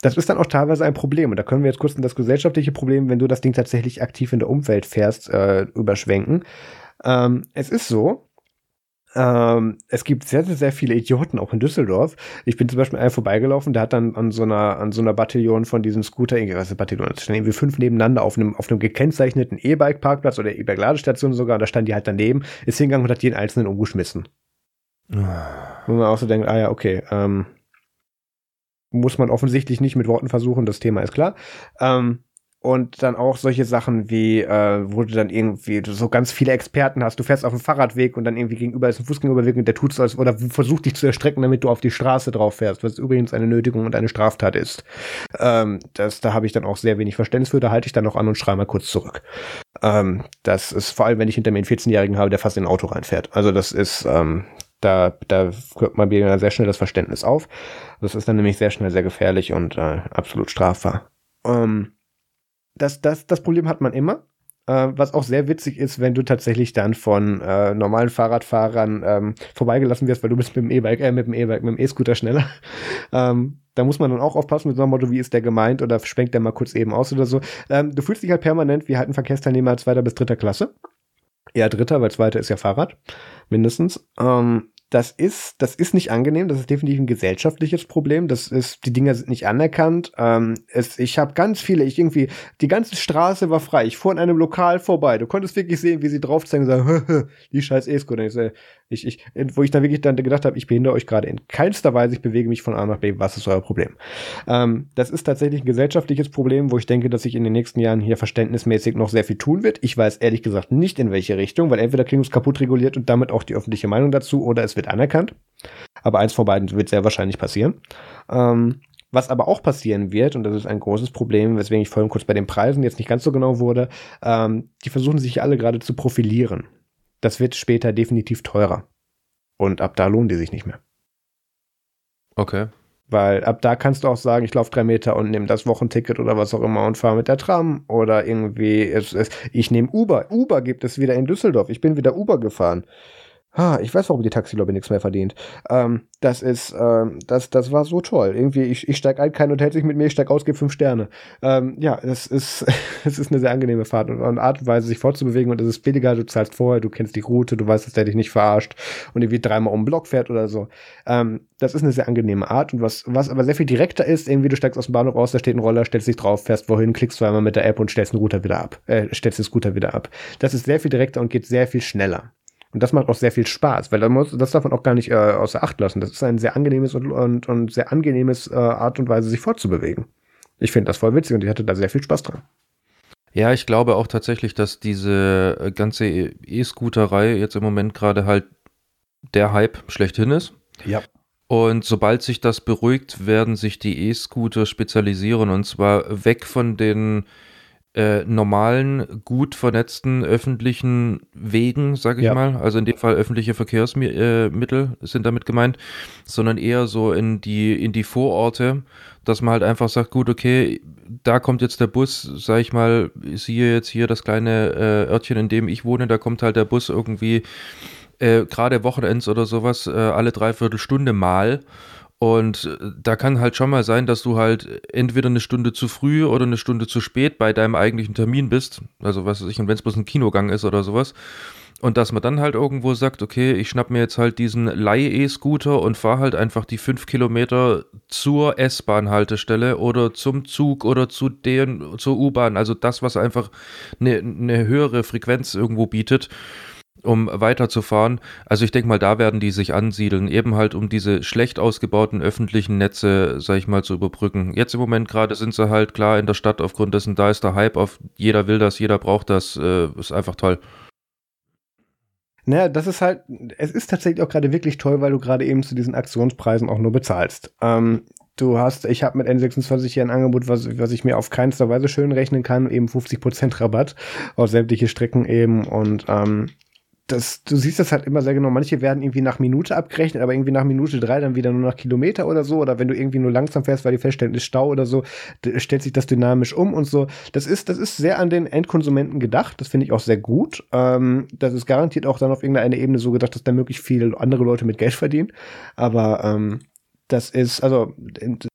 das ist dann auch teilweise ein Problem. Und da können wir jetzt kurz in das gesellschaftliche Problem, wenn du das Ding tatsächlich aktiv in der Umwelt fährst, äh, überschwenken. Ähm, es ist so, ähm, es gibt sehr, sehr, sehr viele Idioten auch in Düsseldorf. Ich bin zum Beispiel einer vorbeigelaufen, der hat dann an so einer, an so einer Bataillon von diesen Scooter, irgendwie, was ist Bataillon? Das standen irgendwie fünf nebeneinander auf einem, auf einem gekennzeichneten E-Bike-Parkplatz oder E-Bike-Ladestation sogar, und da stand die halt daneben, ist hingegangen und hat jeden einzelnen umgeschmissen. Ah. Wo man auch so denkt, ah ja, okay, ähm, muss man offensichtlich nicht mit Worten versuchen, das Thema ist klar. Ähm, und dann auch solche Sachen wie, äh, wo du dann irgendwie so ganz viele Experten hast. Du fährst auf dem Fahrradweg und dann irgendwie gegenüber ist ein Fußgängerüberweg und der tut so, oder versucht dich zu erstrecken, damit du auf die Straße drauf fährst, was übrigens eine Nötigung und eine Straftat ist. Ähm, das, da habe ich dann auch sehr wenig Verständnis für, da halte ich dann noch an und schreie mal kurz zurück. Ähm, das ist vor allem, wenn ich hinter mir einen 14-Jährigen habe, der fast in ein Auto reinfährt. Also das ist, ähm, da, da hört man mir sehr schnell das Verständnis auf. Das ist dann nämlich sehr schnell sehr gefährlich und äh, absolut strafbar. Ähm, das, das, das Problem hat man immer. Äh, was auch sehr witzig ist, wenn du tatsächlich dann von äh, normalen Fahrradfahrern ähm, vorbeigelassen wirst, weil du bist mit dem E-Bike, äh, mit dem E-Bike, mit dem E-Scooter schneller. ähm, da muss man dann auch aufpassen mit so einem Motto, wie ist der gemeint oder schwenkt der mal kurz eben aus oder so. Ähm, du fühlst dich halt permanent wie halt ein Verkehrsteilnehmer zweiter bis dritter Klasse. Eher dritter, weil zweiter ist ja Fahrrad, mindestens. Ähm, das ist, das ist nicht angenehm, das ist definitiv ein gesellschaftliches Problem. Das ist, die Dinger sind nicht anerkannt. Ähm, es, ich habe ganz viele, ich irgendwie, die ganze Straße war frei. Ich fuhr in einem Lokal vorbei. Du konntest wirklich sehen, wie sie drauf zeigen und sagen, die scheiß E-Scooter. Ich, ich, ich, wo ich dann wirklich dann gedacht habe, ich behindere euch gerade in keinster Weise, ich bewege mich von A nach B. Was ist euer Problem? Ähm, das ist tatsächlich ein gesellschaftliches Problem, wo ich denke, dass sich in den nächsten Jahren hier verständnismäßig noch sehr viel tun wird. Ich weiß ehrlich gesagt nicht in welche Richtung, weil entweder kriegen wir es kaputt reguliert und damit auch die öffentliche Meinung dazu oder es wird anerkannt. Aber eins von beiden wird sehr wahrscheinlich passieren. Ähm, was aber auch passieren wird, und das ist ein großes Problem, weswegen ich vorhin kurz bei den Preisen jetzt nicht ganz so genau wurde, ähm, die versuchen sich alle gerade zu profilieren. Das wird später definitiv teurer. Und ab da lohnen die sich nicht mehr. Okay. Weil ab da kannst du auch sagen, ich laufe drei Meter und nehme das Wochenticket oder was auch immer und fahre mit der Tram. Oder irgendwie, ich nehme Uber. Uber gibt es wieder in Düsseldorf. Ich bin wieder Uber gefahren. Ah, ich weiß, warum die Taxilobby nichts mehr verdient. Ähm, das ist, ähm, das, das war so toll. Irgendwie, ich, ich steig ein, kein Hotel sich mit mir, ich steig aus, gebe fünf Sterne. Ähm, ja, das ist, es ist eine sehr angenehme Fahrt und eine Art und Weise, sich fortzubewegen und es ist billiger, du zahlst vorher, du kennst die Route, du weißt, dass der dich nicht verarscht und irgendwie dreimal um den Block fährt oder so. Ähm, das ist eine sehr angenehme Art und was, was aber sehr viel direkter ist, irgendwie, du steigst aus dem Bahnhof raus, da steht ein Roller, stellst dich drauf, fährst wohin, klickst zweimal mit der App und stellst den Router wieder ab, äh, stellst den Scooter wieder ab. Das ist sehr viel direkter und geht sehr viel schneller. Und das macht auch sehr viel Spaß, weil muss, das darf man auch gar nicht äh, außer Acht lassen. Das ist ein sehr angenehmes und, und, und sehr angenehmes äh, Art und Weise, sich fortzubewegen. Ich finde das voll witzig und ich hatte da sehr viel Spaß dran. Ja, ich glaube auch tatsächlich, dass diese äh, ganze E-Scooterei jetzt im Moment gerade halt der Hype schlechthin ist. Ja. Und sobald sich das beruhigt, werden sich die E-Scooter spezialisieren und zwar weg von den äh, normalen, gut vernetzten öffentlichen Wegen, sage ich ja. mal, also in dem Fall öffentliche Verkehrsmittel äh, sind damit gemeint, sondern eher so in die, in die Vororte, dass man halt einfach sagt, gut, okay, da kommt jetzt der Bus, sag ich mal, siehe jetzt hier das kleine äh, Örtchen, in dem ich wohne, da kommt halt der Bus irgendwie äh, gerade Wochenends oder sowas, äh, alle dreiviertel Stunde mal und äh, da kann halt schon mal sein, dass du halt entweder eine Stunde zu früh oder eine Stunde zu spät bei deinem eigentlichen Termin bist. Also was weiß ich, und wenn es bloß ein Kinogang ist oder sowas. Und dass man dann halt irgendwo sagt, okay, ich schnapp mir jetzt halt diesen Leih-E-Scooter und fahre halt einfach die fünf Kilometer zur S-Bahn-Haltestelle oder zum Zug oder zu den, zur U-Bahn. Also das, was einfach eine, eine höhere Frequenz irgendwo bietet um weiterzufahren. Also ich denke mal, da werden die sich ansiedeln, eben halt um diese schlecht ausgebauten öffentlichen Netze, sag ich mal, zu überbrücken. Jetzt im Moment gerade sind sie halt klar in der Stadt aufgrund dessen, da ist der Hype auf, jeder will das, jeder braucht das, äh, ist einfach toll. Naja, das ist halt, es ist tatsächlich auch gerade wirklich toll, weil du gerade eben zu diesen Aktionspreisen auch nur bezahlst. Ähm, du hast, ich habe mit N26 hier ein Angebot, was, was ich mir auf keinster Weise schön rechnen kann, eben 50% Rabatt auf sämtliche Strecken eben und ähm, das, du siehst das halt immer sehr genau. Manche werden irgendwie nach Minute abgerechnet, aber irgendwie nach Minute drei dann wieder nur nach Kilometer oder so. Oder wenn du irgendwie nur langsam fährst, weil die feststellen, ist Stau oder so, stellt sich das dynamisch um und so. Das ist, das ist sehr an den Endkonsumenten gedacht. Das finde ich auch sehr gut. Ähm, das ist garantiert auch dann auf irgendeiner Ebene so gedacht, dass da möglichst viele andere Leute mit Geld verdienen. Aber ähm, das ist also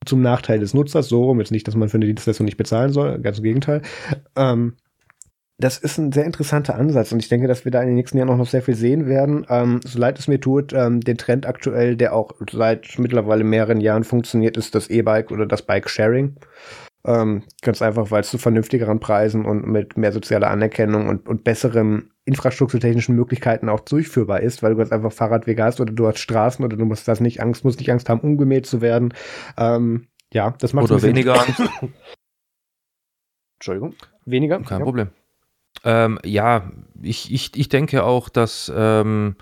zum Nachteil des Nutzers so rum. Jetzt nicht, dass man für eine Dienstleistung nicht bezahlen soll, ganz im Gegenteil. Ähm, das ist ein sehr interessanter Ansatz und ich denke, dass wir da in den nächsten Jahren auch noch sehr viel sehen werden. Ähm, so leid es mir tut, ähm, den Trend aktuell, der auch seit mittlerweile mehreren Jahren funktioniert, ist das E-Bike oder das Bike-Sharing. Ähm, ganz einfach, weil es zu vernünftigeren Preisen und mit mehr sozialer Anerkennung und, und besseren infrastrukturtechnischen Möglichkeiten auch durchführbar ist, weil du ganz einfach Fahrradwege hast oder du hast Straßen oder du musst das nicht Angst, musst nicht Angst haben, umgemäht zu werden. Ähm, ja, das macht oder weniger Angst. Entschuldigung, weniger. Kein ja. Problem. Ähm, ja, ich, ich, ich denke auch, dass ähm,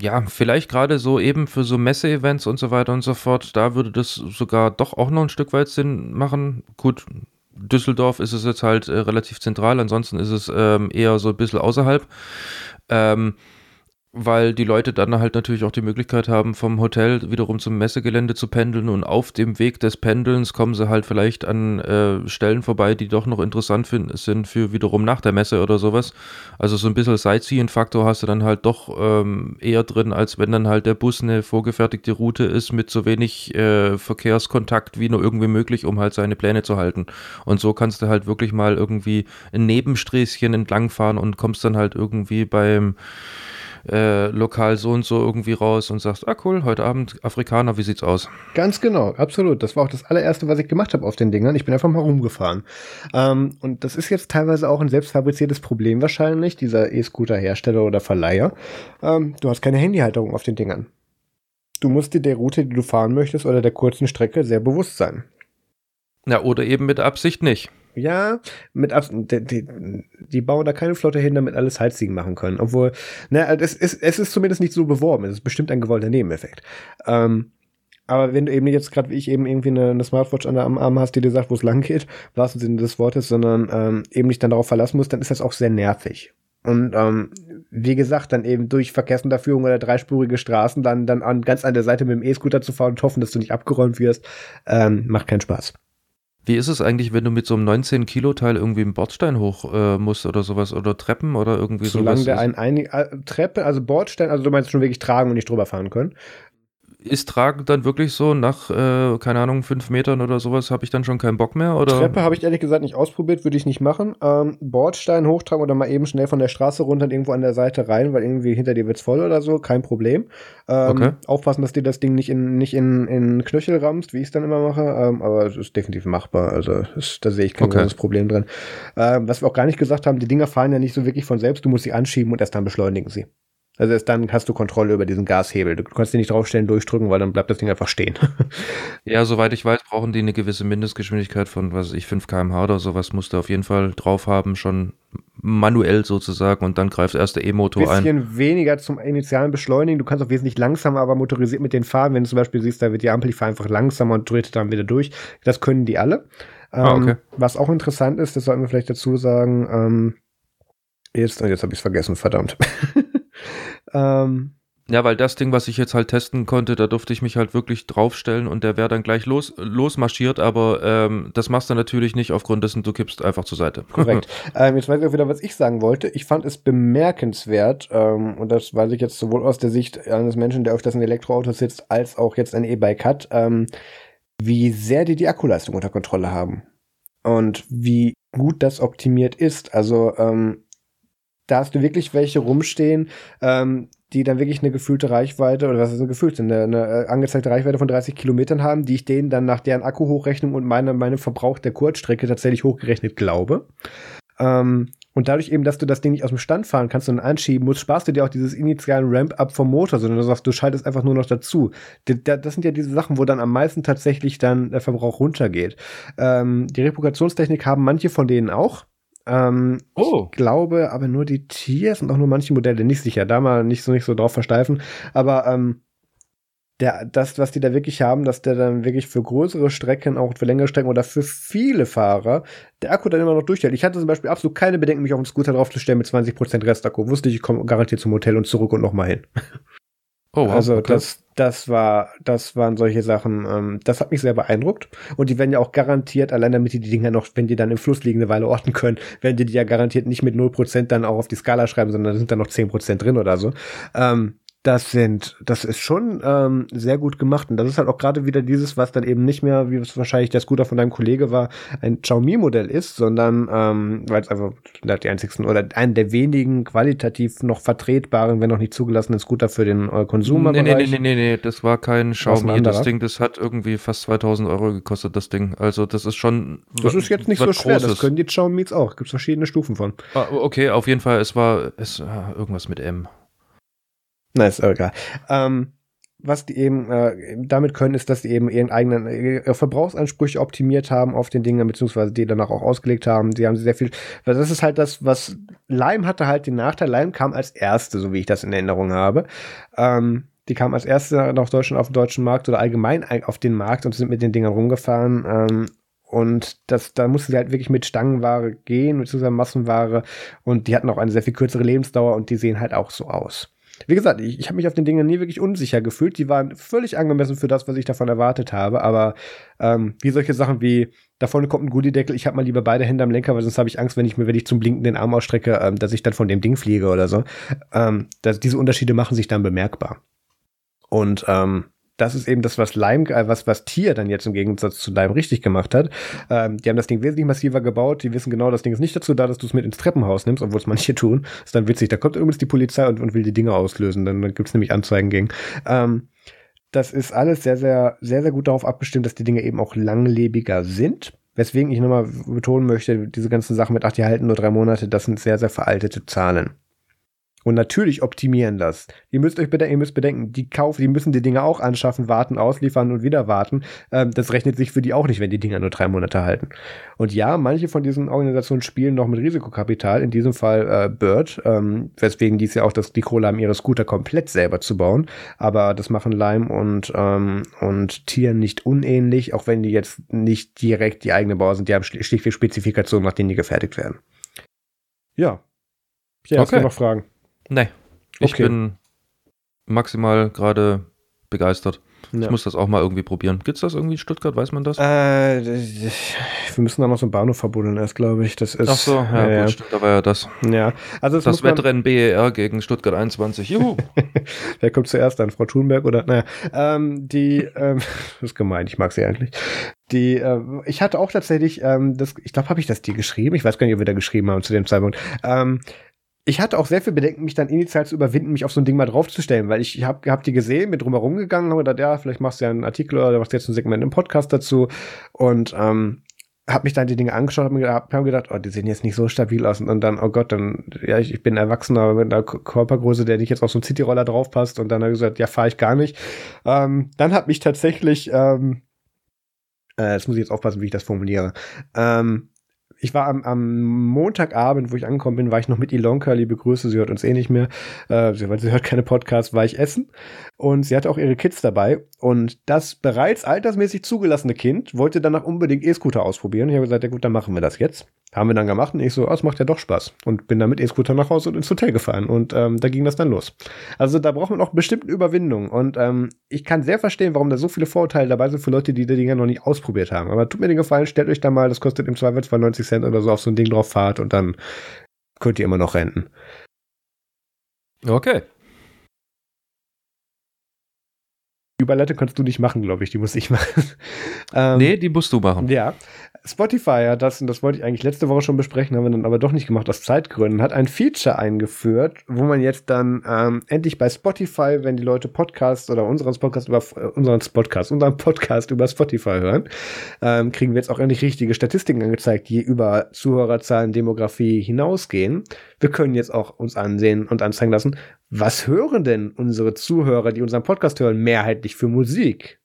ja, vielleicht gerade so eben für so Messe-Events und so weiter und so fort, da würde das sogar doch auch noch ein Stück weit Sinn machen. Gut, Düsseldorf ist es jetzt halt äh, relativ zentral, ansonsten ist es ähm, eher so ein bisschen außerhalb. Ähm, weil die Leute dann halt natürlich auch die Möglichkeit haben, vom Hotel wiederum zum Messegelände zu pendeln und auf dem Weg des Pendelns kommen sie halt vielleicht an äh, Stellen vorbei, die doch noch interessant find, sind für wiederum nach der Messe oder sowas. Also so ein bisschen Sightseeing-Faktor hast du dann halt doch ähm, eher drin, als wenn dann halt der Bus eine vorgefertigte Route ist mit so wenig äh, Verkehrskontakt wie nur irgendwie möglich, um halt seine Pläne zu halten. Und so kannst du halt wirklich mal irgendwie ein Nebensträßchen entlangfahren und kommst dann halt irgendwie beim äh, lokal so und so irgendwie raus und sagst, ah cool, heute Abend Afrikaner, wie sieht's aus? Ganz genau, absolut. Das war auch das allererste, was ich gemacht habe auf den Dingern. Ich bin einfach mal rumgefahren. Ähm, und das ist jetzt teilweise auch ein selbstfabriziertes Problem wahrscheinlich, dieser E-Scooter-Hersteller oder Verleiher. Ähm, du hast keine Handyhalterung auf den Dingern. Du musst dir der Route, die du fahren möchtest oder der kurzen Strecke sehr bewusst sein. Ja, oder eben mit Absicht nicht. Ja, mit Absicht. Die, die, die, bauen da keine Flotte hin, damit alles Sightseeing machen können. Obwohl, ne, es ist, es ist zumindest nicht so beworben. Es ist bestimmt ein gewollter Nebeneffekt. Ähm, aber wenn du eben jetzt gerade wie ich eben irgendwie eine, eine Smartwatch an der Arm hast, die dir sagt, wo es lang geht, wahrsten Sinne des Wortes, sondern ähm, eben nicht dann darauf verlassen musst, dann ist das auch sehr nervig. Und ähm, wie gesagt, dann eben durch Verkehrsunterführung oder dreispurige Straßen dann, dann an, ganz an der Seite mit dem E-Scooter zu fahren und hoffen, dass du nicht abgeräumt wirst, ähm, macht keinen Spaß. Wie ist es eigentlich, wenn du mit so einem 19-Kilo-Teil irgendwie einen Bordstein hoch äh, musst oder sowas oder Treppen oder irgendwie Solange sowas? Solange der ein, ein, äh, Treppe, also Bordstein, also du meinst schon wirklich tragen und nicht drüber fahren können ist Tragen dann wirklich so nach, äh, keine Ahnung, fünf Metern oder sowas, habe ich dann schon keinen Bock mehr? Oder? Treppe habe ich ehrlich gesagt nicht ausprobiert, würde ich nicht machen. Ähm, Bordstein hochtragen oder mal eben schnell von der Straße runter und irgendwo an der Seite rein, weil irgendwie hinter dir wird's voll oder so, kein Problem. Ähm, okay. Aufpassen, dass dir das Ding nicht in, nicht in, in Knöchel rammst, wie ich es dann immer mache, ähm, aber es ist definitiv machbar. Also das, da sehe ich kein okay. großes Problem drin. Ähm, was wir auch gar nicht gesagt haben, die Dinger fahren ja nicht so wirklich von selbst, du musst sie anschieben und erst dann beschleunigen sie. Also erst dann hast du Kontrolle über diesen Gashebel. Du kannst den nicht draufstellen, durchdrücken, weil dann bleibt das Ding einfach stehen. ja, soweit ich weiß, brauchen die eine gewisse Mindestgeschwindigkeit von, was weiß ich, 5 km/h oder sowas musst du auf jeden Fall drauf haben, schon manuell sozusagen und dann greift erst der E-Motor ein. Ein bisschen weniger zum initialen Beschleunigen. Du kannst auch wesentlich langsamer, aber motorisiert mit den fahren. Wenn du zum Beispiel siehst, da wird die Ampel, ich fahre einfach langsamer und dreht dann wieder durch. Das können die alle. Ah, okay. Ähm, was auch interessant ist, das sollten wir vielleicht dazu sagen, ähm, jetzt, jetzt habe ich es vergessen, verdammt. Ähm, ja, weil das Ding, was ich jetzt halt testen konnte, da durfte ich mich halt wirklich draufstellen und der wäre dann gleich los, losmarschiert, aber ähm, das machst du natürlich nicht aufgrund dessen, du kippst einfach zur Seite. Korrekt. ähm, jetzt weiß ich auch wieder, was ich sagen wollte. Ich fand es bemerkenswert, ähm, und das weiß ich jetzt sowohl aus der Sicht eines Menschen, der öfters in Elektroautos sitzt, als auch jetzt ein E-Bike hat, ähm, wie sehr die die Akkuleistung unter Kontrolle haben. Und wie gut das optimiert ist. Also, ähm, da hast du wirklich welche rumstehen, ähm, die dann wirklich eine gefühlte Reichweite, oder was ist eine gefühlte, eine, eine äh, angezeigte Reichweite von 30 Kilometern haben, die ich denen dann nach deren Akkuhochrechnung und meine, meinem Verbrauch der Kurzstrecke tatsächlich hochgerechnet glaube. Ähm, und dadurch eben, dass du das Ding nicht aus dem Stand fahren kannst und anschieben musst, sparst du dir auch dieses initialen Ramp-up vom Motor, sondern du sagst, du schaltest einfach nur noch dazu. Das sind ja diese Sachen, wo dann am meisten tatsächlich dann der Verbrauch runtergeht. Ähm, die Reputationstechnik haben manche von denen auch. Ähm, oh. Ich glaube aber nur die Tiers und auch nur manche Modelle, nicht sicher, da mal nicht so, nicht so drauf versteifen. Aber ähm, der, das, was die da wirklich haben, dass der dann wirklich für größere Strecken, auch für längere Strecken oder für viele Fahrer, der Akku dann immer noch durchhält. Ich hatte zum Beispiel absolut keine Bedenken, mich auf den Scooter draufzustellen mit 20% Restakku. Wusste ich, ich komme garantiert zum Hotel und zurück und nochmal hin. Oh, wow, also okay. das, das war, das waren solche Sachen. Ähm, das hat mich sehr beeindruckt. Und die werden ja auch garantiert, allein damit die die Dinger noch, wenn die dann im Fluss liegen, eine Weile orten können, werden die die ja garantiert nicht mit 0% dann auch auf die Skala schreiben, sondern da sind dann noch 10% drin oder so. Ähm, das sind, das ist schon ähm, sehr gut gemacht. Und das ist halt auch gerade wieder dieses, was dann eben nicht mehr, wie es wahrscheinlich der Scooter von deinem Kollege war, ein Xiaomi-Modell ist, sondern ähm, weil es einfach die einzigsten oder einen der wenigen qualitativ noch vertretbaren, wenn noch nicht zugelassenen Scooter für den äh, Konsumer. Nee, nee, nee, nee, nee, nee, das war kein Xiaomi. Das Ding, das hat irgendwie fast 2000 Euro gekostet, das Ding. Also das ist schon. Das ist jetzt nicht so schwer. Großes. Das können die Xiaomi's auch. Gibt verschiedene Stufen von. Ah, okay, auf jeden Fall. Es war es, ah, irgendwas mit M. Na, ist egal. Ähm, was die eben äh, damit können, ist, dass die eben ihren eigenen ihre Verbrauchsansprüche optimiert haben auf den Dingen, beziehungsweise die danach auch ausgelegt haben. Sie haben sehr viel, weil das ist halt das, was Lime hatte halt den Nachteil. Lime kam als erste, so wie ich das in Erinnerung habe. Ähm, die kam als erste nach Deutschland auf den deutschen Markt oder allgemein auf den Markt und sind mit den Dingern rumgefahren. Ähm, und das, da mussten sie halt wirklich mit Stangenware gehen, beziehungsweise Massenware. Und die hatten auch eine sehr viel kürzere Lebensdauer und die sehen halt auch so aus. Wie gesagt, ich, ich habe mich auf den Dingen nie wirklich unsicher gefühlt. Die waren völlig angemessen für das, was ich davon erwartet habe. Aber ähm, wie solche Sachen wie, da vorne kommt ein Goodie-Deckel, ich habe mal lieber beide Hände am Lenker, weil sonst habe ich Angst, wenn ich mir, wenn ich zum Blinken den Arm ausstrecke, ähm, dass ich dann von dem Ding fliege oder so. Ähm, das, diese Unterschiede machen sich dann bemerkbar. Und ähm, das ist eben das, was Lime, äh, was, was Tier dann jetzt im Gegensatz zu Lime richtig gemacht hat. Ähm, die haben das Ding wesentlich massiver gebaut. Die wissen genau, das Ding ist nicht dazu da, dass du es mit ins Treppenhaus nimmst, obwohl es manche tun. ist dann witzig. Da kommt übrigens die Polizei und, und will die Dinge auslösen. Dann, dann gibt es nämlich Anzeigen gegen. Ähm, das ist alles sehr, sehr, sehr, sehr gut darauf abgestimmt, dass die Dinge eben auch langlebiger sind. Weswegen ich nochmal betonen möchte, diese ganzen Sachen mit, ach, die halten nur drei Monate, das sind sehr, sehr veraltete Zahlen. Und natürlich optimieren das. Ihr müsst euch bedenken, ihr müsst bedenken, die kaufen, die müssen die Dinge auch anschaffen, warten, ausliefern und wieder warten. Ähm, das rechnet sich für die auch nicht, wenn die Dinger nur drei Monate halten. Und ja, manche von diesen Organisationen spielen noch mit Risikokapital, in diesem Fall äh, Bird, ähm, weswegen dies ja auch das, die Kohle haben, ihre Scooter komplett selber zu bauen. Aber das machen Lime und, ähm, und Tier nicht unähnlich, auch wenn die jetzt nicht direkt die eigene Bauer sind. Die haben schlichtweg Spezifikationen, nach denen die gefertigt werden. Ja. Ja, okay. hast du noch Fragen? Nee. Ich okay. bin maximal gerade begeistert. Ja. Ich muss das auch mal irgendwie probieren. Gibt es das irgendwie in Stuttgart? Weiß man das? Äh, wir müssen da noch so einen Bahnhof verbuddeln erst, glaube ich. Das ist, Ach so, ja, ja, gut, stimmt, da war ja das. Ja, also das Wettrennen BER gegen Stuttgart 21. Juhu! Wer kommt zuerst an? Frau Thunberg oder? Naja, ähm, die, ähm, das ist gemein, ich mag sie eigentlich. Die, äh, ich hatte auch tatsächlich, ähm, das, ich glaube, habe ich das dir geschrieben? Ich weiß gar nicht, ob wir da geschrieben haben zu dem Zeitpunkt. Ähm, ich hatte auch sehr viel Bedenken, mich dann initial zu überwinden, mich auf so ein Ding mal draufzustellen, weil ich habe hab die gesehen, bin drumherum gegangen, habe gedacht, ja, vielleicht machst du ja einen Artikel oder machst jetzt ein Segment im Podcast dazu. Und ähm, habe mich dann die Dinge angeschaut und hab, hab gedacht, oh, die sehen jetzt nicht so stabil aus. Und dann, oh Gott, dann, ja, ich, ich bin Erwachsener mit einer Körpergröße, der nicht jetzt auf so einen Cityroller draufpasst. Und dann habe ich gesagt, ja, fahre ich gar nicht. Ähm, dann hat mich tatsächlich, ähm, äh, jetzt muss ich jetzt aufpassen, wie ich das formuliere, ähm, ich war am, am Montagabend, wo ich angekommen bin, war ich noch mit Ilonka, liebe Grüße, sie hört uns eh nicht mehr, äh, sie, sie hört keine Podcasts, war ich essen. Und sie hatte auch ihre Kids dabei und das bereits altersmäßig zugelassene Kind wollte danach unbedingt E-Scooter ausprobieren. Ich habe gesagt, ja gut, dann machen wir das jetzt. Haben wir dann gemacht und ich so, oh, es macht ja doch Spaß. Und bin dann mit E-Scooter nach Hause und ins Hotel gefahren. Und ähm, da ging das dann los. Also da braucht man auch bestimmte Überwindung. Und ähm, ich kann sehr verstehen, warum da so viele Vorurteile dabei sind für Leute, die die Dinger noch nicht ausprobiert haben. Aber tut mir den Gefallen, stellt euch da mal, das kostet im Zweifelsfall 90 Cent oder so, auf so ein Ding drauf fahrt und dann könnt ihr immer noch renten. Okay. Überleitung kannst du nicht machen, glaube ich. Die muss ich machen. ähm, nee, die musst du machen. Ja. Spotify hat das, und das wollte ich eigentlich letzte Woche schon besprechen, haben wir dann aber doch nicht gemacht aus Zeitgründen, hat ein Feature eingeführt, wo man jetzt dann ähm, endlich bei Spotify, wenn die Leute Podcasts oder unseren Podcast über äh, unseren Podcast, unseren Podcast über Spotify hören, ähm, kriegen wir jetzt auch endlich richtige Statistiken angezeigt, die über Zuhörerzahlen, Demografie hinausgehen. Wir können jetzt auch uns ansehen und anzeigen lassen, was hören denn unsere Zuhörer, die unseren Podcast hören, mehrheitlich für Musik?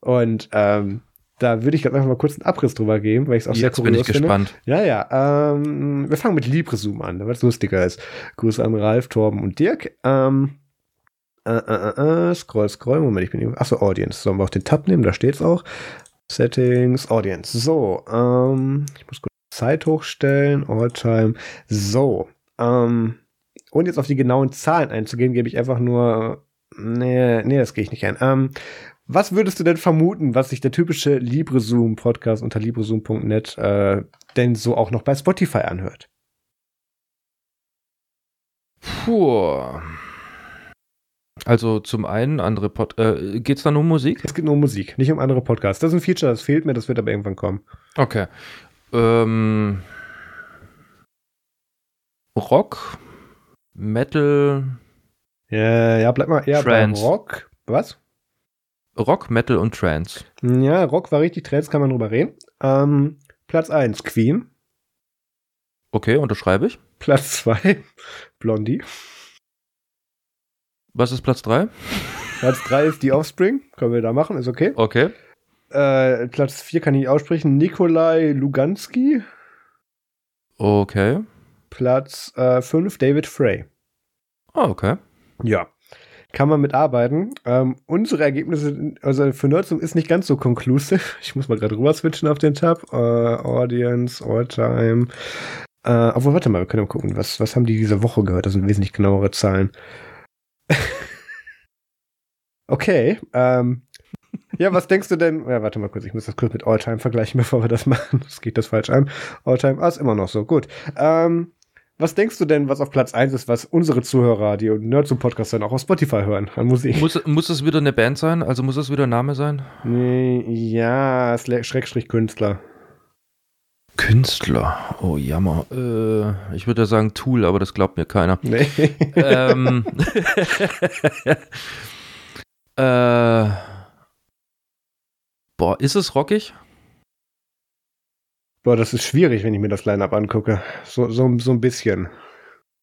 Und ähm, da würde ich gerade einfach mal kurz einen Abriss drüber geben, weil ich es auch Jetzt sehr kurios bin ich finde. gespannt. Ja, ja. Ähm, wir fangen mit LibreZoom an, weil es lustiger ist. Grüße an Ralf, Torben und Dirk. Ähm, äh, äh, äh, äh scroll, scroll. Moment, ich bin. Achso, Audience. Sollen wir auch den Tab nehmen? Da steht's auch. Settings, Audience. So, ähm, ich muss kurz Zeit hochstellen. Alltime. So, ähm, und jetzt auf die genauen Zahlen einzugehen, gebe ich einfach nur. Nee, nee, das gehe ich nicht ein. Ähm, was würdest du denn vermuten, was sich der typische LibreZoom-Podcast unter librezoom.net äh, denn so auch noch bei Spotify anhört? Puh. Also zum einen andere Pod äh, geht's da nur um Musik? Es geht nur um Musik, nicht um andere Podcasts. Das ist ein Feature, das fehlt mir, das wird aber irgendwann kommen. Okay. Ähm, Rock, Metal. Ja, ja, bleib mal eher Trance. bei Rock. Was? Rock, Metal und Trance. Ja, Rock war richtig, Trance kann man drüber reden. Ähm, Platz 1, Queen. Okay, unterschreibe ich. Platz 2, Blondie. Was ist Platz 3? Platz 3 ist die Offspring. Können wir da machen, ist okay. Okay. Äh, Platz 4 kann ich aussprechen. Nikolai Luganski. Okay. Platz 5, äh, David Frey. Ah, okay. Ja kann man mitarbeiten. Ähm, unsere Ergebnisse, also für Nerdsum ist nicht ganz so conclusive. Ich muss mal gerade rüber switchen auf den Tab. Uh, Audience, Alltime. Uh, obwohl, warte mal, wir können mal gucken, was, was haben die diese Woche gehört? Das sind wesentlich genauere Zahlen. okay, ähm, ja, was denkst du denn? Ja, warte mal kurz, ich muss das kurz mit Alltime vergleichen, bevor wir das machen. Das geht das falsch an. Alltime, ah, ist immer noch so. Gut. Ähm, Was denkst du denn, was auf Platz 1 ist, was unsere Zuhörer, die Nerds zum Podcast dann auch auf Spotify hören an Musik? Muss, muss es wieder eine Band sein? Also muss es wieder ein Name sein? Nee, ja, Schrägstrich Künstler. Künstler. Oh, Jammer. Äh, ich würde sagen Tool, aber das glaubt mir keiner. Nee. ähm, äh, boah, ist es rockig? Boah, das ist schwierig, wenn ich mir das Line-Up angucke. So, so, so ein bisschen.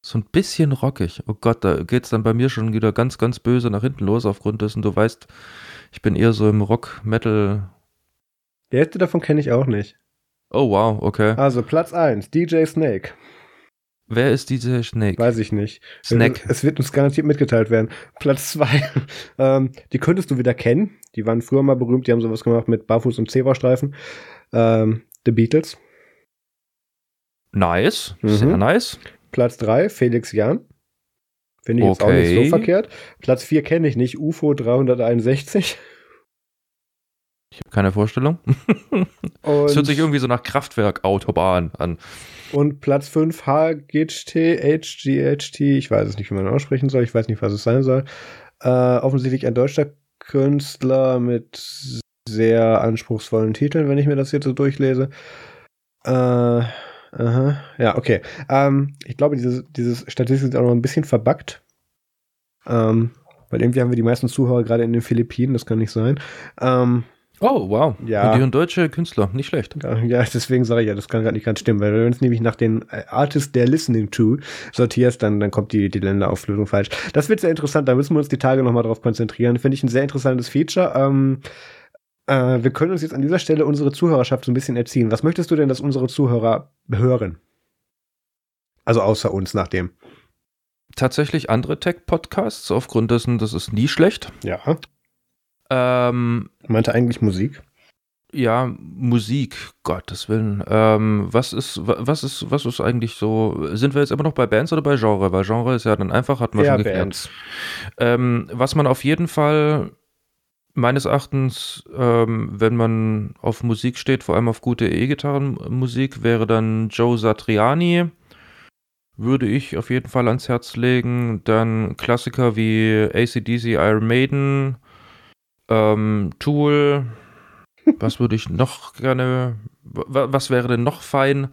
So ein bisschen rockig. Oh Gott, da geht es dann bei mir schon wieder ganz, ganz böse nach hinten los, aufgrund dessen, du weißt, ich bin eher so im Rock-Metal. Die Hälfte davon kenne ich auch nicht. Oh wow, okay. Also Platz 1, DJ Snake. Wer ist DJ Snake? Weiß ich nicht. Snake. Es wird uns garantiert mitgeteilt werden. Platz 2. ähm, die könntest du wieder kennen. Die waren früher mal berühmt. Die haben sowas gemacht mit Barfuß und Zebrastreifen. Ähm, The Beatles. Nice. Mhm. Sehr nice. Platz 3, Felix Jan. Finde ich okay. jetzt auch nicht so verkehrt. Platz 4 kenne ich nicht. UFO 361. Ich habe keine Vorstellung. Es hört sich irgendwie so nach Kraftwerk-Autobahn an. Und Platz 5 HGHT, HGHT, ich weiß es nicht, wie man aussprechen soll, ich weiß nicht, was es sein soll. Äh, offensichtlich ein deutscher Künstler mit sehr anspruchsvollen Titeln, wenn ich mir das jetzt so durchlese. Äh, aha, ja, okay. Ähm, ich glaube, diese dieses Statistik sind auch noch ein bisschen verbuggt. Ähm, weil irgendwie haben wir die meisten Zuhörer gerade in den Philippinen, das kann nicht sein. Ähm, Oh, wow. Ja. Und die hören deutsche Künstler, nicht schlecht. Ja, deswegen sage ich ja, das kann gerade nicht ganz stimmen, weil wenn es nämlich nach den äh, Artists der Listening to sortierst, dann, dann kommt die, die Länderauflösung falsch. Das wird sehr interessant, da müssen wir uns die Tage nochmal drauf konzentrieren. Finde ich ein sehr interessantes Feature. Ähm, äh, wir können uns jetzt an dieser Stelle unsere Zuhörerschaft so ein bisschen erziehen. Was möchtest du denn, dass unsere Zuhörer hören? Also außer uns nach dem. Tatsächlich andere Tech-Podcasts, aufgrund dessen, das ist nie schlecht. Ja. Ähm, Meinte eigentlich Musik? Ja, Musik, Gottes Willen. Ähm, was ist, was ist, was ist eigentlich so? Sind wir jetzt immer noch bei Bands oder bei Genre? Weil Genre ist ja dann einfach, hat man ja, schon geklärt. Bands. Ähm, was man auf jeden Fall meines Erachtens, ähm, wenn man auf Musik steht, vor allem auf gute E-Gitarrenmusik, wäre dann Joe Satriani. Würde ich auf jeden Fall ans Herz legen. Dann Klassiker wie ACDC, Iron Maiden, ähm, Tool. Was würde ich noch gerne. Was wäre denn noch fein?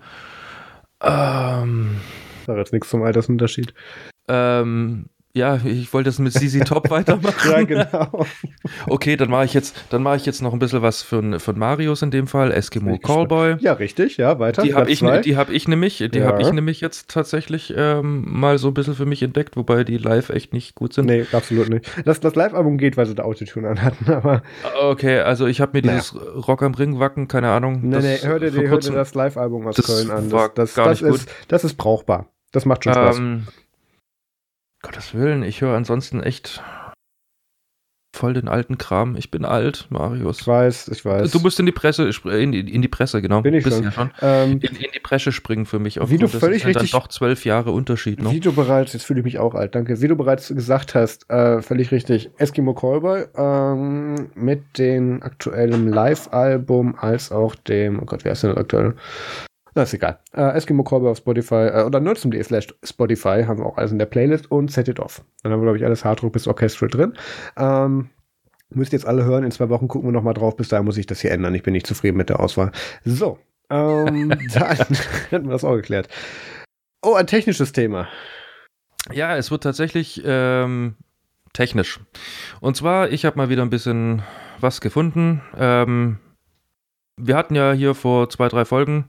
Ähm. Da jetzt nichts zum Altersunterschied. Ähm, ja, ich wollte es mit CC Top weitermachen. ja, genau. Okay, dann mache ich jetzt, dann mache ich jetzt noch ein bisschen was von, von Marius in dem Fall, Eskimo Callboy. Ja, richtig, ja, weiter. Die habe ich, ne, die hab ich nämlich, die ja. habe ich nämlich jetzt tatsächlich ähm, mal so ein bisschen für mich entdeckt, wobei die live echt nicht gut sind. Nee, absolut nicht. Das, das Live-Album geht, weil sie da Autotune anhatten, aber. Okay, also ich habe mir naja. dieses Rock am Ring wacken, keine Ahnung. Nee, nee, hör dir, hör dir das Live-Album aus Köln an. Das, das, das, das ist, das ist brauchbar. Das macht schon Spaß. Ähm, Gottes Willen, ich höre ansonsten echt voll den alten Kram. Ich bin alt, Marius. Ich weiß, ich weiß. Du musst in die Presse, in die, in die Presse, genau. Bin ich schon. Ja schon. Ähm, in, in, die Presse springen für mich. Wie du völlig richtig. Dann doch zwölf Jahre Unterschied noch. Wie du bereits, jetzt fühle ich mich auch alt, danke. Wie du bereits gesagt hast, äh, völlig richtig. Eskimo Callboy ähm, mit dem aktuellen Live-Album als auch dem, oh Gott, wer ist denn das aktuelle? Na, ist egal. Äh, Eskimo Callboy auf Spotify äh, oder nerdsum.de slash Spotify haben wir auch alles in der Playlist und Set It Off. Dann haben wir, glaube ich, alles Hardrock bis Orchestral drin. Ähm, müsst jetzt alle hören. In zwei Wochen gucken wir nochmal drauf. Bis dahin muss ich das hier ändern. Ich bin nicht zufrieden mit der Auswahl. So. Ähm, dann hätten wir das auch geklärt. Oh, ein technisches Thema. Ja, es wird tatsächlich ähm, technisch. Und zwar, ich habe mal wieder ein bisschen was gefunden. Ähm, wir hatten ja hier vor zwei, drei Folgen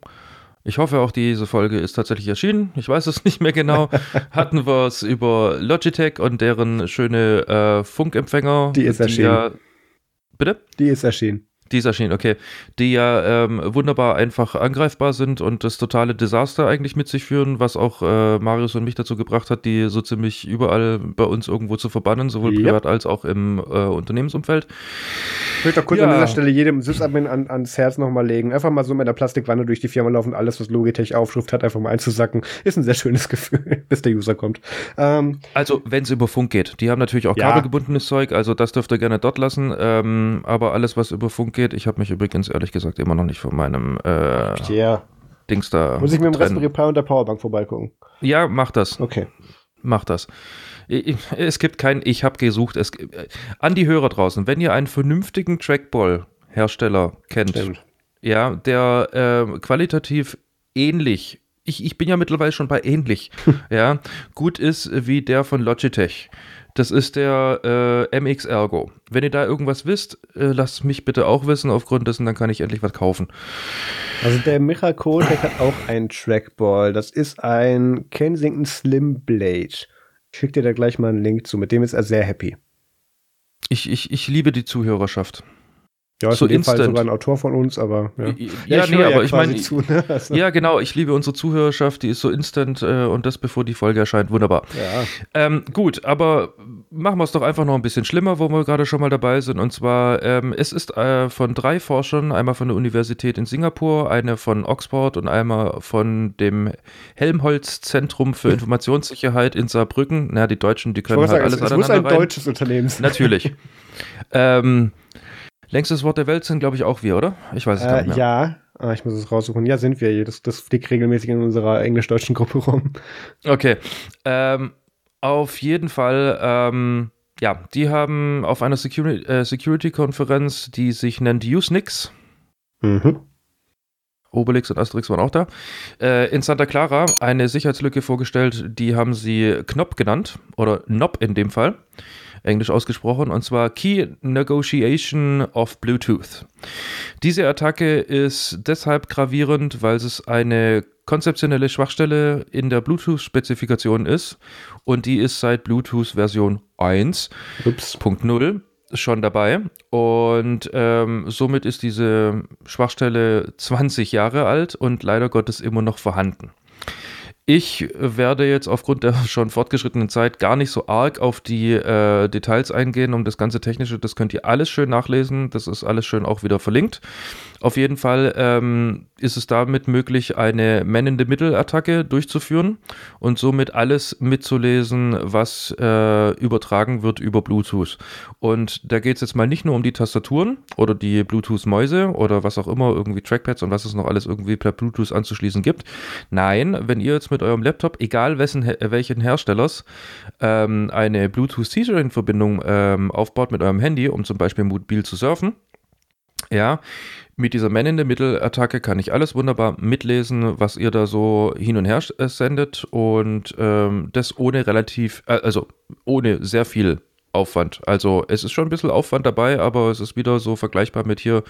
ich hoffe auch, diese Folge ist tatsächlich erschienen. Ich weiß es nicht mehr genau. Hatten wir es über Logitech und deren schöne äh, Funkempfänger. Die ist erschienen. Ja, bitte? Die ist erschienen. Die ist erschienen, okay. Die ja ähm, wunderbar einfach angreifbar sind und das totale Desaster eigentlich mit sich führen, was auch äh, Marius und mich dazu gebracht hat, die so ziemlich überall bei uns irgendwo zu verbannen, sowohl yep. privat als auch im äh, Unternehmensumfeld. Ich möchte auch kurz ja. an dieser Stelle jedem Sysadmin an, ans Herz nochmal legen. Einfach mal so mit einer Plastikwanne durch die Firma laufen, alles, was Logitech Aufschrift hat, einfach mal einzusacken. Ist ein sehr schönes Gefühl, bis der User kommt. Ähm, also, wenn es über Funk geht. Die haben natürlich auch ja. kabelgebundenes Zeug, also das dürft ihr gerne dort lassen. Ähm, aber alles, was über Funk geht, geht. Ich habe mich übrigens ehrlich gesagt immer noch nicht von meinem äh, yeah. Dings da. Muss ich mit dem Raspberry Pi und der Powerbank vorbeigucken? Ja, mach das. Okay. Mach das. Es gibt kein, ich habe gesucht. Es, an die Hörer draußen, wenn ihr einen vernünftigen Trackball-Hersteller kennt, Stimmt. ja, der äh, qualitativ ähnlich, ich, ich bin ja mittlerweile schon bei ähnlich, ja, gut ist wie der von Logitech. Das ist der äh, MX Ergo. Wenn ihr da irgendwas wisst, äh, lasst mich bitte auch wissen. Aufgrund dessen, dann kann ich endlich was kaufen. Also der Micha Kotek hat auch einen Trackball. Das ist ein Kensington Slim Blade. Ich schick dir da gleich mal einen Link zu. Mit dem ist er sehr happy. Ich, ich, ich liebe die Zuhörerschaft. Ja, ist so in dem Fall sogar ein Autor von uns, aber ja. Ja, ja nee, aber ja ich meine, ne? also. ja genau, ich liebe unsere Zuhörerschaft, die ist so instant äh, und das bevor die Folge erscheint, wunderbar. Ja. Ähm, gut, aber machen wir es doch einfach noch ein bisschen schlimmer, wo wir gerade schon mal dabei sind und zwar, ähm, es ist äh, von drei Forschern, einmal von der Universität in Singapur, eine von Oxford und einmal von dem Helmholtz Zentrum für Informationssicherheit in Saarbrücken. Na, die Deutschen, die können halt sagen, alles es, es muss ein rein. deutsches Unternehmen sein. Natürlich. ähm, Längstes Wort der Welt sind, glaube ich, auch wir, oder? Ich weiß es äh, gar nicht mehr. Ja, ah, ich muss es raussuchen. Ja, sind wir. Das, das fliegt regelmäßig in unserer englisch-deutschen Gruppe rum. Okay. Ähm, auf jeden Fall, ähm, ja, die haben auf einer Security, äh, Security-Konferenz, die sich nennt Usenix. Mhm. Obelix und Asterix waren auch da. Äh, in Santa Clara eine Sicherheitslücke vorgestellt, die haben sie Knop genannt, oder NOP in dem Fall. Englisch ausgesprochen, und zwar Key Negotiation of Bluetooth. Diese Attacke ist deshalb gravierend, weil es eine konzeptionelle Schwachstelle in der Bluetooth-Spezifikation ist und die ist seit Bluetooth Version 1.0 schon dabei und ähm, somit ist diese Schwachstelle 20 Jahre alt und leider Gottes immer noch vorhanden. Ich werde jetzt aufgrund der schon fortgeschrittenen Zeit gar nicht so arg auf die äh, Details eingehen, um das ganze Technische. Das könnt ihr alles schön nachlesen. Das ist alles schön auch wieder verlinkt. Auf jeden Fall ähm, ist es damit möglich, eine Man-in-the-Middle-Attacke durchzuführen und somit alles mitzulesen, was äh, übertragen wird über Bluetooth. Und da geht es jetzt mal nicht nur um die Tastaturen oder die Bluetooth-Mäuse oder was auch immer, irgendwie Trackpads und was es noch alles irgendwie per Bluetooth anzuschließen gibt. Nein, wenn ihr jetzt mit eurem Laptop, egal wessen, welchen Herstellers, ähm, eine Bluetooth-Teasering-Verbindung ähm, aufbaut mit eurem Handy, um zum Beispiel mobil zu surfen, ja, mit dieser Man-in-the-Middle-Attacke kann ich alles wunderbar mitlesen, was ihr da so hin und her äh, sendet und ähm, das ohne relativ, äh, also ohne sehr viel Aufwand. Also es ist schon ein bisschen Aufwand dabei, aber es ist wieder so vergleichbar mit hier,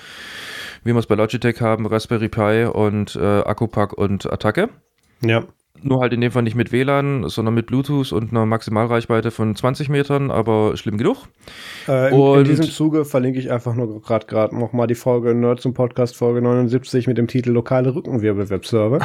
wie wir es bei Logitech haben, Raspberry Pi und äh, Akkupack und Attacke. Ja. Nur halt in dem Fall nicht mit WLAN, sondern mit Bluetooth und einer Maximalreichweite von 20 Metern, aber schlimm genug. Äh, in, in, diesem Zuge verlinke ich einfach nur gerade gerade nochmal die Folge Nerd zum Podcast Folge 79 mit dem Titel Lokale Rückenwirbel-Webserver.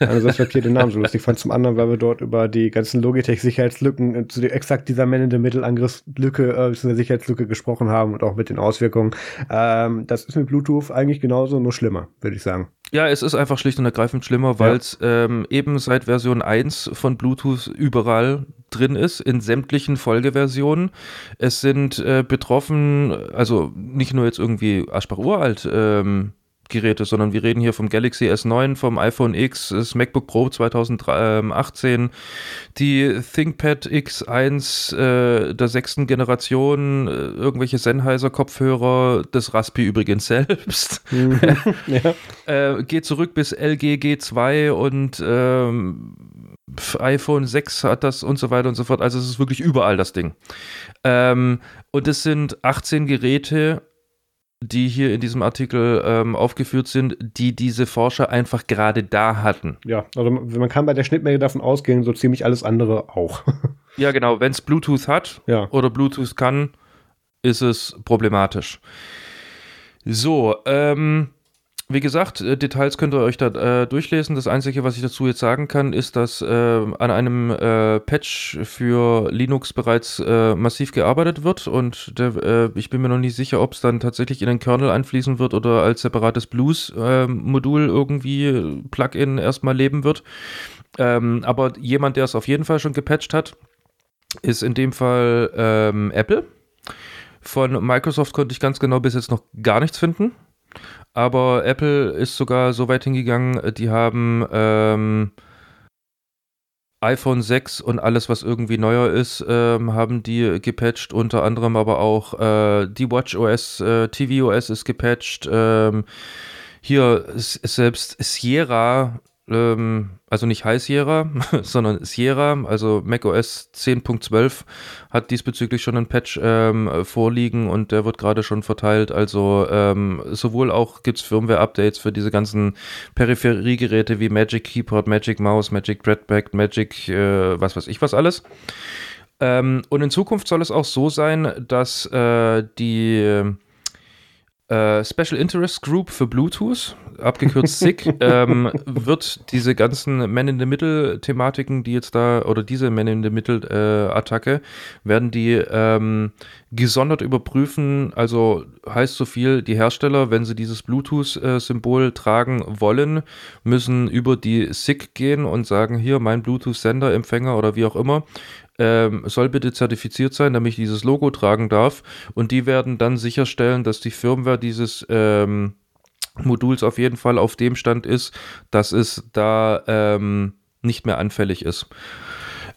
Einerseits, weil ich den Namen so lustig fand, zum anderen, weil wir dort über die ganzen Logitech-Sicherheitslücken, äh, zu exakt dieser Man in the Middle-Angriffslücke, äh, Sicherheitslücke gesprochen haben und auch mit den Auswirkungen. Ähm, das ist mit Bluetooth eigentlich genauso, nur schlimmer, würde ich sagen. Ja, es ist einfach schlicht und ergreifend schlimmer, weil es ja. ähm, eben seit Version 1 von Bluetooth überall drin ist, in sämtlichen Folgeversionen. Es sind äh, betroffen, also nicht nur jetzt irgendwie Aschbach uralt, ähm, Geräte, sondern wir reden hier vom Galaxy S9, vom iPhone X, das MacBook Pro 2018, die ThinkPad X1 äh, der sechsten Generation, äh, irgendwelche Sennheiser-Kopfhörer, das Raspi übrigens selbst. Mhm. ja. äh, geht zurück bis LG G2 und ähm, iPhone 6 hat das und so weiter und so fort. Also es ist wirklich überall das Ding. Ähm, und es sind 18 Geräte die hier in diesem Artikel ähm, aufgeführt sind, die diese Forscher einfach gerade da hatten. Ja, also man kann bei der Schnittmenge davon ausgehen, so ziemlich alles andere auch. ja, genau. Wenn es Bluetooth hat ja. oder Bluetooth kann, ist es problematisch. So, ähm, wie gesagt, äh, Details könnt ihr euch da äh, durchlesen. Das Einzige, was ich dazu jetzt sagen kann, ist, dass äh, an einem äh, Patch für Linux bereits äh, massiv gearbeitet wird und der, äh, ich bin mir noch nicht sicher, ob es dann tatsächlich in den Kernel einfließen wird oder als separates Blues-Modul irgendwie Plugin erstmal leben wird. Ähm, aber jemand, der es auf jeden Fall schon gepatcht hat, ist in dem Fall ähm, Apple. Von Microsoft konnte ich ganz genau bis jetzt noch gar nichts finden. Aber Apple ist sogar so weit hingegangen, die haben ähm, iPhone 6 und alles, was irgendwie neuer ist, ähm, haben die gepatcht. Unter anderem aber auch äh, die WatchOS, äh, tvOS ist gepatcht. Ähm, hier selbst Sierra ähm, also nicht High Sierra, sondern Sierra, also macOS 10.12 hat diesbezüglich schon einen Patch ähm, vorliegen und der wird gerade schon verteilt. Also ähm, sowohl auch gibt es Firmware-Updates für diese ganzen Peripheriegeräte wie Magic Keyboard, Magic Mouse, Magic Dreadback, Magic, äh, was weiß ich was alles. Ähm, und in Zukunft soll es auch so sein, dass äh, die äh, Special Interest Group für Bluetooth, abgekürzt SIG, ähm, wird diese ganzen Man-in-the-Middle-Thematiken, die jetzt da, oder diese Man-in-the-Middle-Attacke, äh, werden die ähm, gesondert überprüfen. Also heißt so viel, die Hersteller, wenn sie dieses Bluetooth-Symbol tragen wollen, müssen über die SIG gehen und sagen, hier mein Bluetooth-Sender, Empfänger oder wie auch immer, ähm, soll bitte zertifiziert sein, damit ich dieses Logo tragen darf. Und die werden dann sicherstellen, dass die Firmware dieses ähm, Moduls auf jeden Fall auf dem Stand ist, dass es da ähm, nicht mehr anfällig ist.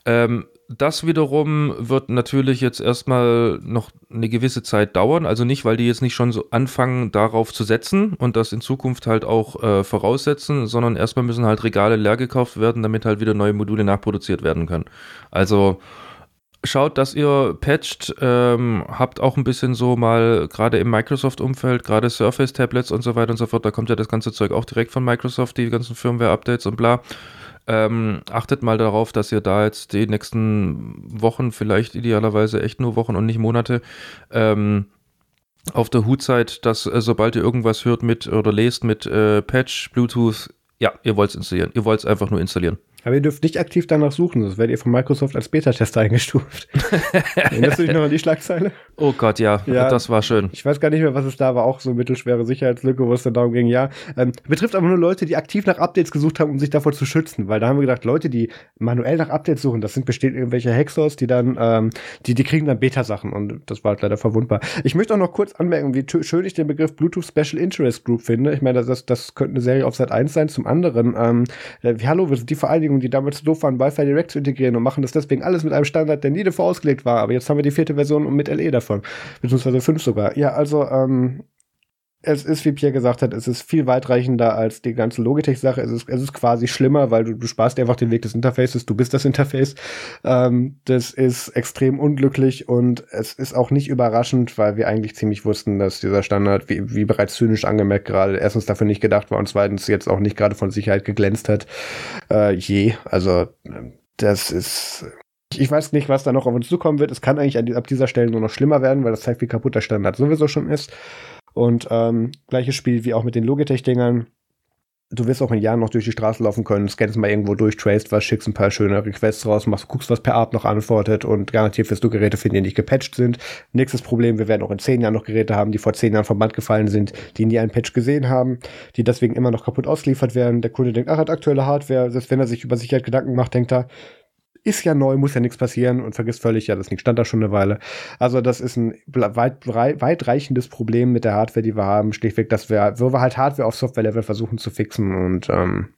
Ähm, das wiederum wird natürlich jetzt erstmal noch eine gewisse Zeit dauern. Also nicht, weil die jetzt nicht schon so anfangen, darauf zu setzen und das in Zukunft halt auch äh, voraussetzen, sondern erstmal müssen halt Regale leer gekauft werden, damit halt wieder neue Module nachproduziert werden können. Also schaut, dass ihr patcht, ähm, habt auch ein bisschen so mal, gerade im Microsoft-Umfeld, gerade Surface-Tablets und so weiter und so fort, da kommt ja das ganze Zeug auch direkt von Microsoft, die ganzen Firmware-Updates und bla. Ähm, achtet mal darauf, dass ihr da jetzt die nächsten Wochen, vielleicht idealerweise echt nur Wochen und nicht Monate, ähm, auf der Hut seid, dass äh, sobald ihr irgendwas hört mit oder lest mit äh, Patch, Bluetooth, ja, ihr wollt es installieren. Ihr wollt es einfach nur installieren. Aber ihr dürft nicht aktiv danach suchen, sonst werdet ihr von Microsoft als Beta-Tester eingestuft. Erinnerst du dich noch an die Schlagzeile? Oh Gott, ja. ja. Das war schön. Ich weiß gar nicht mehr, was es da war. Auch so mittelschwere Sicherheitslücke, wo es dann darum ging, ja. Ähm, betrifft aber nur Leute, die aktiv nach Updates gesucht haben, um sich davor zu schützen. Weil da haben wir gedacht, Leute, die manuell nach Updates suchen, das sind bestimmt irgendwelche Hexers, die dann, ähm, die, die kriegen dann Beta-Sachen. Und das war halt leider verwundbar. Ich möchte auch noch kurz anmerken, wie schön ich den Begriff Bluetooth Special Interest Group finde. Ich meine, das, das könnte eine Serie auf Sat 1 sein. Zum anderen, ähm, äh, hallo, wir sind die Vereinigung, die damals so doof waren, Wi-Fi Direct zu integrieren und machen das deswegen alles mit einem Standard, der nie davor ausgelegt war. Aber jetzt haben wir die vierte Version mit LE davon. Beziehungsweise fünf sogar. Ja, also, ähm, es ist, wie Pierre gesagt hat, es ist viel weitreichender als die ganze Logitech-Sache. Es ist, es ist quasi schlimmer, weil du, du sparst dir einfach den Weg des Interfaces, du bist das Interface. Ähm, das ist extrem unglücklich und es ist auch nicht überraschend, weil wir eigentlich ziemlich wussten, dass dieser Standard, wie, wie bereits zynisch angemerkt, gerade erstens dafür nicht gedacht war und zweitens jetzt auch nicht gerade von Sicherheit geglänzt hat. Äh, je. Also, das ist ich weiß nicht, was da noch auf uns zukommen wird. Es kann eigentlich ab dieser Stelle nur noch schlimmer werden, weil das zeigt, wie kaputt der Standard sowieso schon ist. Und ähm, gleiches Spiel wie auch mit den Logitech-Dingern. Du wirst auch in Jahren noch durch die Straße laufen können, scannst mal irgendwo durch, traced was, schickst ein paar schöne Requests raus, machst, guckst, was per Art noch antwortet und garantiert wirst du Geräte finden, die nicht gepatcht sind. Nächstes Problem, wir werden auch in zehn Jahren noch Geräte haben, die vor zehn Jahren vom Band gefallen sind, die nie einen Patch gesehen haben, die deswegen immer noch kaputt ausgeliefert werden. Der Kunde denkt, ach, hat aktuelle Hardware, selbst wenn er sich über Sicherheit Gedanken macht, denkt er, ist ja neu, muss ja nichts passieren und vergisst völlig, ja, das Ding stand da schon eine Weile. Also das ist ein weit, weitreichendes Problem mit der Hardware, die wir haben. Schlichtweg, dass wir, wo wir halt Hardware auf Software-Level versuchen zu fixen und ähm,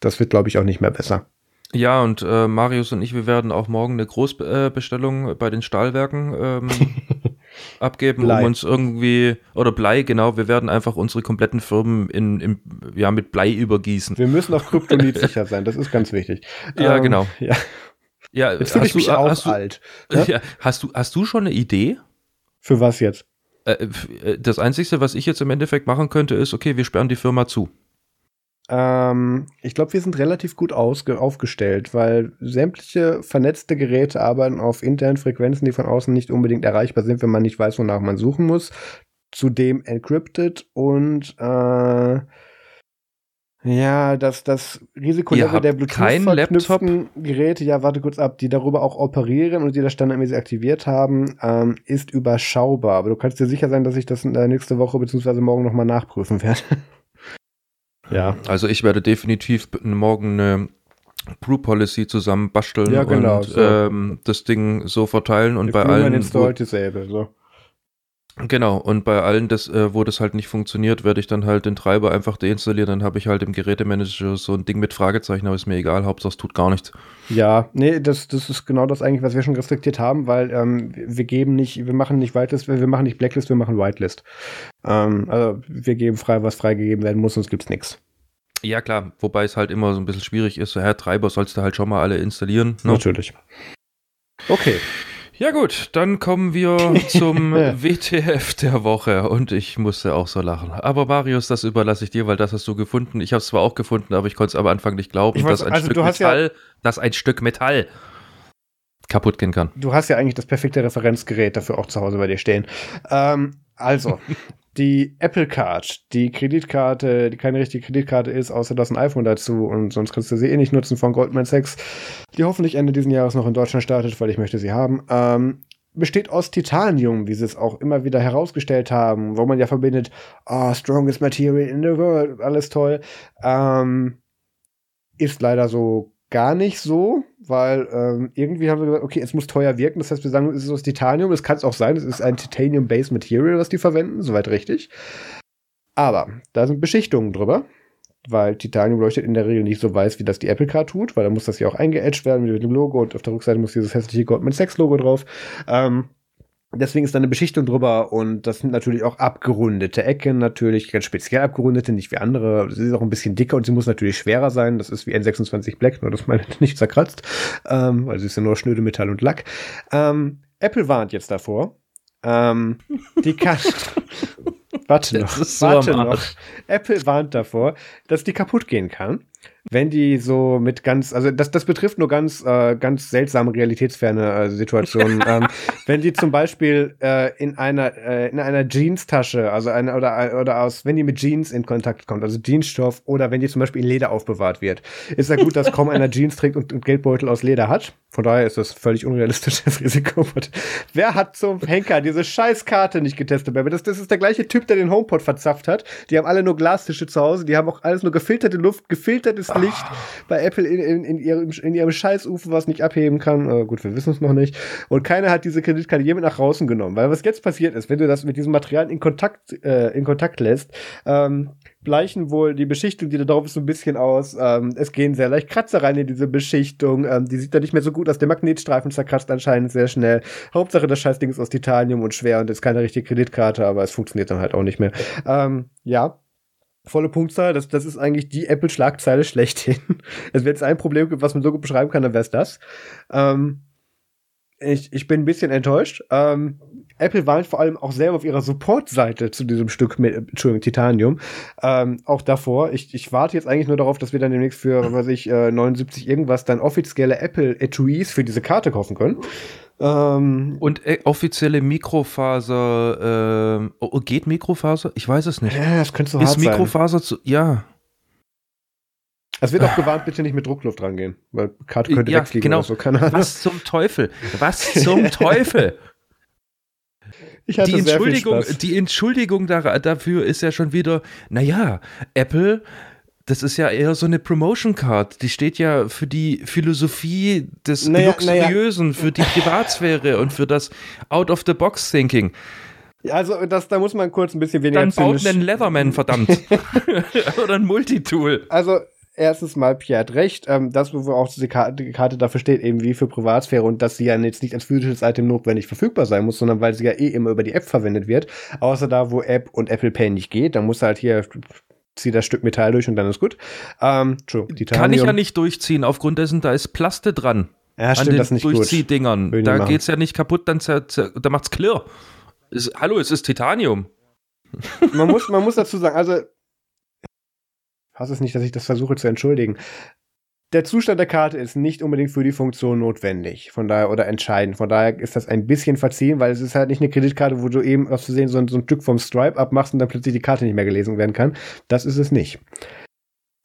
das wird, glaube ich, auch nicht mehr besser. Ja, und äh, Marius und ich, wir werden auch morgen eine Großbestellung äh, bei den Stahlwerken ähm, abgeben, Blei. um uns irgendwie, oder Blei, genau, wir werden einfach unsere kompletten Firmen in, in ja, mit Blei übergießen. Wir müssen auch Kryptonit sicher sein, das ist ganz wichtig. Ja, ähm, genau. Ja. Ja, jetzt fühle ich mich du, auch alt. Du, ja? Ja, hast, du, hast du schon eine Idee? Für was jetzt? Äh, äh, das Einzige, was ich jetzt im Endeffekt machen könnte, ist, okay, wir sperren die Firma zu. Ähm, ich glaube, wir sind relativ gut aufgestellt, weil sämtliche vernetzte Geräte arbeiten auf internen Frequenzen, die von außen nicht unbedingt erreichbar sind, wenn man nicht weiß, wonach man suchen muss. Zudem encrypted und äh, ja, das, das Risikolevel der Bluetooth-verknüpften Geräte, ja, warte kurz ab, die darüber auch operieren und die das standardmäßig aktiviert haben, ähm, ist überschaubar. Aber du kannst dir sicher sein, dass ich das nächste Woche bzw. morgen nochmal nachprüfen werde. ja. Also ich werde definitiv morgen eine Brew Policy zusammen basteln ja, genau, und so. ähm, das Ding so verteilen und If bei allen. Installed disable, so. Genau, und bei allen, das, äh, wo das halt nicht funktioniert, werde ich dann halt den Treiber einfach deinstallieren. Dann habe ich halt im Gerätemanager so ein Ding mit Fragezeichen, aber ist mir egal, Hauptsache es tut gar nichts. Ja, nee, das, das ist genau das eigentlich, was wir schon restriktiert haben, weil ähm, wir geben nicht, wir machen nicht Whitelist, wir machen nicht Blacklist, wir machen Whitelist. Ähm, also wir geben frei, was freigegeben werden muss, sonst gibt's nichts. Ja, klar, wobei es halt immer so ein bisschen schwierig ist. So, Herr Treiber sollst du halt schon mal alle installieren. Ne? Natürlich. Okay. Ja gut, dann kommen wir zum WTF der Woche und ich musste auch so lachen. Aber Marius, das überlasse ich dir, weil das hast du gefunden. Ich habe es zwar auch gefunden, aber ich konnte es am Anfang nicht glauben, weiß, dass ein also Stück Metall, ja, dass ein Stück Metall kaputt gehen kann. Du hast ja eigentlich das perfekte Referenzgerät dafür auch zu Hause bei dir stehen. Ähm, also, die Apple Card, die Kreditkarte, die keine richtige Kreditkarte ist, außer das ein iPhone dazu und sonst kannst du sie eh nicht nutzen von Goldman Sachs, die hoffentlich Ende dieses Jahres noch in Deutschland startet, weil ich möchte sie haben. Ähm, besteht aus Titanium, wie sie es auch immer wieder herausgestellt haben, wo man ja verbindet, oh, strongest material in the world, alles toll. Ähm, ist leider so gar nicht so, weil ähm, irgendwie haben wir gesagt, okay, es muss teuer wirken. Das heißt, wir sagen, es ist aus Titanium. Das kann es auch sein, es ist ein Titanium-Based Material, was die verwenden, soweit richtig. Aber da sind Beschichtungen drüber, weil Titanium leuchtet in der Regel nicht so weiß, wie das die Apple Card tut, weil da muss das ja auch eingeedged werden mit dem Logo und auf der Rückseite muss dieses hässliche Goldman Sachs Logo drauf. Ähm, Deswegen ist da eine Beschichtung drüber und das sind natürlich auch abgerundete Ecken, natürlich ganz speziell abgerundete, nicht wie andere. Sie ist auch ein bisschen dicker und sie muss natürlich schwerer sein. Das ist wie N26 Black, nur dass man nicht zerkratzt, ähm, weil sie ist ja nur schnöde Metall und Lack. Ähm, Apple warnt jetzt davor. Ähm, die kann. warte noch, so warte noch. Apple warnt davor, dass die kaputt gehen kann wenn die so mit ganz, also das, das betrifft nur ganz, äh, ganz seltsame realitätsferne äh, Situationen. ähm, wenn die zum Beispiel äh, in einer, äh, in einer Jeans-Tasche, also eine, oder, oder aus, wenn die mit Jeans in Kontakt kommt, also Jeansstoff, oder wenn die zum Beispiel in Leder aufbewahrt wird, ist ja gut, dass kaum einer Jeans trägt und, und Geldbeutel aus Leder hat. Von daher ist das völlig unrealistisches Risiko. Wer hat zum Henker diese Scheißkarte nicht getestet? Das, das ist der gleiche Typ, der den HomePod verzapft hat. Die haben alle nur Glastische zu Hause, die haben auch alles nur gefilterte Luft, gefiltertes Licht bei Apple in, in, in, ihrem, in ihrem Scheißufer, was nicht abheben kann. Äh, gut, wir wissen es noch nicht. Und keiner hat diese Kreditkarte jemand nach draußen genommen. Weil was jetzt passiert ist, wenn du das mit diesem Material in Kontakt, äh, in Kontakt lässt, ähm, bleichen wohl die Beschichtung, die da drauf ist, so ein bisschen aus. Ähm, es gehen sehr leicht Kratzer rein in diese Beschichtung. Ähm, die sieht dann nicht mehr so gut aus. Der Magnetstreifen zerkratzt anscheinend sehr schnell. Hauptsache, das Scheißding ist aus Titanium und schwer und ist keine richtige Kreditkarte, aber es funktioniert dann halt auch nicht mehr. Ähm, ja, volle Punktzahl. Das, das ist eigentlich die Apple-Schlagzeile schlechthin. Es wird jetzt ein Problem gibt, was man so gut beschreiben kann, dann wäre es das. Ähm, ich, ich bin ein bisschen enttäuscht. Ähm, Apple warnt vor allem auch selber auf ihrer Support-Seite zu diesem Stück mit, Entschuldigung, Titanium. Ähm, auch davor. Ich, ich warte jetzt eigentlich nur darauf, dass wir dann demnächst für, was weiß ich, äh, 79 irgendwas dann offizielle Apple Etuis für diese Karte kaufen können. Ähm, und äh, offizielle Mikrofaser, äh, oh, geht Mikrofaser? Ich weiß es nicht. Ja, das könnte so Ist hart Mikrofaser sein. zu, ja. Es wird auch gewarnt, bitte nicht mit Druckluft rangehen, weil Karte könnte ja, wegfliegen genau. oder so. Keine Ahnung. Was zum Teufel? Was zum Teufel? die Entschuldigung, die Entschuldigung dafür ist ja schon wieder, naja, Apple das ist ja eher so eine Promotion Card. Die steht ja für die Philosophie des naja, Luxuriösen, naja. für die Privatsphäre und für das Out-of-the-Box-Thinking. Also, das, da muss man kurz ein bisschen weniger Dann baut einen Leatherman, verdammt. Oder ein Multitool. Also, erstens mal, Pierre hat recht, ähm, das, wo auch diese Karte, die Karte dafür steht, eben wie für Privatsphäre und dass sie ja jetzt nicht als physisches Item notwendig verfügbar sein muss, sondern weil sie ja eh immer über die App verwendet wird. Außer da, wo App und Apple Pay nicht geht, dann muss halt hier zieh das Stück Metall durch und dann ist gut. Ähm, Kann ich ja nicht durchziehen, aufgrund dessen, da ist Plaste dran. Ja, stimmt, das ist nicht Durchziehdingern. Gut. Da geht's ja nicht kaputt, dann da macht's klirr. Ist, hallo, es ist Titanium. Man muss, man muss dazu sagen, also, hasse es nicht, dass ich das versuche zu entschuldigen der Zustand der Karte ist nicht unbedingt für die Funktion notwendig, von daher oder entscheidend. Von daher ist das ein bisschen verziehen, weil es ist halt nicht eine Kreditkarte, wo du eben aus Versehen so ein, so ein Stück vom Stripe abmachst und dann plötzlich die Karte nicht mehr gelesen werden kann. Das ist es nicht.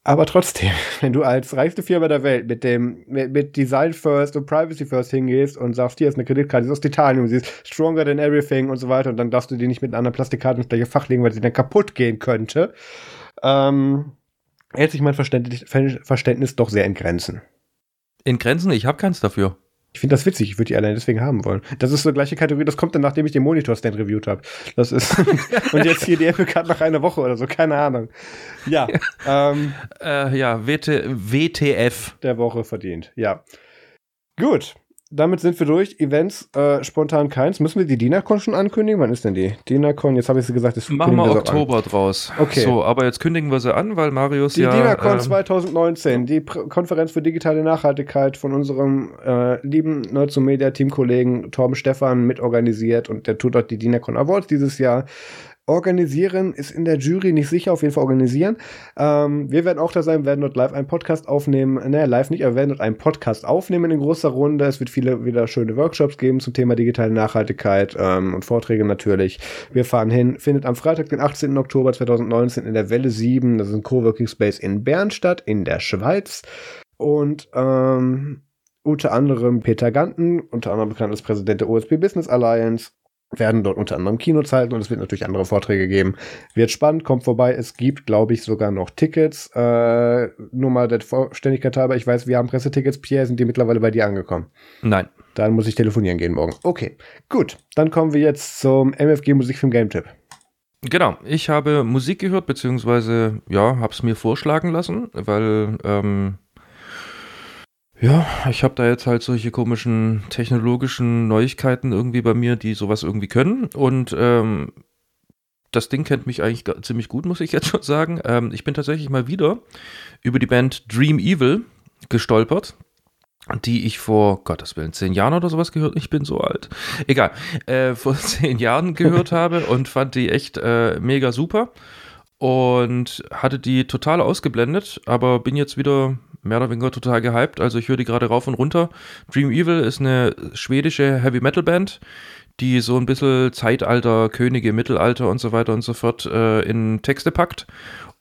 Aber trotzdem, wenn du als reichste Firma der Welt mit dem mit, mit, Design First und Privacy First hingehst und sagst, hier ist eine Kreditkarte, die ist aus Titanium, sie ist stronger than everything und so weiter und dann darfst du die nicht mit einer anderen Plastikkarte ins gleiche Fach legen, weil sie dann kaputt gehen könnte. Ähm, hält sich mein Verständnis, Verständnis doch sehr in Grenzen. In Grenzen? Ich habe keins dafür. Ich finde das witzig, ich würde die allein deswegen haben wollen. Das ist so gleiche Kategorie, das kommt dann, nachdem ich den Monitor-Stand reviewed habe. Das ist. und jetzt hier die Apple Card nach einer Woche oder so, keine Ahnung. Ja. Ähm, äh, ja, WT, WTF. Der Woche verdient, ja. Gut damit sind wir durch. Events äh, spontan keins. Müssen wir die DINACON schon ankündigen? Wann ist denn die? DINACON, jetzt habe ich sie gesagt, ist Machen wir Oktober draus. Okay. So, aber jetzt kündigen wir sie an, weil Marius die ja. Die DINACON äh, 2019, die Pr Konferenz für digitale Nachhaltigkeit von unserem äh, lieben Nerds Media Teamkollegen Torben Stefan mitorganisiert und der tut dort die DINACON Awards dieses Jahr organisieren, ist in der Jury nicht sicher, auf jeden Fall organisieren. Ähm, wir werden auch da sein, werden dort live einen Podcast aufnehmen. Naja, live nicht, aber werden dort einen Podcast aufnehmen in großer Runde. Es wird viele wieder schöne Workshops geben zum Thema digitale Nachhaltigkeit ähm, und Vorträge natürlich. Wir fahren hin, findet am Freitag, den 18. Oktober 2019 in der Welle 7, das ist ein Coworking Space in Bern statt, in der Schweiz. Und ähm, unter anderem Peter Ganten, unter anderem bekannt als Präsident der OSP Business Alliance, werden dort unter anderem Kinos halten und es wird natürlich andere Vorträge geben. Wird spannend, kommt vorbei. Es gibt, glaube ich, sogar noch Tickets. Äh, nur mal der Vollständigkeit halber. Ich weiß, wir haben Pressetickets. Pierre, sind die mittlerweile bei dir angekommen? Nein. Dann muss ich telefonieren gehen morgen. Okay, gut. Dann kommen wir jetzt zum MFG Musikfilm Game Tipp. Genau, ich habe Musik gehört, beziehungsweise, ja, habe es mir vorschlagen lassen, weil ähm, ja, ich habe da jetzt halt solche komischen technologischen Neuigkeiten irgendwie bei mir, die sowas irgendwie können. Und ähm, das Ding kennt mich eigentlich ziemlich gut, muss ich jetzt schon sagen. Ähm, ich bin tatsächlich mal wieder über die Band Dream Evil gestolpert, die ich vor Gottes Willen zehn Jahren oder sowas gehört. Ich bin so alt. Egal. Äh, vor zehn Jahren gehört habe und fand die echt äh, mega super und hatte die total ausgeblendet, aber bin jetzt wieder mehr oder weniger total gehypt. Also ich höre die gerade rauf und runter. Dream Evil ist eine schwedische Heavy Metal Band, die so ein bisschen Zeitalter, Könige, Mittelalter und so weiter und so fort äh, in Texte packt.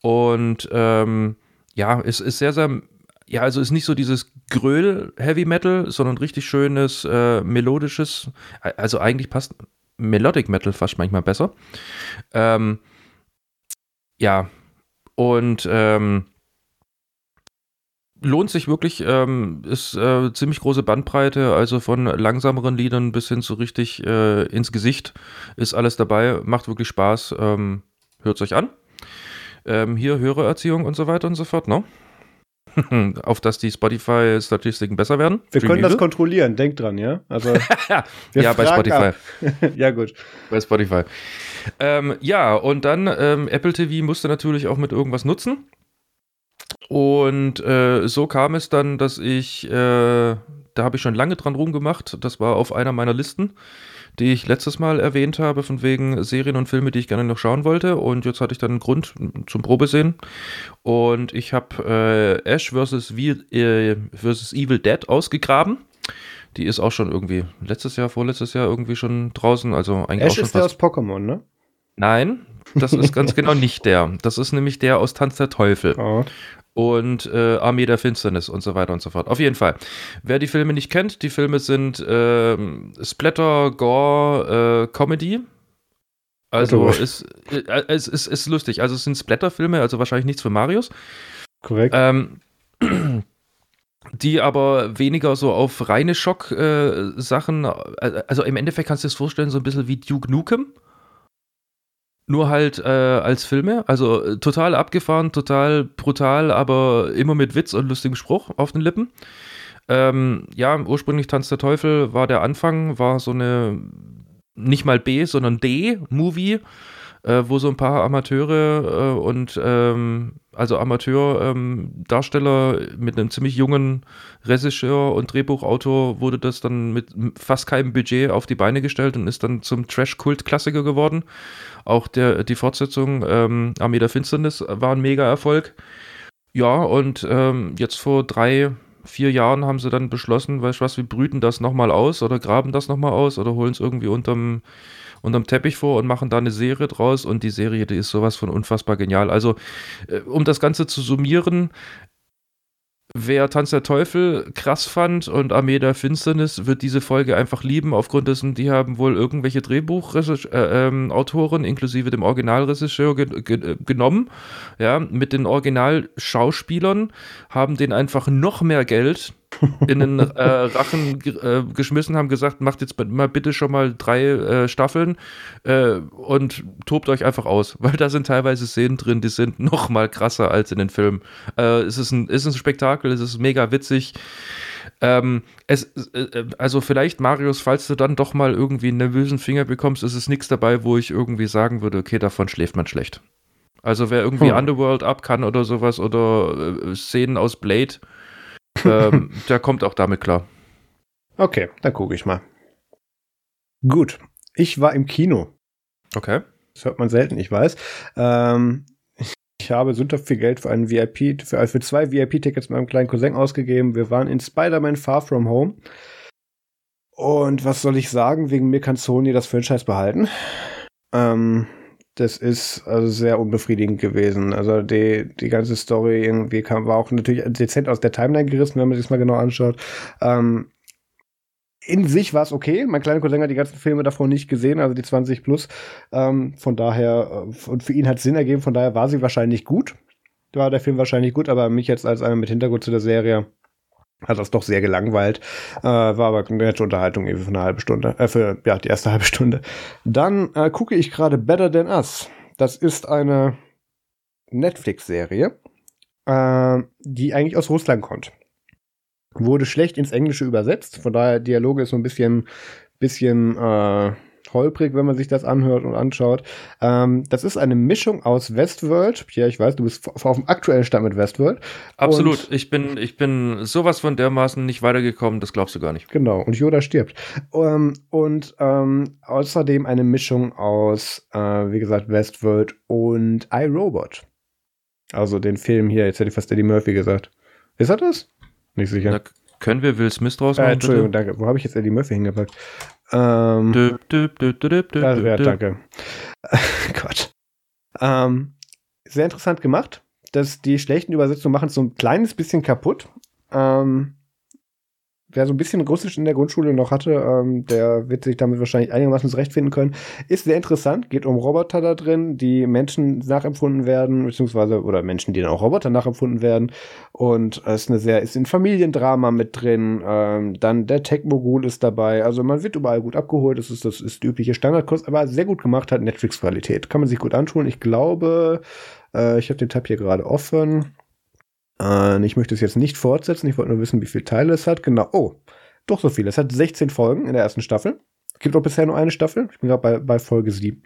Und ähm, ja, es ist sehr, sehr ja, also ist nicht so dieses Gröl Heavy Metal, sondern richtig schönes, äh, melodisches, also eigentlich passt Melodic Metal fast manchmal besser. Ähm, ja, und ähm, lohnt sich wirklich, ähm, ist äh, ziemlich große Bandbreite, also von langsameren Liedern bis hin zu richtig äh, ins Gesicht ist alles dabei, macht wirklich Spaß, ähm, hört es euch an. Ähm, hier Hörererziehung und so weiter und so fort, ne? auf dass die Spotify-Statistiken besser werden. Wir können das kontrollieren, denkt dran, ja? Also, ja, bei Spotify. ja, gut. Bei Spotify. Ähm, ja, und dann ähm, Apple TV musste natürlich auch mit irgendwas nutzen. Und äh, so kam es dann, dass ich, äh, da habe ich schon lange dran rumgemacht, das war auf einer meiner Listen, die ich letztes Mal erwähnt habe, von wegen Serien und Filme, die ich gerne noch schauen wollte. Und jetzt hatte ich dann einen Grund zum Probesehen. Und ich habe äh, Ash vs. äh. Evil Dead ausgegraben. Die ist auch schon irgendwie letztes Jahr, vorletztes Jahr irgendwie schon draußen. Also eigentlich Ash auch schon ist der aus Pokémon, ne? Nein, das ist ganz genau nicht der. Das ist nämlich der aus Tanz der Teufel. Oh und äh, Armee der Finsternis und so weiter und so fort. Auf jeden Fall. Wer die Filme nicht kennt, die Filme sind äh, Splatter, Gore, äh, Comedy. Also ist, äh, es ist, ist lustig. Also es sind Splatter-Filme, also wahrscheinlich nichts für Marius. Korrekt. Ähm, die aber weniger so auf reine Schock-Sachen, äh, also im Endeffekt kannst du dir das vorstellen, so ein bisschen wie Duke Nukem nur halt äh, als Filme. Also äh, total abgefahren, total brutal, aber immer mit Witz und lustigem Spruch auf den Lippen. Ähm, ja, ursprünglich Tanz der Teufel war der Anfang, war so eine nicht mal B, sondern D-Movie äh, wo so ein paar Amateure äh, und ähm, also Amateurdarsteller ähm, mit einem ziemlich jungen Regisseur und Drehbuchautor wurde das dann mit fast keinem Budget auf die Beine gestellt und ist dann zum Trash-Kult-Klassiker geworden. Auch der, die Fortsetzung ähm, Armee der Finsternis war ein Mega-Erfolg. Ja, und ähm, jetzt vor drei, vier Jahren haben sie dann beschlossen, weißt du was, wir brüten das nochmal aus oder graben das nochmal aus oder holen es irgendwie unterm unterm Teppich vor und machen da eine Serie draus und die Serie, die ist sowas von unfassbar genial. Also, äh, um das Ganze zu summieren, Wer Tanz der Teufel krass fand und Armee der Finsternis, wird diese Folge einfach lieben, aufgrund dessen, die haben wohl irgendwelche Drehbuchautoren äh, ähm, inklusive dem Originalregisseur ge ge genommen, ja, mit den Originalschauspielern, haben denen einfach noch mehr Geld in den äh, Rachen äh, geschmissen, haben gesagt, macht jetzt mal bitte schon mal drei äh, Staffeln äh, und tobt euch einfach aus, weil da sind teilweise Szenen drin, die sind noch mal krasser als in den Filmen. Äh, es ist ein, ist ein Spektakel, es ist mega witzig. Ähm, es, äh, also vielleicht, Marius, falls du dann doch mal irgendwie einen nervösen Finger bekommst, ist es nichts dabei, wo ich irgendwie sagen würde, okay, davon schläft man schlecht. Also wer irgendwie hm. Underworld ab kann oder sowas oder Szenen aus Blade, ähm, der kommt auch damit klar. Okay, dann gucke ich mal. Gut, ich war im Kino. Okay. Das hört man selten, ich weiß. Ähm, ich habe sündhaft viel Geld für einen VIP, für, für zwei VIP-Tickets mit meinem kleinen Cousin ausgegeben. Wir waren in Spider-Man Far From Home. Und was soll ich sagen? Wegen mir kann Sony das Franchise behalten. Ähm, das ist also sehr unbefriedigend gewesen. Also die, die ganze Story irgendwie kam, war auch natürlich dezent aus der Timeline gerissen, wenn man sich mal genau anschaut. Ähm, in sich war es okay. Mein kleiner Cousin hat die ganzen Filme davon nicht gesehen, also die 20 plus. Ähm, von daher, äh, und für ihn hat es Sinn ergeben, von daher war sie wahrscheinlich gut. War der Film wahrscheinlich gut, aber mich jetzt als einer mit Hintergrund zu der Serie hat das doch sehr gelangweilt. Äh, war aber eine nette Unterhaltung eben für eine halbe Stunde. Äh, für ja, die erste halbe Stunde. Dann äh, gucke ich gerade Better Than Us. Das ist eine Netflix-Serie, äh, die eigentlich aus Russland kommt. Wurde schlecht ins Englische übersetzt, von daher Dialoge ist so ein bisschen, bisschen äh, holprig, wenn man sich das anhört und anschaut. Ähm, das ist eine Mischung aus Westworld. Ja, ich weiß, du bist auf dem aktuellen Stand mit Westworld. Absolut. Und ich bin, ich bin sowas von dermaßen nicht weitergekommen, das glaubst du gar nicht. Genau. Und Yoda stirbt. Ähm, und ähm, außerdem eine Mischung aus, äh, wie gesagt, Westworld und iRobot. Also den Film hier, jetzt hätte ich fast Eddie Murphy gesagt. Ist er das? Nicht sicher. Na, können wir Will Smith draus machen? Äh, Entschuldigung, bitte? danke. Wo habe ich jetzt Eddie Murphy hingepackt? Ähm, düb, düb, düb, düb, düb, also, ja, danke. Gott. Ähm, sehr interessant gemacht. dass die schlechten Übersetzungen machen es so ein kleines bisschen kaputt. Ähm, wer so ein bisschen Russisch in der Grundschule noch hatte, ähm, der wird sich damit wahrscheinlich einigermaßen zurechtfinden können. Ist sehr interessant, geht um Roboter da drin, die Menschen nachempfunden werden, beziehungsweise, oder Menschen, die dann auch Roboter nachempfunden werden. Und es ist eine sehr, ist ein Familiendrama mit drin. Ähm, dann der Tech-Mogul ist dabei. Also man wird überall gut abgeholt. Das ist, das ist die übliche Standardkurs, aber sehr gut gemacht hat Netflix-Qualität. Kann man sich gut anschauen. Ich glaube, äh, ich habe den Tab hier gerade offen. Äh, ich möchte es jetzt nicht fortsetzen. Ich wollte nur wissen, wie viele Teile es hat. Genau. Oh, doch so viele. Es hat 16 Folgen in der ersten Staffel. Es gibt auch bisher nur eine Staffel. Ich bin gerade bei, bei Folge 7.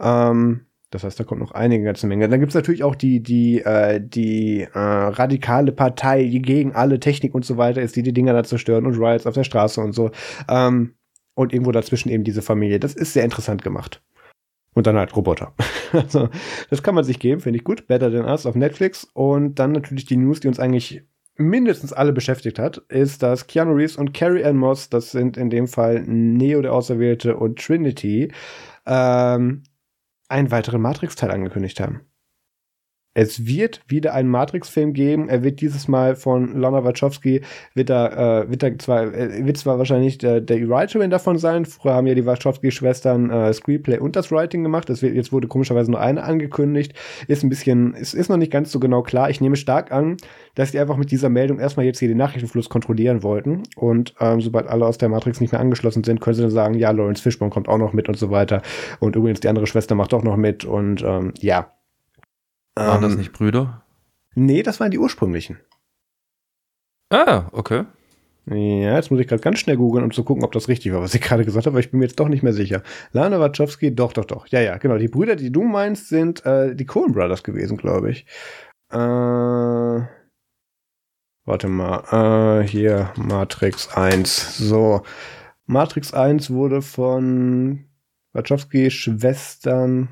Ähm, das heißt, da kommt noch einige ganze Menge. Dann gibt es natürlich auch die, die, äh, die äh, radikale Partei, die gegen alle Technik und so weiter ist, die die Dinger da zerstören und Riots auf der Straße und so. Ähm, und irgendwo dazwischen eben diese Familie. Das ist sehr interessant gemacht. Und dann halt Roboter. also, das kann man sich geben, finde ich gut. Better Than Us auf Netflix. Und dann natürlich die News, die uns eigentlich mindestens alle beschäftigt hat, ist, dass Keanu Reeves und Carrie Ann Moss, das sind in dem Fall Neo der Auserwählte und Trinity, ähm, einen weiteren Matrix-Teil angekündigt haben. Es wird wieder einen Matrix-Film geben. Er wird dieses Mal von Lana Wachowski, wird da, äh, wird da zwar, äh, wird zwar wahrscheinlich der, der Writerin davon sein. Früher haben ja die Wachowski-Schwestern äh, Screenplay und das Writing gemacht. Das wird, jetzt wurde komischerweise nur eine angekündigt. Ist ein bisschen, es ist noch nicht ganz so genau klar. Ich nehme stark an, dass die einfach mit dieser Meldung erstmal jetzt hier den Nachrichtenfluss kontrollieren wollten. Und ähm, sobald alle aus der Matrix nicht mehr angeschlossen sind, können sie dann sagen, ja, Lawrence Fishburne kommt auch noch mit und so weiter. Und übrigens, die andere Schwester macht auch noch mit. Und ähm, ja, waren ähm, das nicht Brüder? Nee, das waren die ursprünglichen. Ah, okay. Ja, jetzt muss ich gerade ganz schnell googeln, um zu gucken, ob das richtig war, was ich gerade gesagt habe, aber ich bin mir jetzt doch nicht mehr sicher. Lana Wachowski, doch, doch, doch. Ja, ja, genau. Die Brüder, die du meinst, sind äh, die Coen Brothers gewesen, glaube ich. Äh, warte mal. Äh, hier, Matrix 1. So. Matrix 1 wurde von Wachowski Schwestern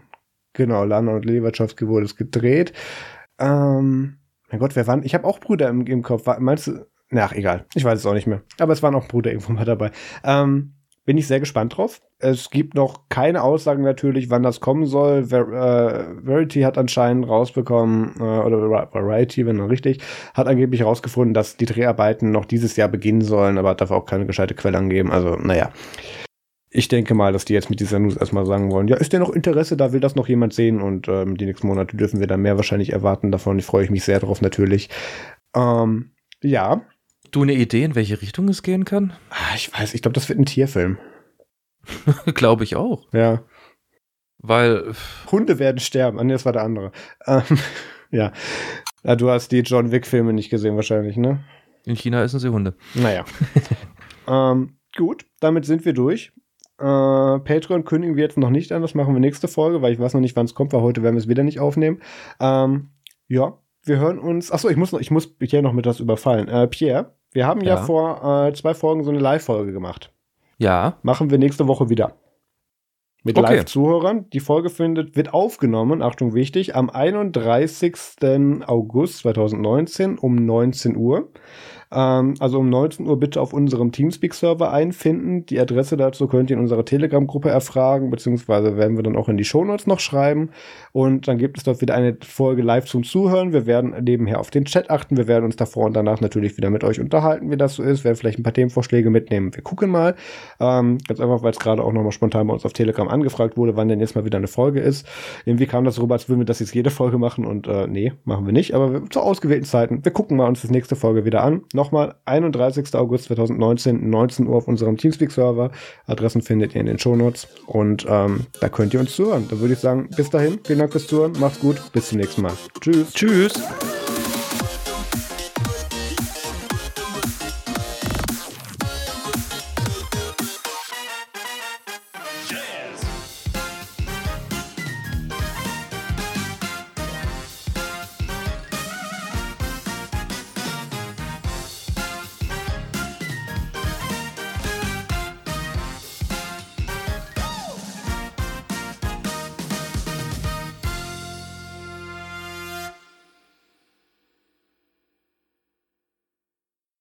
Genau, Lana und Lewatschowski wurde es gedreht. Ähm, mein Gott, wer waren? Ich habe auch Brüder im, im Kopf. Meinst du? Ach, egal. Ich weiß es auch nicht mehr. Aber es waren auch Brüder irgendwo mal dabei. Ähm, bin ich sehr gespannt drauf. Es gibt noch keine Aussagen natürlich, wann das kommen soll. Ver äh, Verity hat anscheinend rausbekommen, äh, oder Variety, wenn dann richtig, hat angeblich rausgefunden, dass die Dreharbeiten noch dieses Jahr beginnen sollen, aber dafür auch keine gescheite Quelle angeben. Also, naja ich denke mal, dass die jetzt mit dieser News erstmal sagen wollen, ja, ist denn noch Interesse, da will das noch jemand sehen und ähm, die nächsten Monate dürfen wir dann mehr wahrscheinlich erwarten davon. Ich freue mich sehr drauf natürlich. Ähm, ja. Du eine Idee, in welche Richtung es gehen kann? Ah, ich weiß, ich glaube, das wird ein Tierfilm. glaube ich auch. Ja. Weil. Hunde werden sterben. Ah, nee, das war der andere. Ähm, ja. ja. Du hast die John Wick-Filme nicht gesehen, wahrscheinlich, ne? In China essen sie Hunde. Naja. ähm, gut, damit sind wir durch. Äh, Patreon kündigen wir jetzt noch nicht an, das machen wir nächste Folge, weil ich weiß noch nicht, wann es kommt, weil heute werden wir es wieder nicht aufnehmen. Ähm, ja, wir hören uns. Achso, ich muss noch, ich muss Pierre noch mit was überfallen. Äh, Pierre, wir haben ja, ja vor äh, zwei Folgen so eine Live-Folge gemacht. Ja. Machen wir nächste Woche wieder. Mit okay. Live-Zuhörern. Die Folge findet, wird aufgenommen, Achtung wichtig, am 31. August 2019 um 19 Uhr. Ähm, also um 19 Uhr bitte auf unserem Teamspeak-Server einfinden. Die Adresse dazu könnt ihr in unserer Telegram-Gruppe erfragen, beziehungsweise werden wir dann auch in die Shownotes noch schreiben. Und dann gibt es dort wieder eine Folge live zum Zuhören. Wir werden nebenher auf den Chat achten. Wir werden uns davor und danach natürlich wieder mit euch unterhalten, wie das so ist. Wir werden vielleicht ein paar Themenvorschläge mitnehmen. Wir gucken mal. Ähm, ganz einfach, weil es gerade auch nochmal spontan bei uns auf Telegram angefragt wurde, wann denn jetzt mal wieder eine Folge ist. Irgendwie kam das rüber, als würden wir das jetzt jede Folge machen und äh, nee, machen wir nicht. Aber zu ausgewählten Zeiten. Wir gucken mal uns das nächste Folge wieder an. Nochmal 31. August 2019, 19 Uhr auf unserem Teamspeak-Server. Adressen findet ihr in den Shownotes und ähm, da könnt ihr uns zuhören. Da würde ich sagen, bis dahin, vielen Dank fürs Zuhören, macht's gut, bis zum nächsten Mal. Tschüss. Tschüss.